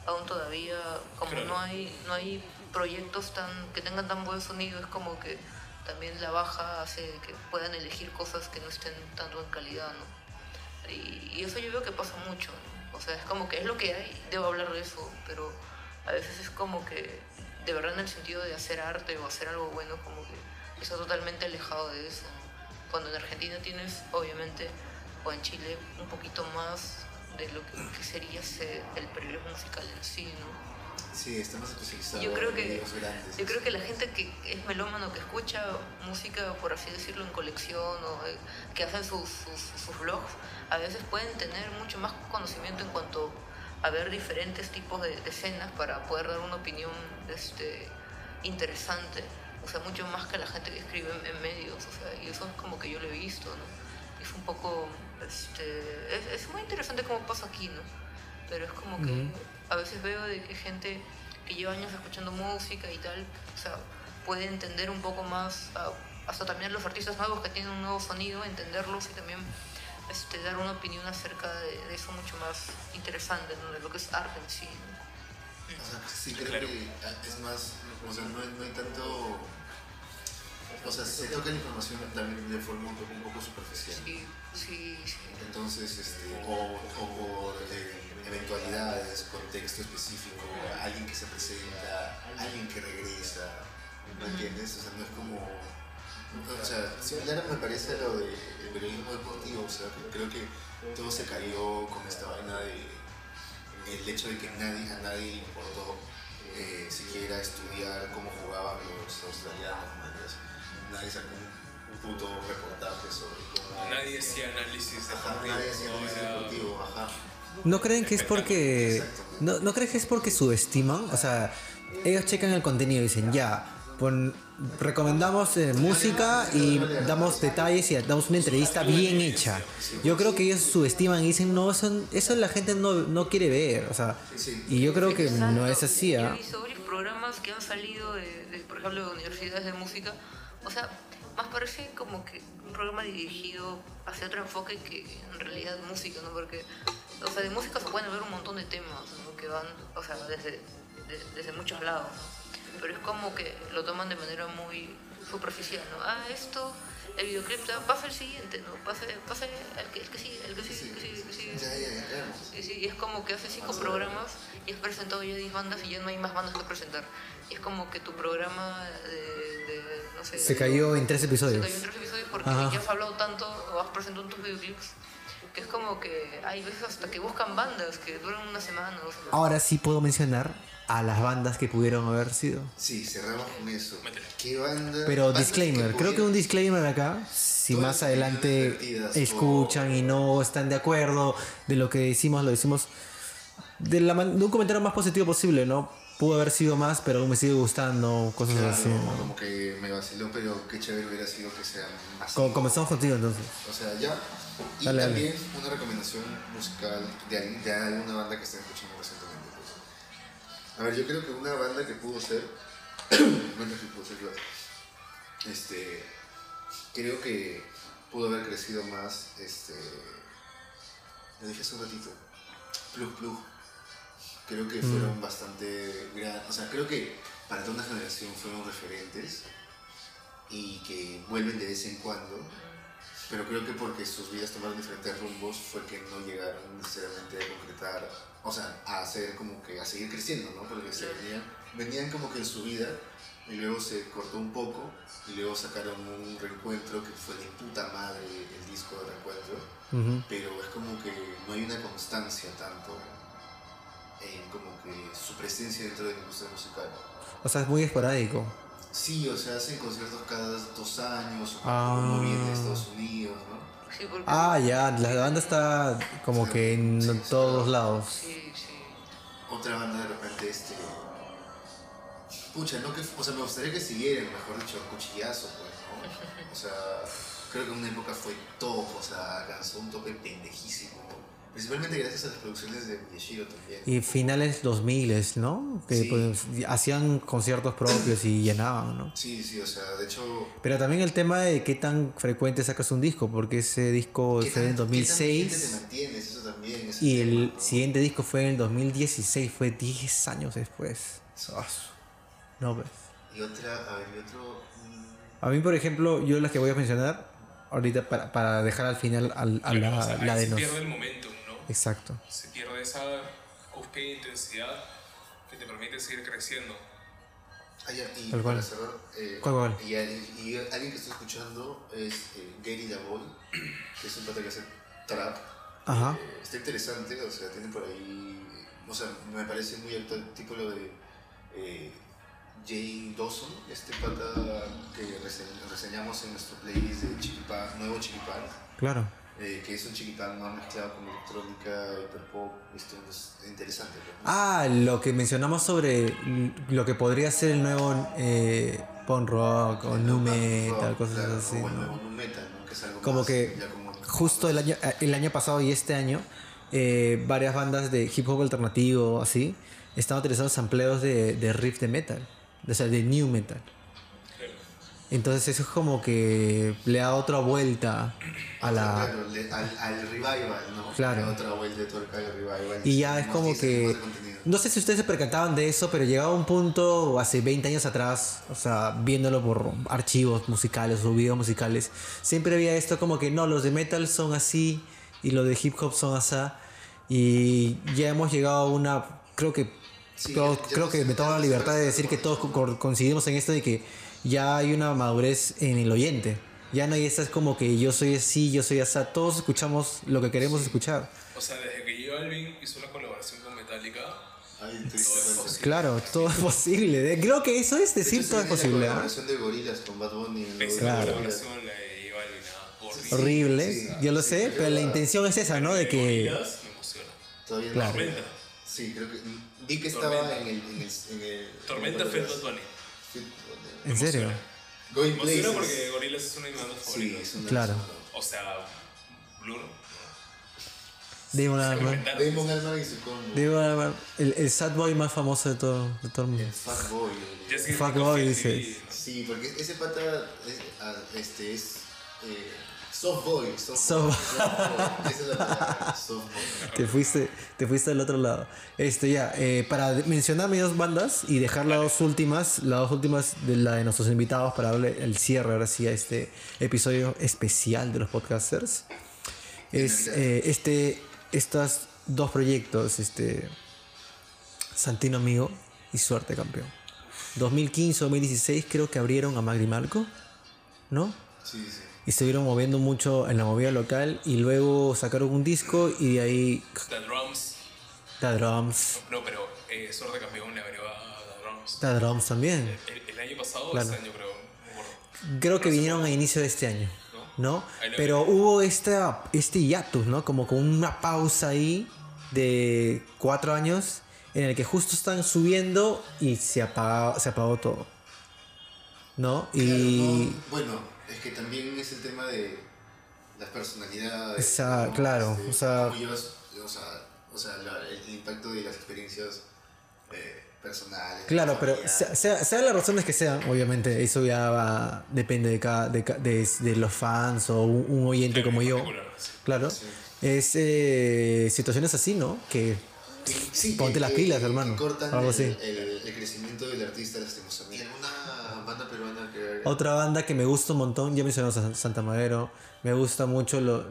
[SPEAKER 3] aún todavía, como
[SPEAKER 4] Claro.
[SPEAKER 3] no hay no hay proyectos tan que tengan tan buen sonido, es como que también la baja hace que puedan elegir cosas que no estén tanto en calidad, ¿no? Y, y eso yo veo que pasa mucho, ¿no? O sea, es como que es lo que hay, debo hablar de eso, pero a veces es como que, de verdad en el sentido de hacer arte o hacer algo bueno, como que está totalmente alejado de eso. Cuando en Argentina tienes, obviamente, o en Chile, un poquito más de lo que, que sería ser el periodismo musical en sí, ¿no?
[SPEAKER 2] Sí, está más especializado
[SPEAKER 3] Yo creo que,
[SPEAKER 2] grandes.
[SPEAKER 3] yo creo que la gente que es melómano, que escucha música, por así decirlo, en colección o eh, que hacen sus, sus, sus vlogs, a veces pueden tener mucho más conocimiento en cuanto a ver diferentes tipos de, de escenas para poder dar una opinión este, interesante. O sea, mucho más que la gente que escribe en, en medios. O sea, y eso es como que yo lo he visto, ¿no? Es un poco... Este, es, es muy interesante cómo pasa aquí, ¿no? Pero es como que a veces veo de que gente que lleva años escuchando música y tal, o sea, puede entender un poco más, a- hasta también los artistas nuevos que tienen un nuevo sonido, entenderlos y también este, dar una opinión acerca de, de eso mucho más interesante, ¿no? de lo que es arte en sí. ¿no?
[SPEAKER 2] O sea, sí creo
[SPEAKER 4] Claro.
[SPEAKER 2] que ah, es más, o sea, no hay, no hay tanto... O sea, se toca la información también de forma un poco, un poco superficial.
[SPEAKER 3] Sí, sí, sí.
[SPEAKER 2] Entonces, este, o, o por eh, eventualidades, contexto específico, alguien que se presenta, alguien que regresa, ¿me entiendes? O sea, no es como... O sea, similar me parece lo del periodismo deportivo, o sea, que creo que todo se cayó con esta vaina de el hecho de que nadie, a nadie le importó eh, siquiera estudiar cómo jugaban los australianos, nadie sacó un, puto reportaje sobre cómo...
[SPEAKER 4] Nadie hacía análisis
[SPEAKER 2] Ajá,
[SPEAKER 4] deportivo.
[SPEAKER 2] nadie hacía análisis
[SPEAKER 4] era-
[SPEAKER 2] deportivo, ajá.
[SPEAKER 1] ¿No creen que es porque... ¿No, ¿No crees que es porque subestiman? O sea, ellos checan el contenido y dicen, ya, pon- recomendamos eh, música y damos detalles y damos una entrevista bien hecha. Yo creo que ellos subestiman y dicen, no, eso, eso la gente no, no quiere ver. O sea, y yo creo que no es así.
[SPEAKER 3] Yo
[SPEAKER 1] ¿ah?
[SPEAKER 3] he visto varios programas que han salido de, de, por ejemplo, de universidades de música. O sea, más parece como que un programa dirigido hacia otro enfoque que en realidad de música, ¿no? Porque, o sea, de música se pueden ver un montón de temas, ¿no? Que van, o sea, desde, de- desde muchos lados. Pero es como que lo toman de manera muy superficial, ¿no? Ah, esto, el videoclip, ah, pasa el siguiente, ¿no? Pasa, pasa el que, el que sigue, el que sigue, el que sigue, el que sigue.
[SPEAKER 2] Ya, ya, ya, claro.
[SPEAKER 3] Sí, sí, y es como que hace cinco programas y has presentado ya 10 bandas y ya no hay más bandas que presentar. Y es como que tu programa de, de, no sé...
[SPEAKER 1] Se cayó en tres
[SPEAKER 3] Se
[SPEAKER 1] episodios.
[SPEAKER 3] cayó en tres episodios porque
[SPEAKER 1] Ajá.
[SPEAKER 3] ya has hablado tanto o has presentado tus videoclips que es como que hay veces hasta que buscan bandas que duran una semana o dos semanas.
[SPEAKER 1] Ahora sí puedo mencionar a las bandas que pudieron haber sido.
[SPEAKER 2] Sí, cerramos con eso. ¿Qué banda?
[SPEAKER 1] Pero
[SPEAKER 2] bandas
[SPEAKER 1] disclaimer, creo que un disclaimer acá, si más adelante escuchan y no están de acuerdo de lo que decimos, lo decimos de, la man- de un comentario más positivo posible, ¿no? Pudo haber sido más, pero me sigue gustando, cosas
[SPEAKER 2] Claro,
[SPEAKER 1] así. ¿no?
[SPEAKER 2] como que me vaciló, pero qué chévere hubiera sido que sean más.
[SPEAKER 1] Co- comenzamos contigo entonces.
[SPEAKER 2] O sea, ya. Y
[SPEAKER 1] Dale, dale.
[SPEAKER 2] también una recomendación musical de, de alguna banda que estén escuchando recientemente. pues. A ver, yo creo que una banda que pudo ser. bueno, que pudo ser yo. Este. Creo que pudo haber crecido más. Este. Lo dije hace un ratito. Plug Plug. Creo que fueron bastante gran, O sea, creo que para toda una generación fueron referentes y que vuelven de vez en cuando. Pero creo que porque sus vidas tomaron diferentes rumbos fue que no llegaron necesariamente a concretar, o sea, a hacer como que, a seguir creciendo, ¿no? Porque se venían, venían como que en su vida y luego se cortó un poco y luego sacaron un reencuentro que fue de puta madre el disco de reencuentro,
[SPEAKER 1] Ujú.
[SPEAKER 2] pero es como que no hay una constancia tanto en como que su presencia dentro de la industria musical.
[SPEAKER 1] O sea, es muy esporádico.
[SPEAKER 2] Sí, o sea, hacen conciertos cada dos años, o
[SPEAKER 1] Ah.
[SPEAKER 2] como viene de Estados Unidos, ¿no?
[SPEAKER 3] Sí, porque...
[SPEAKER 1] Ah, ya, la banda está como que en
[SPEAKER 2] Sí, sí.
[SPEAKER 1] todos lados.
[SPEAKER 3] Sí, sí.
[SPEAKER 2] Otra banda de repente, este... Pucha, no que... O sea, me gustaría que siguieran, mejor dicho, cuchillazo, pues, ¿no? O sea, creo que en una época fue top, o sea, alcanzó un tope pendejísimo. Principalmente gracias a las producciones de Miyashiro también.
[SPEAKER 1] Y finales 2000, ¿no? Que
[SPEAKER 2] Sí.
[SPEAKER 1] pues, hacían conciertos propios y llenaban, ¿no?
[SPEAKER 2] Sí, sí, o sea, de hecho...
[SPEAKER 1] Pero también el tema de qué tan frecuente sacas un disco, porque ese disco
[SPEAKER 2] ¿qué
[SPEAKER 1] fue en
[SPEAKER 2] tan- qué tan vigente te
[SPEAKER 1] 2006.
[SPEAKER 2] mantienes? Eso también es
[SPEAKER 1] Y el siguiente disco fue en el 2016, fue 10 años después. Su- No, pues.
[SPEAKER 2] Y otra, a ver, y otro. mm,
[SPEAKER 1] A mí, por ejemplo, yo las que voy a mencionar, ahorita para, para dejar al final al- a,
[SPEAKER 4] Claro,
[SPEAKER 1] la, la de
[SPEAKER 4] se pierde el momentum, ¿no?
[SPEAKER 1] Exacto.
[SPEAKER 4] Se pierde esa cúspide de intensidad que te permite seguir creciendo.
[SPEAKER 2] Ya, y
[SPEAKER 1] Tal
[SPEAKER 2] para cerrar, eh,
[SPEAKER 1] ¿Cuál, cuál?
[SPEAKER 2] Y, alguien- y alguien que estoy escuchando es eh, Gary Lavoy, que es un pata que hace trap.
[SPEAKER 1] Ajá.
[SPEAKER 2] Eh, está interesante, o sea, tiene por ahí. O sea, me parece muy actual, tipo lo de eh, Jay Dawson, este pata que rese- reseñamos en nuestro playlist de Chiquipán, nuevo Chiquipán,
[SPEAKER 1] Claro.
[SPEAKER 2] Eh, que es un Chiquipán más mezclado con electrónica, hiperpop, ¿viste? Entonces, interesante. ¿no?
[SPEAKER 1] Ah, lo que mencionamos sobre lo que podría ser el nuevo eh, punk rock o nu metal, cosas
[SPEAKER 2] Claro,
[SPEAKER 1] así.
[SPEAKER 2] O el
[SPEAKER 1] ¿no?
[SPEAKER 2] nuevo nu metal, ¿no? Que es algo
[SPEAKER 1] Como
[SPEAKER 2] más,
[SPEAKER 1] que
[SPEAKER 2] ya como-
[SPEAKER 1] justo el año, eh, el año pasado y este año, eh, varias bandas de hip hop alternativo, así, están utilizando sampleos de, de riff de metal, o sea, de new metal. Entonces eso es como que le da otra vuelta a la...
[SPEAKER 2] Claro, le- al, al revival, ¿no?
[SPEAKER 1] Claro.
[SPEAKER 2] Otra vuelta de tuerca al revival.
[SPEAKER 1] Y ya es como
[SPEAKER 2] teaser,
[SPEAKER 1] que... No sé si ustedes se percataban de eso, pero llegaba un punto hace 20 años atrás, o sea, viéndolo por archivos musicales o videos musicales, siempre había esto como que no, los de metal son así y los de hip hop son así. Y ya hemos llegado a una, creo que,
[SPEAKER 2] Sí,
[SPEAKER 1] todos-
[SPEAKER 2] ya- ya
[SPEAKER 1] creo que me tomo la libertad de decir que todos coincidimos en esto de que ya hay una madurez en el oyente. Ya no hay estas como que yo soy así, yo soy así. Todos escuchamos lo que queremos escuchar.
[SPEAKER 4] O sea, desde que J Balvin hizo una colaboración con Metallica,
[SPEAKER 2] diste
[SPEAKER 4] Todo es
[SPEAKER 2] cuenta.
[SPEAKER 4] posible.
[SPEAKER 1] Claro, todo es posible. Creo que eso es
[SPEAKER 2] De
[SPEAKER 1] decir
[SPEAKER 2] hecho,
[SPEAKER 1] todo es posible.
[SPEAKER 2] La
[SPEAKER 1] ¿ah?
[SPEAKER 2] colaboración de Gorilas con Bad Bunny. en
[SPEAKER 4] la
[SPEAKER 1] Claro.
[SPEAKER 4] La de horrible.
[SPEAKER 1] Horrible,
[SPEAKER 2] Sí,
[SPEAKER 1] yo lo
[SPEAKER 2] sí,
[SPEAKER 1] sé,
[SPEAKER 2] pero
[SPEAKER 1] pero la
[SPEAKER 2] la-
[SPEAKER 1] intención es esa, ¿no? De que...
[SPEAKER 4] Gorillaz me emociona.
[SPEAKER 2] Todavía no
[SPEAKER 1] Claro.
[SPEAKER 4] Tormenta.
[SPEAKER 2] Sí, creo que. Vi que estaba
[SPEAKER 4] Tormenta.
[SPEAKER 2] en el. En el, en el
[SPEAKER 4] Tormenta
[SPEAKER 2] en el-
[SPEAKER 4] Fed Bad Bunny.
[SPEAKER 1] ¿En serio?
[SPEAKER 2] Going
[SPEAKER 4] Me emociona
[SPEAKER 2] Places.
[SPEAKER 4] porque Gorillaz es una de mis bandas
[SPEAKER 2] Sí,
[SPEAKER 4] favoritas.
[SPEAKER 1] Claro.
[SPEAKER 4] O sea, Blur.
[SPEAKER 1] Damon Albarn.
[SPEAKER 2] Damon Albarn y su combo.
[SPEAKER 1] Damon Albarn, el, el sad boy más famoso de todo, de todo el mundo.
[SPEAKER 2] El Fat Boy. el-
[SPEAKER 4] Jessica
[SPEAKER 1] Fuck boy, dices.
[SPEAKER 4] ¿no?
[SPEAKER 2] Sí, porque ese pata es, ah, este, es eh, soft boy. Soft.
[SPEAKER 1] Te fuiste, te fuiste al otro lado. Este ya, eh, para de- mencionar mis dos bandas y dejar las dos últimas, las dos últimas de la de nuestros invitados para darle el cierre ahora sí a este episodio especial de los podcasters. Es eh, este, estos dos proyectos, este Santino Amigo y Suerte Campeón. 2015-2016 creo que abrieron a Magri Marco, ¿no?
[SPEAKER 2] Sí, sí.
[SPEAKER 1] Y estuvieron moviendo mucho en la movida local y luego sacaron un disco y de ahí
[SPEAKER 4] The Drums.
[SPEAKER 1] The Drums.
[SPEAKER 4] No, pero eh, Suerte Campeón le abrió a The Drums.
[SPEAKER 1] The Drums también.
[SPEAKER 4] El, el año pasado o
[SPEAKER 1] Claro.
[SPEAKER 4] este año, creo.
[SPEAKER 1] Creo que vinieron a inicio de este año,
[SPEAKER 4] ¿No?
[SPEAKER 1] Pero
[SPEAKER 4] vi.
[SPEAKER 1] hubo esta, este hiatus, ¿no? Como con una pausa ahí de cuatro años en el que justo están subiendo y se apagó, se apagó todo. ¿No?
[SPEAKER 2] Claro,
[SPEAKER 1] Y...
[SPEAKER 2] no, bueno, que también es el tema de las personalidades.
[SPEAKER 1] Esa-
[SPEAKER 2] ¿no?
[SPEAKER 1] claro,
[SPEAKER 2] Este,
[SPEAKER 1] o sea-
[SPEAKER 2] o sea, o sea, la- el impacto de las experiencias eh, personales.
[SPEAKER 1] Claro, pero sea, sea, sean las razones que sean, obviamente, eso ya va, depende de, cada, de, de- de los fans o un, un oyente
[SPEAKER 4] Claro,
[SPEAKER 1] como yo. Claro.
[SPEAKER 2] Sí.
[SPEAKER 1] Es eh, situaciones así, ¿no? Que
[SPEAKER 2] Sí,
[SPEAKER 1] Ponte
[SPEAKER 2] que-
[SPEAKER 1] las
[SPEAKER 2] que-
[SPEAKER 1] pilas,
[SPEAKER 2] que
[SPEAKER 1] hermano.
[SPEAKER 2] cortan
[SPEAKER 1] Algo
[SPEAKER 2] el,
[SPEAKER 1] así.
[SPEAKER 2] El, el crecimiento del artista lastimosamente. ¿Y alguna banda peruana que
[SPEAKER 1] otra banda que me gusta un montón, ya mencionamos a Santa Madero, me gusta mucho lo-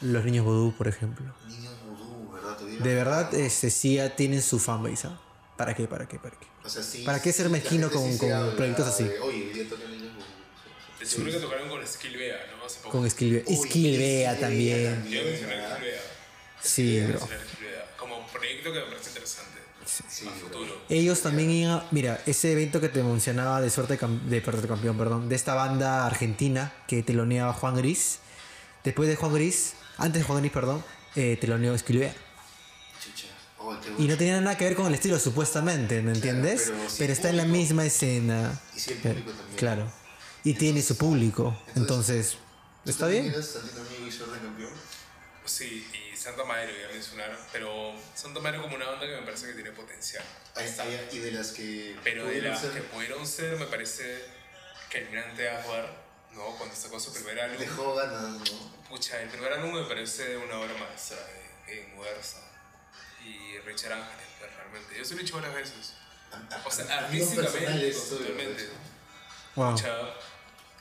[SPEAKER 1] Los Niños Vudú, por ejemplo.
[SPEAKER 2] Niños Vudú, ¿verdad?
[SPEAKER 1] De verdad, este, sí ya tienen su fanbase, ¿ah? ¿Para qué, para qué, para qué?
[SPEAKER 2] O sea, sí,
[SPEAKER 1] ¿para qué ser mezquino con- con proyectos así?
[SPEAKER 2] de, Oye, Niños Vudú.
[SPEAKER 4] Seguro que tocaron con Skillbea, ¿no? Hace poco.
[SPEAKER 1] Con Skilvea. Skilvea
[SPEAKER 2] Skilvea
[SPEAKER 1] también.
[SPEAKER 2] también.
[SPEAKER 4] Yo mencioné.
[SPEAKER 1] Sí, bro.
[SPEAKER 4] Proyecto que me parece interesante.
[SPEAKER 2] Sí,
[SPEAKER 4] a futuro.
[SPEAKER 1] Ellos también iban, mira, ese evento que te mencionaba de suerte de, de campeón, perdón, de esta banda argentina que teloneaba Juan Gris. Después de Juan Gris, antes de Juan Gris, perdón, eh, teloneó Esquilvea.
[SPEAKER 2] Oh,
[SPEAKER 1] Y no tenía nada que ver con el estilo, supuestamente, ¿me entiendes?
[SPEAKER 2] pero
[SPEAKER 1] pero
[SPEAKER 2] sí,
[SPEAKER 1] está en la misma escena.
[SPEAKER 2] Y sí, el público también.
[SPEAKER 1] Claro. Y tiene su público. Entonces,
[SPEAKER 2] ¿Tú
[SPEAKER 1] ¿está bien?
[SPEAKER 2] Campeón?
[SPEAKER 4] Sí, y Santa Madero iba a mencionar, pero Santa Madero como una banda que me parece que tiene potencial.
[SPEAKER 2] Ahí está. Y de las que.
[SPEAKER 4] Pero de
[SPEAKER 2] pudieron
[SPEAKER 4] las
[SPEAKER 2] ser
[SPEAKER 4] que pudieron ser, me parece que el gran Teajuar, ¿no? Cuando sacó su primer álbum.
[SPEAKER 2] Dejó ganas, ¿no?
[SPEAKER 4] Pucha, el primer álbum me parece una obra maestra de, en Muerza y Richard Ángeles, pues, realmente. Yo soy dicho varias veces. O sea, artísticamente, totalmente.
[SPEAKER 1] Wow.
[SPEAKER 4] Pucha,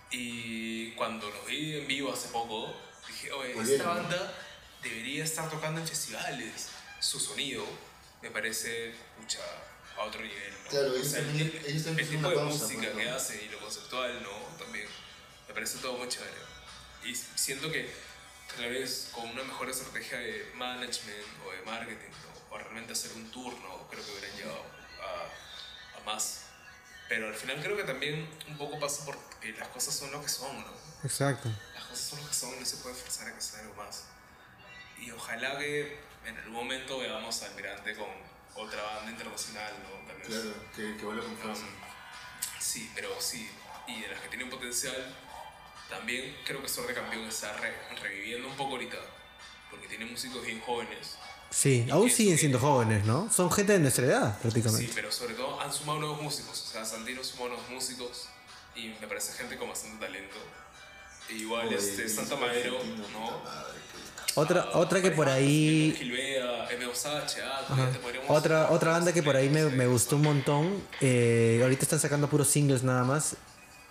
[SPEAKER 4] y cuando los vi en vivo hace poco, dije, oye, esta banda debería estar tocando en festivales. Su sonido me parece, pucha, a otro nivel. ¿no?
[SPEAKER 2] Claro,
[SPEAKER 4] O
[SPEAKER 2] ellos
[SPEAKER 4] sea, el,
[SPEAKER 2] también-
[SPEAKER 4] el-
[SPEAKER 2] ellos también
[SPEAKER 4] el tipo de
[SPEAKER 2] pausa,
[SPEAKER 4] música que
[SPEAKER 2] ¿no?
[SPEAKER 4] hacen y lo conceptual, ¿no? También me parece todo muy chévere. Y siento que tal vez con una mejor estrategia de management o de marketing, ¿no? o realmente hacer un turno, creo que hubieran llegado a, a más. Pero al final creo que también un poco pasa por que las cosas son lo que son, ¿no?
[SPEAKER 1] Exacto.
[SPEAKER 4] Las cosas son lo que son, no se puede forzar a que sea algo más. Y ojalá que en algún momento veamos a Almirante con otra banda internacional, ¿no? Tal vez.
[SPEAKER 2] Claro, que, que vuelva con fuerza.
[SPEAKER 4] Sí, pero sí. Y de las que tienen potencial, también creo que Sword de Campeón está re- reviviendo un poco ahorita. Porque tiene músicos bien jóvenes.
[SPEAKER 1] Sí, aún siguen siendo jóvenes, ¿no? Son gente de nuestra edad,
[SPEAKER 4] Sí,
[SPEAKER 1] prácticamente.
[SPEAKER 4] pero sobre todo han sumado nuevos músicos. O sea, Santino sumó nuevos músicos. Y me parece gente con bastante talento. E igual,
[SPEAKER 2] Oye,
[SPEAKER 4] este, Santa Madero, ¿no?
[SPEAKER 2] madre,
[SPEAKER 1] Otra, otra que por ahí...
[SPEAKER 4] Ah,
[SPEAKER 1] Otra, otra banda que por ahí me, me gustó un montón. eh, ahorita están sacando puros singles nada más.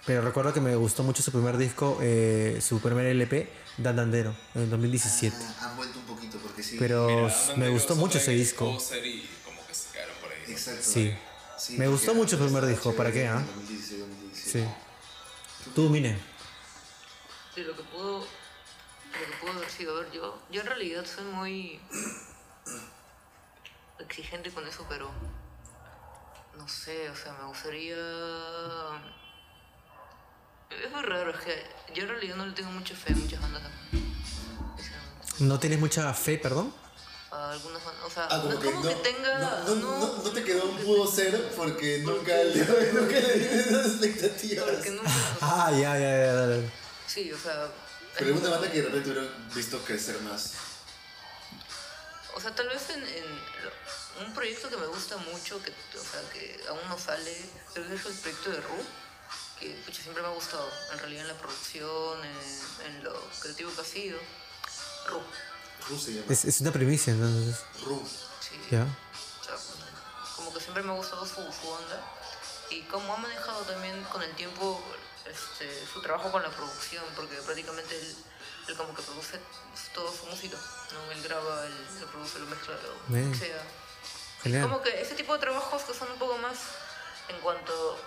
[SPEAKER 1] Pero recuerdo que me gustó mucho su primer disco, eh, su primer LP, Dandandero, en 2017.
[SPEAKER 2] Ah, han vuelto un poquito porque sí.
[SPEAKER 1] Pero
[SPEAKER 4] Mira,
[SPEAKER 1] me gustó mucho ese disco.
[SPEAKER 4] Poser y como que se quedaron por ahí. ¿no?
[SPEAKER 2] Exacto.
[SPEAKER 1] Sí.
[SPEAKER 2] Sí,
[SPEAKER 1] Me gustó mucho el primer disco, ¿para qué, ah?
[SPEAKER 2] en 2016, 2017.
[SPEAKER 1] Sí. Tú, Mine.
[SPEAKER 3] de lo que pudo lo que a ver yo yo en realidad soy muy exigente con eso pero no sé o sea me gustaría es muy raro es que yo en realidad no le tengo mucha fe a muchas bandas.
[SPEAKER 1] ¿No tienes mucha fe, perdón?
[SPEAKER 3] a algunas bandas o sea
[SPEAKER 2] Ah,
[SPEAKER 3] no
[SPEAKER 2] como
[SPEAKER 3] es
[SPEAKER 2] que
[SPEAKER 3] como
[SPEAKER 2] no,
[SPEAKER 3] que tenga
[SPEAKER 2] no, no, no, no te quedó un pudo ser porque nunca le, nunca le esas expectativas.
[SPEAKER 3] porque nunca o sea,
[SPEAKER 1] Ah, ya, ya, ya. dale.
[SPEAKER 3] sí o sea
[SPEAKER 2] Pero es una banda que de repente hubieran visto crecer más.
[SPEAKER 3] O sea, tal vez en, en lo- un proyecto que me gusta mucho, que, o sea, que aún no sale, creo que es el proyecto de Ru, que pucha, siempre me ha gustado, en realidad en la producción, en, en lo creativo que ha sido. Ru,
[SPEAKER 2] Ru se llama.
[SPEAKER 1] Es, es una primicia, entonces.
[SPEAKER 2] Ru.
[SPEAKER 3] sí.
[SPEAKER 1] Ya.
[SPEAKER 3] O sea, como que siempre me ha gustado su, su onda. Y como ha manejado también con el tiempo este, su trabajo con la producción, porque prácticamente él, él como que produce toda su música, ¿no? Él graba, él, lo produce, lo mezcla, lo
[SPEAKER 1] Bien.
[SPEAKER 3] mixea.
[SPEAKER 1] Genial.
[SPEAKER 3] Como que ese tipo de trabajos que son un poco más en cuanto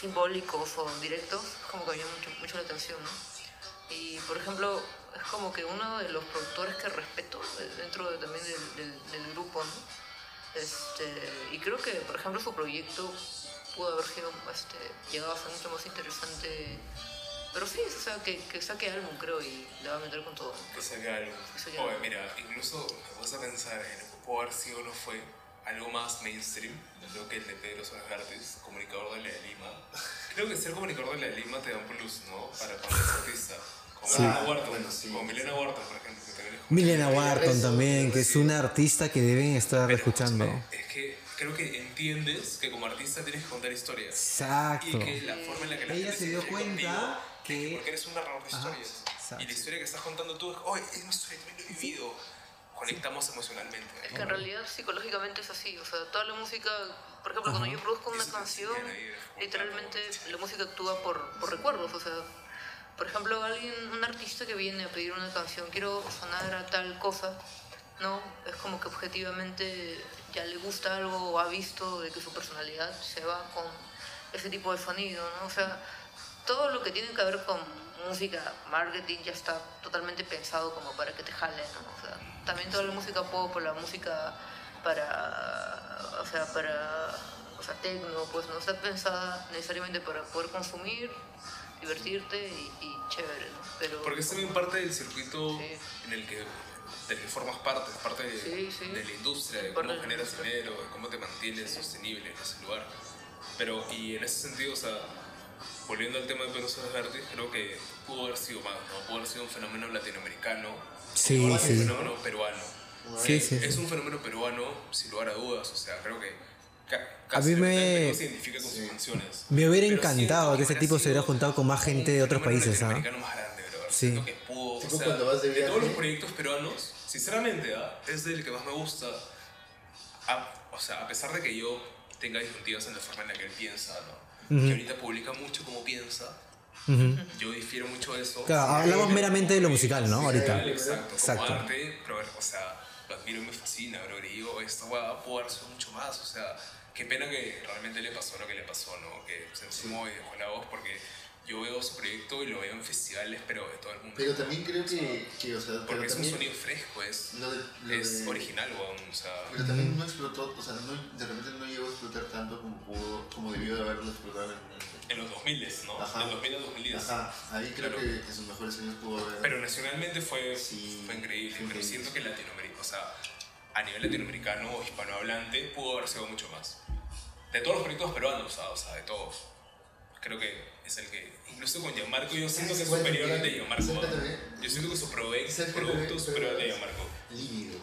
[SPEAKER 3] simbólicos o directos, como que me llama mucho, mucho la atención, ¿no? Y por ejemplo, es como que uno de los productores que respeto dentro de- también del, del- del grupo, ¿no? Este, y creo que, por ejemplo, su proyecto pudo haber sido, este, llegado a ser mucho más interesante. Pero sí, o sea, que, que saque álbum, creo, y le va a meter con todo.
[SPEAKER 4] Que saque
[SPEAKER 3] saque
[SPEAKER 4] Oye,
[SPEAKER 3] algo.
[SPEAKER 4] mira, incluso me puse a pensar en lo que pudo haber sido o no fue algo más mainstream. Creo que el de Pedro Suárez Gartes, comunicador de la de Lima. Creo que ser comunicador de la de Lima te da un plus, ¿no? Para cuando eres artista. Como
[SPEAKER 1] Sí.
[SPEAKER 4] Milena Wharton,
[SPEAKER 2] Bueno, sí.
[SPEAKER 4] como Milena Wharton, por ejemplo. Que también es
[SPEAKER 1] Milena Wharton también, que es una artista que deben estar
[SPEAKER 4] Pero,
[SPEAKER 1] escuchando.
[SPEAKER 4] Es que creo que entiendes que como artista tienes que contar historias.
[SPEAKER 1] Exacto.
[SPEAKER 4] Y que la forma en la que la
[SPEAKER 1] Ella
[SPEAKER 4] gente
[SPEAKER 1] se dio cuenta
[SPEAKER 4] contigo
[SPEAKER 1] que-
[SPEAKER 4] es porque eres un narrador de
[SPEAKER 1] Ajá,
[SPEAKER 4] historias.
[SPEAKER 1] exacto.
[SPEAKER 4] Y la historia que estás contando tú es, oye, es mi historia, también lo he vivido. Conectamos emocionalmente.
[SPEAKER 3] Es que en realidad psicológicamente es así, o sea, toda la música, por ejemplo, cuando yo produzco una canción, literalmente la música actúa por, por recuerdos, o sea, por ejemplo, alguien, un artista que viene a pedir una canción, quiero sonar a tal cosa, ¿no? Es como que objetivamente ya le gusta algo o ha visto de que su personalidad se va con ese tipo de sonido, ¿no? O sea, todo lo que tiene que ver con música, marketing, ya está totalmente pensado como para que te jale, ¿no? O sea, también toda la música pop la música para, o sea, para, o sea, techno, pues no está pensada necesariamente para poder consumir, divertirte y, y chévere, ¿no? Pero,
[SPEAKER 4] Porque es también parte del circuito
[SPEAKER 3] Sí.
[SPEAKER 4] en el que, del que formas parte, es parte de,
[SPEAKER 3] Sí, sí.
[SPEAKER 4] de la industria, de cómo generas
[SPEAKER 3] industria.
[SPEAKER 4] dinero, de cómo te mantienes sostenible en ese lugar. Pero, y en ese sentido, o sea, volviendo al tema de Pedro Suárez Vértiz, creo que pudo haber sido más, ¿no? Pudo haber sido un fenómeno latinoamericano,
[SPEAKER 1] Sí,
[SPEAKER 4] un
[SPEAKER 1] sí.
[SPEAKER 4] fenómeno peruano.
[SPEAKER 1] Sí, sí,
[SPEAKER 4] Es
[SPEAKER 1] sí.
[SPEAKER 4] un fenómeno peruano, sin lugar a dudas, o sea, creo que
[SPEAKER 1] A
[SPEAKER 4] casi
[SPEAKER 1] mí me-
[SPEAKER 4] totalmente no se identifica con sus canciones.
[SPEAKER 1] Me hubiera encantado que ese tipo se hubiera juntado con más gente de otros países, ¿ah?
[SPEAKER 4] latinoamericano más grande, bro.
[SPEAKER 1] Sí.
[SPEAKER 4] Siento que
[SPEAKER 2] Tipo
[SPEAKER 4] o sea,
[SPEAKER 2] cuando vas de
[SPEAKER 4] todos los proyectos peruanos, Sinceramente, ¿ah? es del que más me gusta. A- o sea, a pesar de que yo tenga disyuntivas en la forma en la que él piensa, ¿no? Que ahorita publica mucho como piensa.
[SPEAKER 1] Ujú.
[SPEAKER 4] Yo difiero mucho de eso.
[SPEAKER 1] Claro, hablamos meramente de lo musical, ¿no? Ahorita.
[SPEAKER 4] Exacto,
[SPEAKER 1] Exacto.
[SPEAKER 4] como arte, pero, o sea, lo admiro y me fascina, bro. Y digo, esta hueá pudo haber sido mucho más, o sea, qué pena que realmente le pasó lo que le pasó, ¿no? Que se encimó y dejó la voz, porque yo veo su proyecto y lo veo en festivales, pero de todo el mundo.
[SPEAKER 2] Pero también creo que, que o sea,
[SPEAKER 4] porque es un sonido fresco, es,
[SPEAKER 2] lo de- lo
[SPEAKER 4] es
[SPEAKER 2] de-
[SPEAKER 4] original, weón, o sea...
[SPEAKER 2] Pero también no explotó, o sea, no, de repente no llegó a explotar tanto como pudo, como debió de haberlo explotado en
[SPEAKER 4] En los 2000, ¿no?
[SPEAKER 2] Ajá.
[SPEAKER 4] Del 2000 al 2010.
[SPEAKER 2] Ajá, ahí creo
[SPEAKER 4] Claro.
[SPEAKER 2] que en sus mejores años pudo haber.
[SPEAKER 4] Pero nacionalmente fue,
[SPEAKER 2] Sí,
[SPEAKER 4] fue increíble,
[SPEAKER 2] fue
[SPEAKER 4] pero
[SPEAKER 2] increíble.
[SPEAKER 4] siento que Latinoamérica, o sea, a nivel latinoamericano o hispanohablante, pudo haber sido mucho más. De todos los proyectos peruanos, o sea, o sea, de todos. Creo que es el que, incluso con Gianmarco, yo siento que es
[SPEAKER 2] ¿Sabes cuál
[SPEAKER 4] superior al de? Gianmarco.
[SPEAKER 2] ¿Sabes cuál
[SPEAKER 4] ¿ah? Yo siento que su prove-
[SPEAKER 2] ¿Sabes cuál
[SPEAKER 4] producto es superior al de Gianmarco.
[SPEAKER 2] Lívido.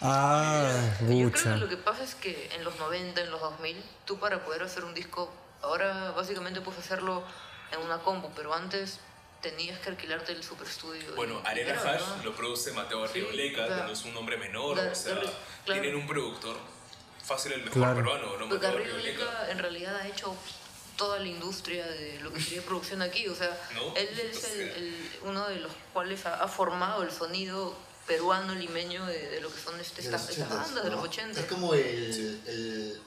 [SPEAKER 1] Ah,
[SPEAKER 3] Yo creo que lo que pasa es que en los 90, en los 2000, tú para poder hacer un disco, ahora básicamente puedes hacerlo en una compu, pero antes tenías que alquilarte el super estudio.
[SPEAKER 4] Bueno, Arena Hash
[SPEAKER 3] ¿no?
[SPEAKER 4] lo produce Mateo
[SPEAKER 3] Sí,
[SPEAKER 4] Arrioleca, que
[SPEAKER 3] claro.
[SPEAKER 4] no es un nombre menor,
[SPEAKER 3] Claro,
[SPEAKER 4] o sea,
[SPEAKER 3] claro, claro.
[SPEAKER 4] tienen un productor fácil el mejor
[SPEAKER 1] Claro.
[SPEAKER 4] peruano, ¿no?
[SPEAKER 3] Porque Arrioleca. en realidad ha hecho toda la industria de lo que sería producción aquí. O sea,
[SPEAKER 4] ¿No?
[SPEAKER 3] él es el, el- uno de los cuales ha, ha formado el sonido peruano limeño de, de lo que son este,
[SPEAKER 2] De
[SPEAKER 3] estas,
[SPEAKER 2] los
[SPEAKER 3] estas
[SPEAKER 2] 80s,
[SPEAKER 3] bandas de los
[SPEAKER 2] ¿no?
[SPEAKER 3] 80.
[SPEAKER 2] Es como el, el,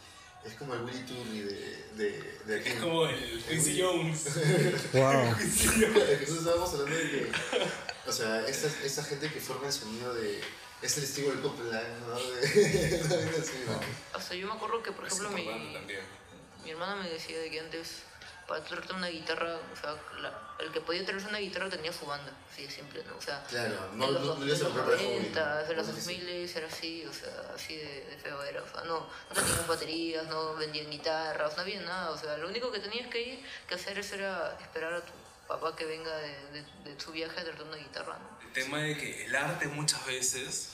[SPEAKER 2] es como el Willy Turri de, de, de aquí.
[SPEAKER 4] Es como el Quincy Jones.
[SPEAKER 1] Wow.
[SPEAKER 2] Entonces estábamos hablando de que, o sea, esta, esta gente que forma el sonido de, es el estilo del Copeland, ¿no? De, también así, ¿no?
[SPEAKER 3] O sea, yo me acuerdo que, por ejemplo, mi. Mi hermana me decía de que antes, para traerte una guitarra, o sea, la- el que podía traerse una guitarra tenía su banda, así de simple, ¿no? O sea,
[SPEAKER 2] Claro, no,
[SPEAKER 3] en los,
[SPEAKER 2] no, no
[SPEAKER 3] los
[SPEAKER 2] comprar para el
[SPEAKER 3] 90, en los
[SPEAKER 2] hobby, ¿no? Sí, sí.
[SPEAKER 3] 2000 era así, o sea, así de, de feo era, o sea, no, no tenías baterías, no vendían guitarras, no había nada, o sea, lo único que tenías que ir, que hacer eso era esperar a tu papá que venga de, de, de su viaje a traerte una guitarra, ¿no?
[SPEAKER 4] El tema de que el arte muchas veces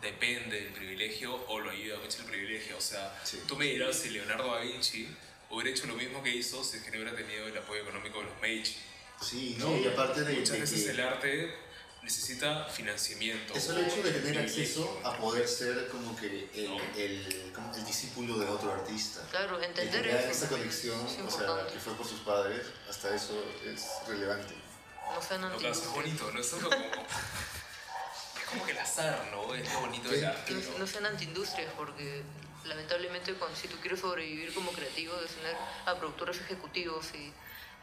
[SPEAKER 4] depende del privilegio o lo ayuda mucho el privilegio. O sea,
[SPEAKER 2] Sí.
[SPEAKER 4] tú me dirás si Leonardo da Vinci hubiera hecho lo mismo que hizo si es que no hubiera tenido el apoyo económico de los Medici.
[SPEAKER 2] Sí,
[SPEAKER 4] ¿no?
[SPEAKER 2] y aparte de,
[SPEAKER 4] Muchas
[SPEAKER 2] de
[SPEAKER 4] veces
[SPEAKER 2] que
[SPEAKER 4] el arte necesita financiamiento.
[SPEAKER 2] es el hecho de tener acceso a poder ser como que el, el, como el discípulo de otro artista.
[SPEAKER 3] Claro, entender eso
[SPEAKER 2] esa conexión,
[SPEAKER 3] es
[SPEAKER 2] o sea, que fue por sus padres, hasta eso es relevante.
[SPEAKER 3] no
[SPEAKER 4] No, claro, es bonito, ¿no? Es como... es como que el azar, ¿no? Es lo bonito del arte,
[SPEAKER 3] no,
[SPEAKER 4] ¿no?
[SPEAKER 3] sean antiindustrias porque lamentablemente cuando, si tú quieres sobrevivir como creativo debes tener a productores ejecutivos y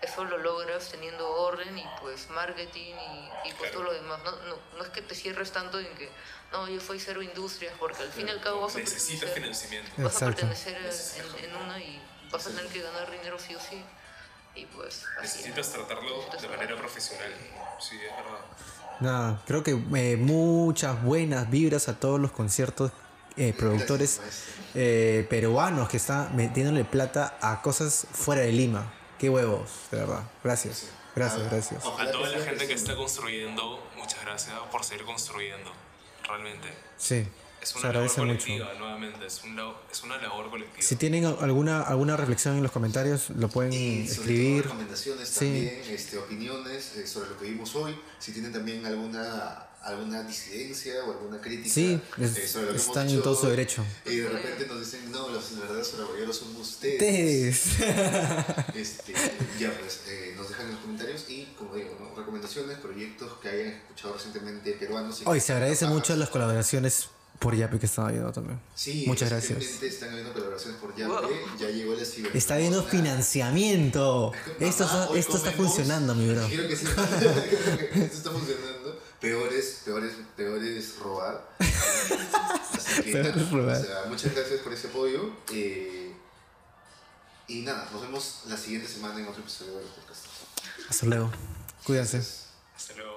[SPEAKER 3] eso lo logras teniendo orden y pues marketing y, y pues
[SPEAKER 4] Claro.
[SPEAKER 3] todo lo demás. No, no, no es que te cierres tanto en que no, yo soy cero industrias porque al fin y al cabo vas a
[SPEAKER 4] Necesitas
[SPEAKER 3] pertenecer,
[SPEAKER 4] financiamiento.
[SPEAKER 3] vas a pertenecer en, en una y vas a tener que ganar dinero sí o sí. Y pues así.
[SPEAKER 4] Necesitas tratarlo
[SPEAKER 3] Necesitas
[SPEAKER 4] de manera profesional. Sí, es verdad.
[SPEAKER 1] Nada, creo que eh, muchas buenas vibras a todos los conciertos, eh, productores eh, peruanos que están metiéndole plata a cosas fuera de Lima. Qué huevos, de verdad. Gracias, gracias, gracias.
[SPEAKER 4] A toda la gente que está construyendo, muchas gracias por seguir construyendo. Realmente.
[SPEAKER 1] Sí,
[SPEAKER 4] Es
[SPEAKER 1] se
[SPEAKER 4] una labor
[SPEAKER 1] agradece mucho.
[SPEAKER 4] nuevamente. Es, un es una labor colectiva.
[SPEAKER 1] Si tienen alguna, alguna reflexión en los comentarios, lo pueden
[SPEAKER 2] Y sobre todo
[SPEAKER 1] escribir.
[SPEAKER 2] recomendaciones
[SPEAKER 1] Sí.
[SPEAKER 2] también, este, opiniones eh, sobre lo que vimos hoy. Si tienen también alguna alguna disidencia o alguna crítica
[SPEAKER 1] Sí, es-
[SPEAKER 2] eh, sobre lo que hemos
[SPEAKER 1] están en
[SPEAKER 2] dicho
[SPEAKER 1] todo su derecho.
[SPEAKER 2] Y de repente nos dicen, no, los verdaderos soraboyeros son ustedes.
[SPEAKER 1] Ustedes.
[SPEAKER 2] Este, ya pues, eh, nos dejan en los comentarios y, como digo, ¿no? recomendaciones, proyectos que hayan escuchado recientemente peruanos.
[SPEAKER 1] Hoy se agradece mucho las colaboraciones por Yapi que estaba viendo también.
[SPEAKER 2] Sí,
[SPEAKER 1] Muchas gracias.
[SPEAKER 2] Están habiendo colaboraciones por Yape,
[SPEAKER 3] Wow.
[SPEAKER 2] ya llegó la ciber-
[SPEAKER 1] Está habiendo financiamiento. Esto,
[SPEAKER 2] Mamá,
[SPEAKER 1] está- esto funcionando, mi bro.
[SPEAKER 2] Quiero que que esto está funcionando. Peor es, peor es, peor es robar. Así que,
[SPEAKER 1] Peor
[SPEAKER 2] nada,
[SPEAKER 1] es robar.
[SPEAKER 2] O sea, muchas gracias por ese apoyo. eh, y nada, nos vemos la siguiente semana en otro episodio de los podcasts.
[SPEAKER 1] Hasta luego. Cuídense.
[SPEAKER 4] Hasta luego.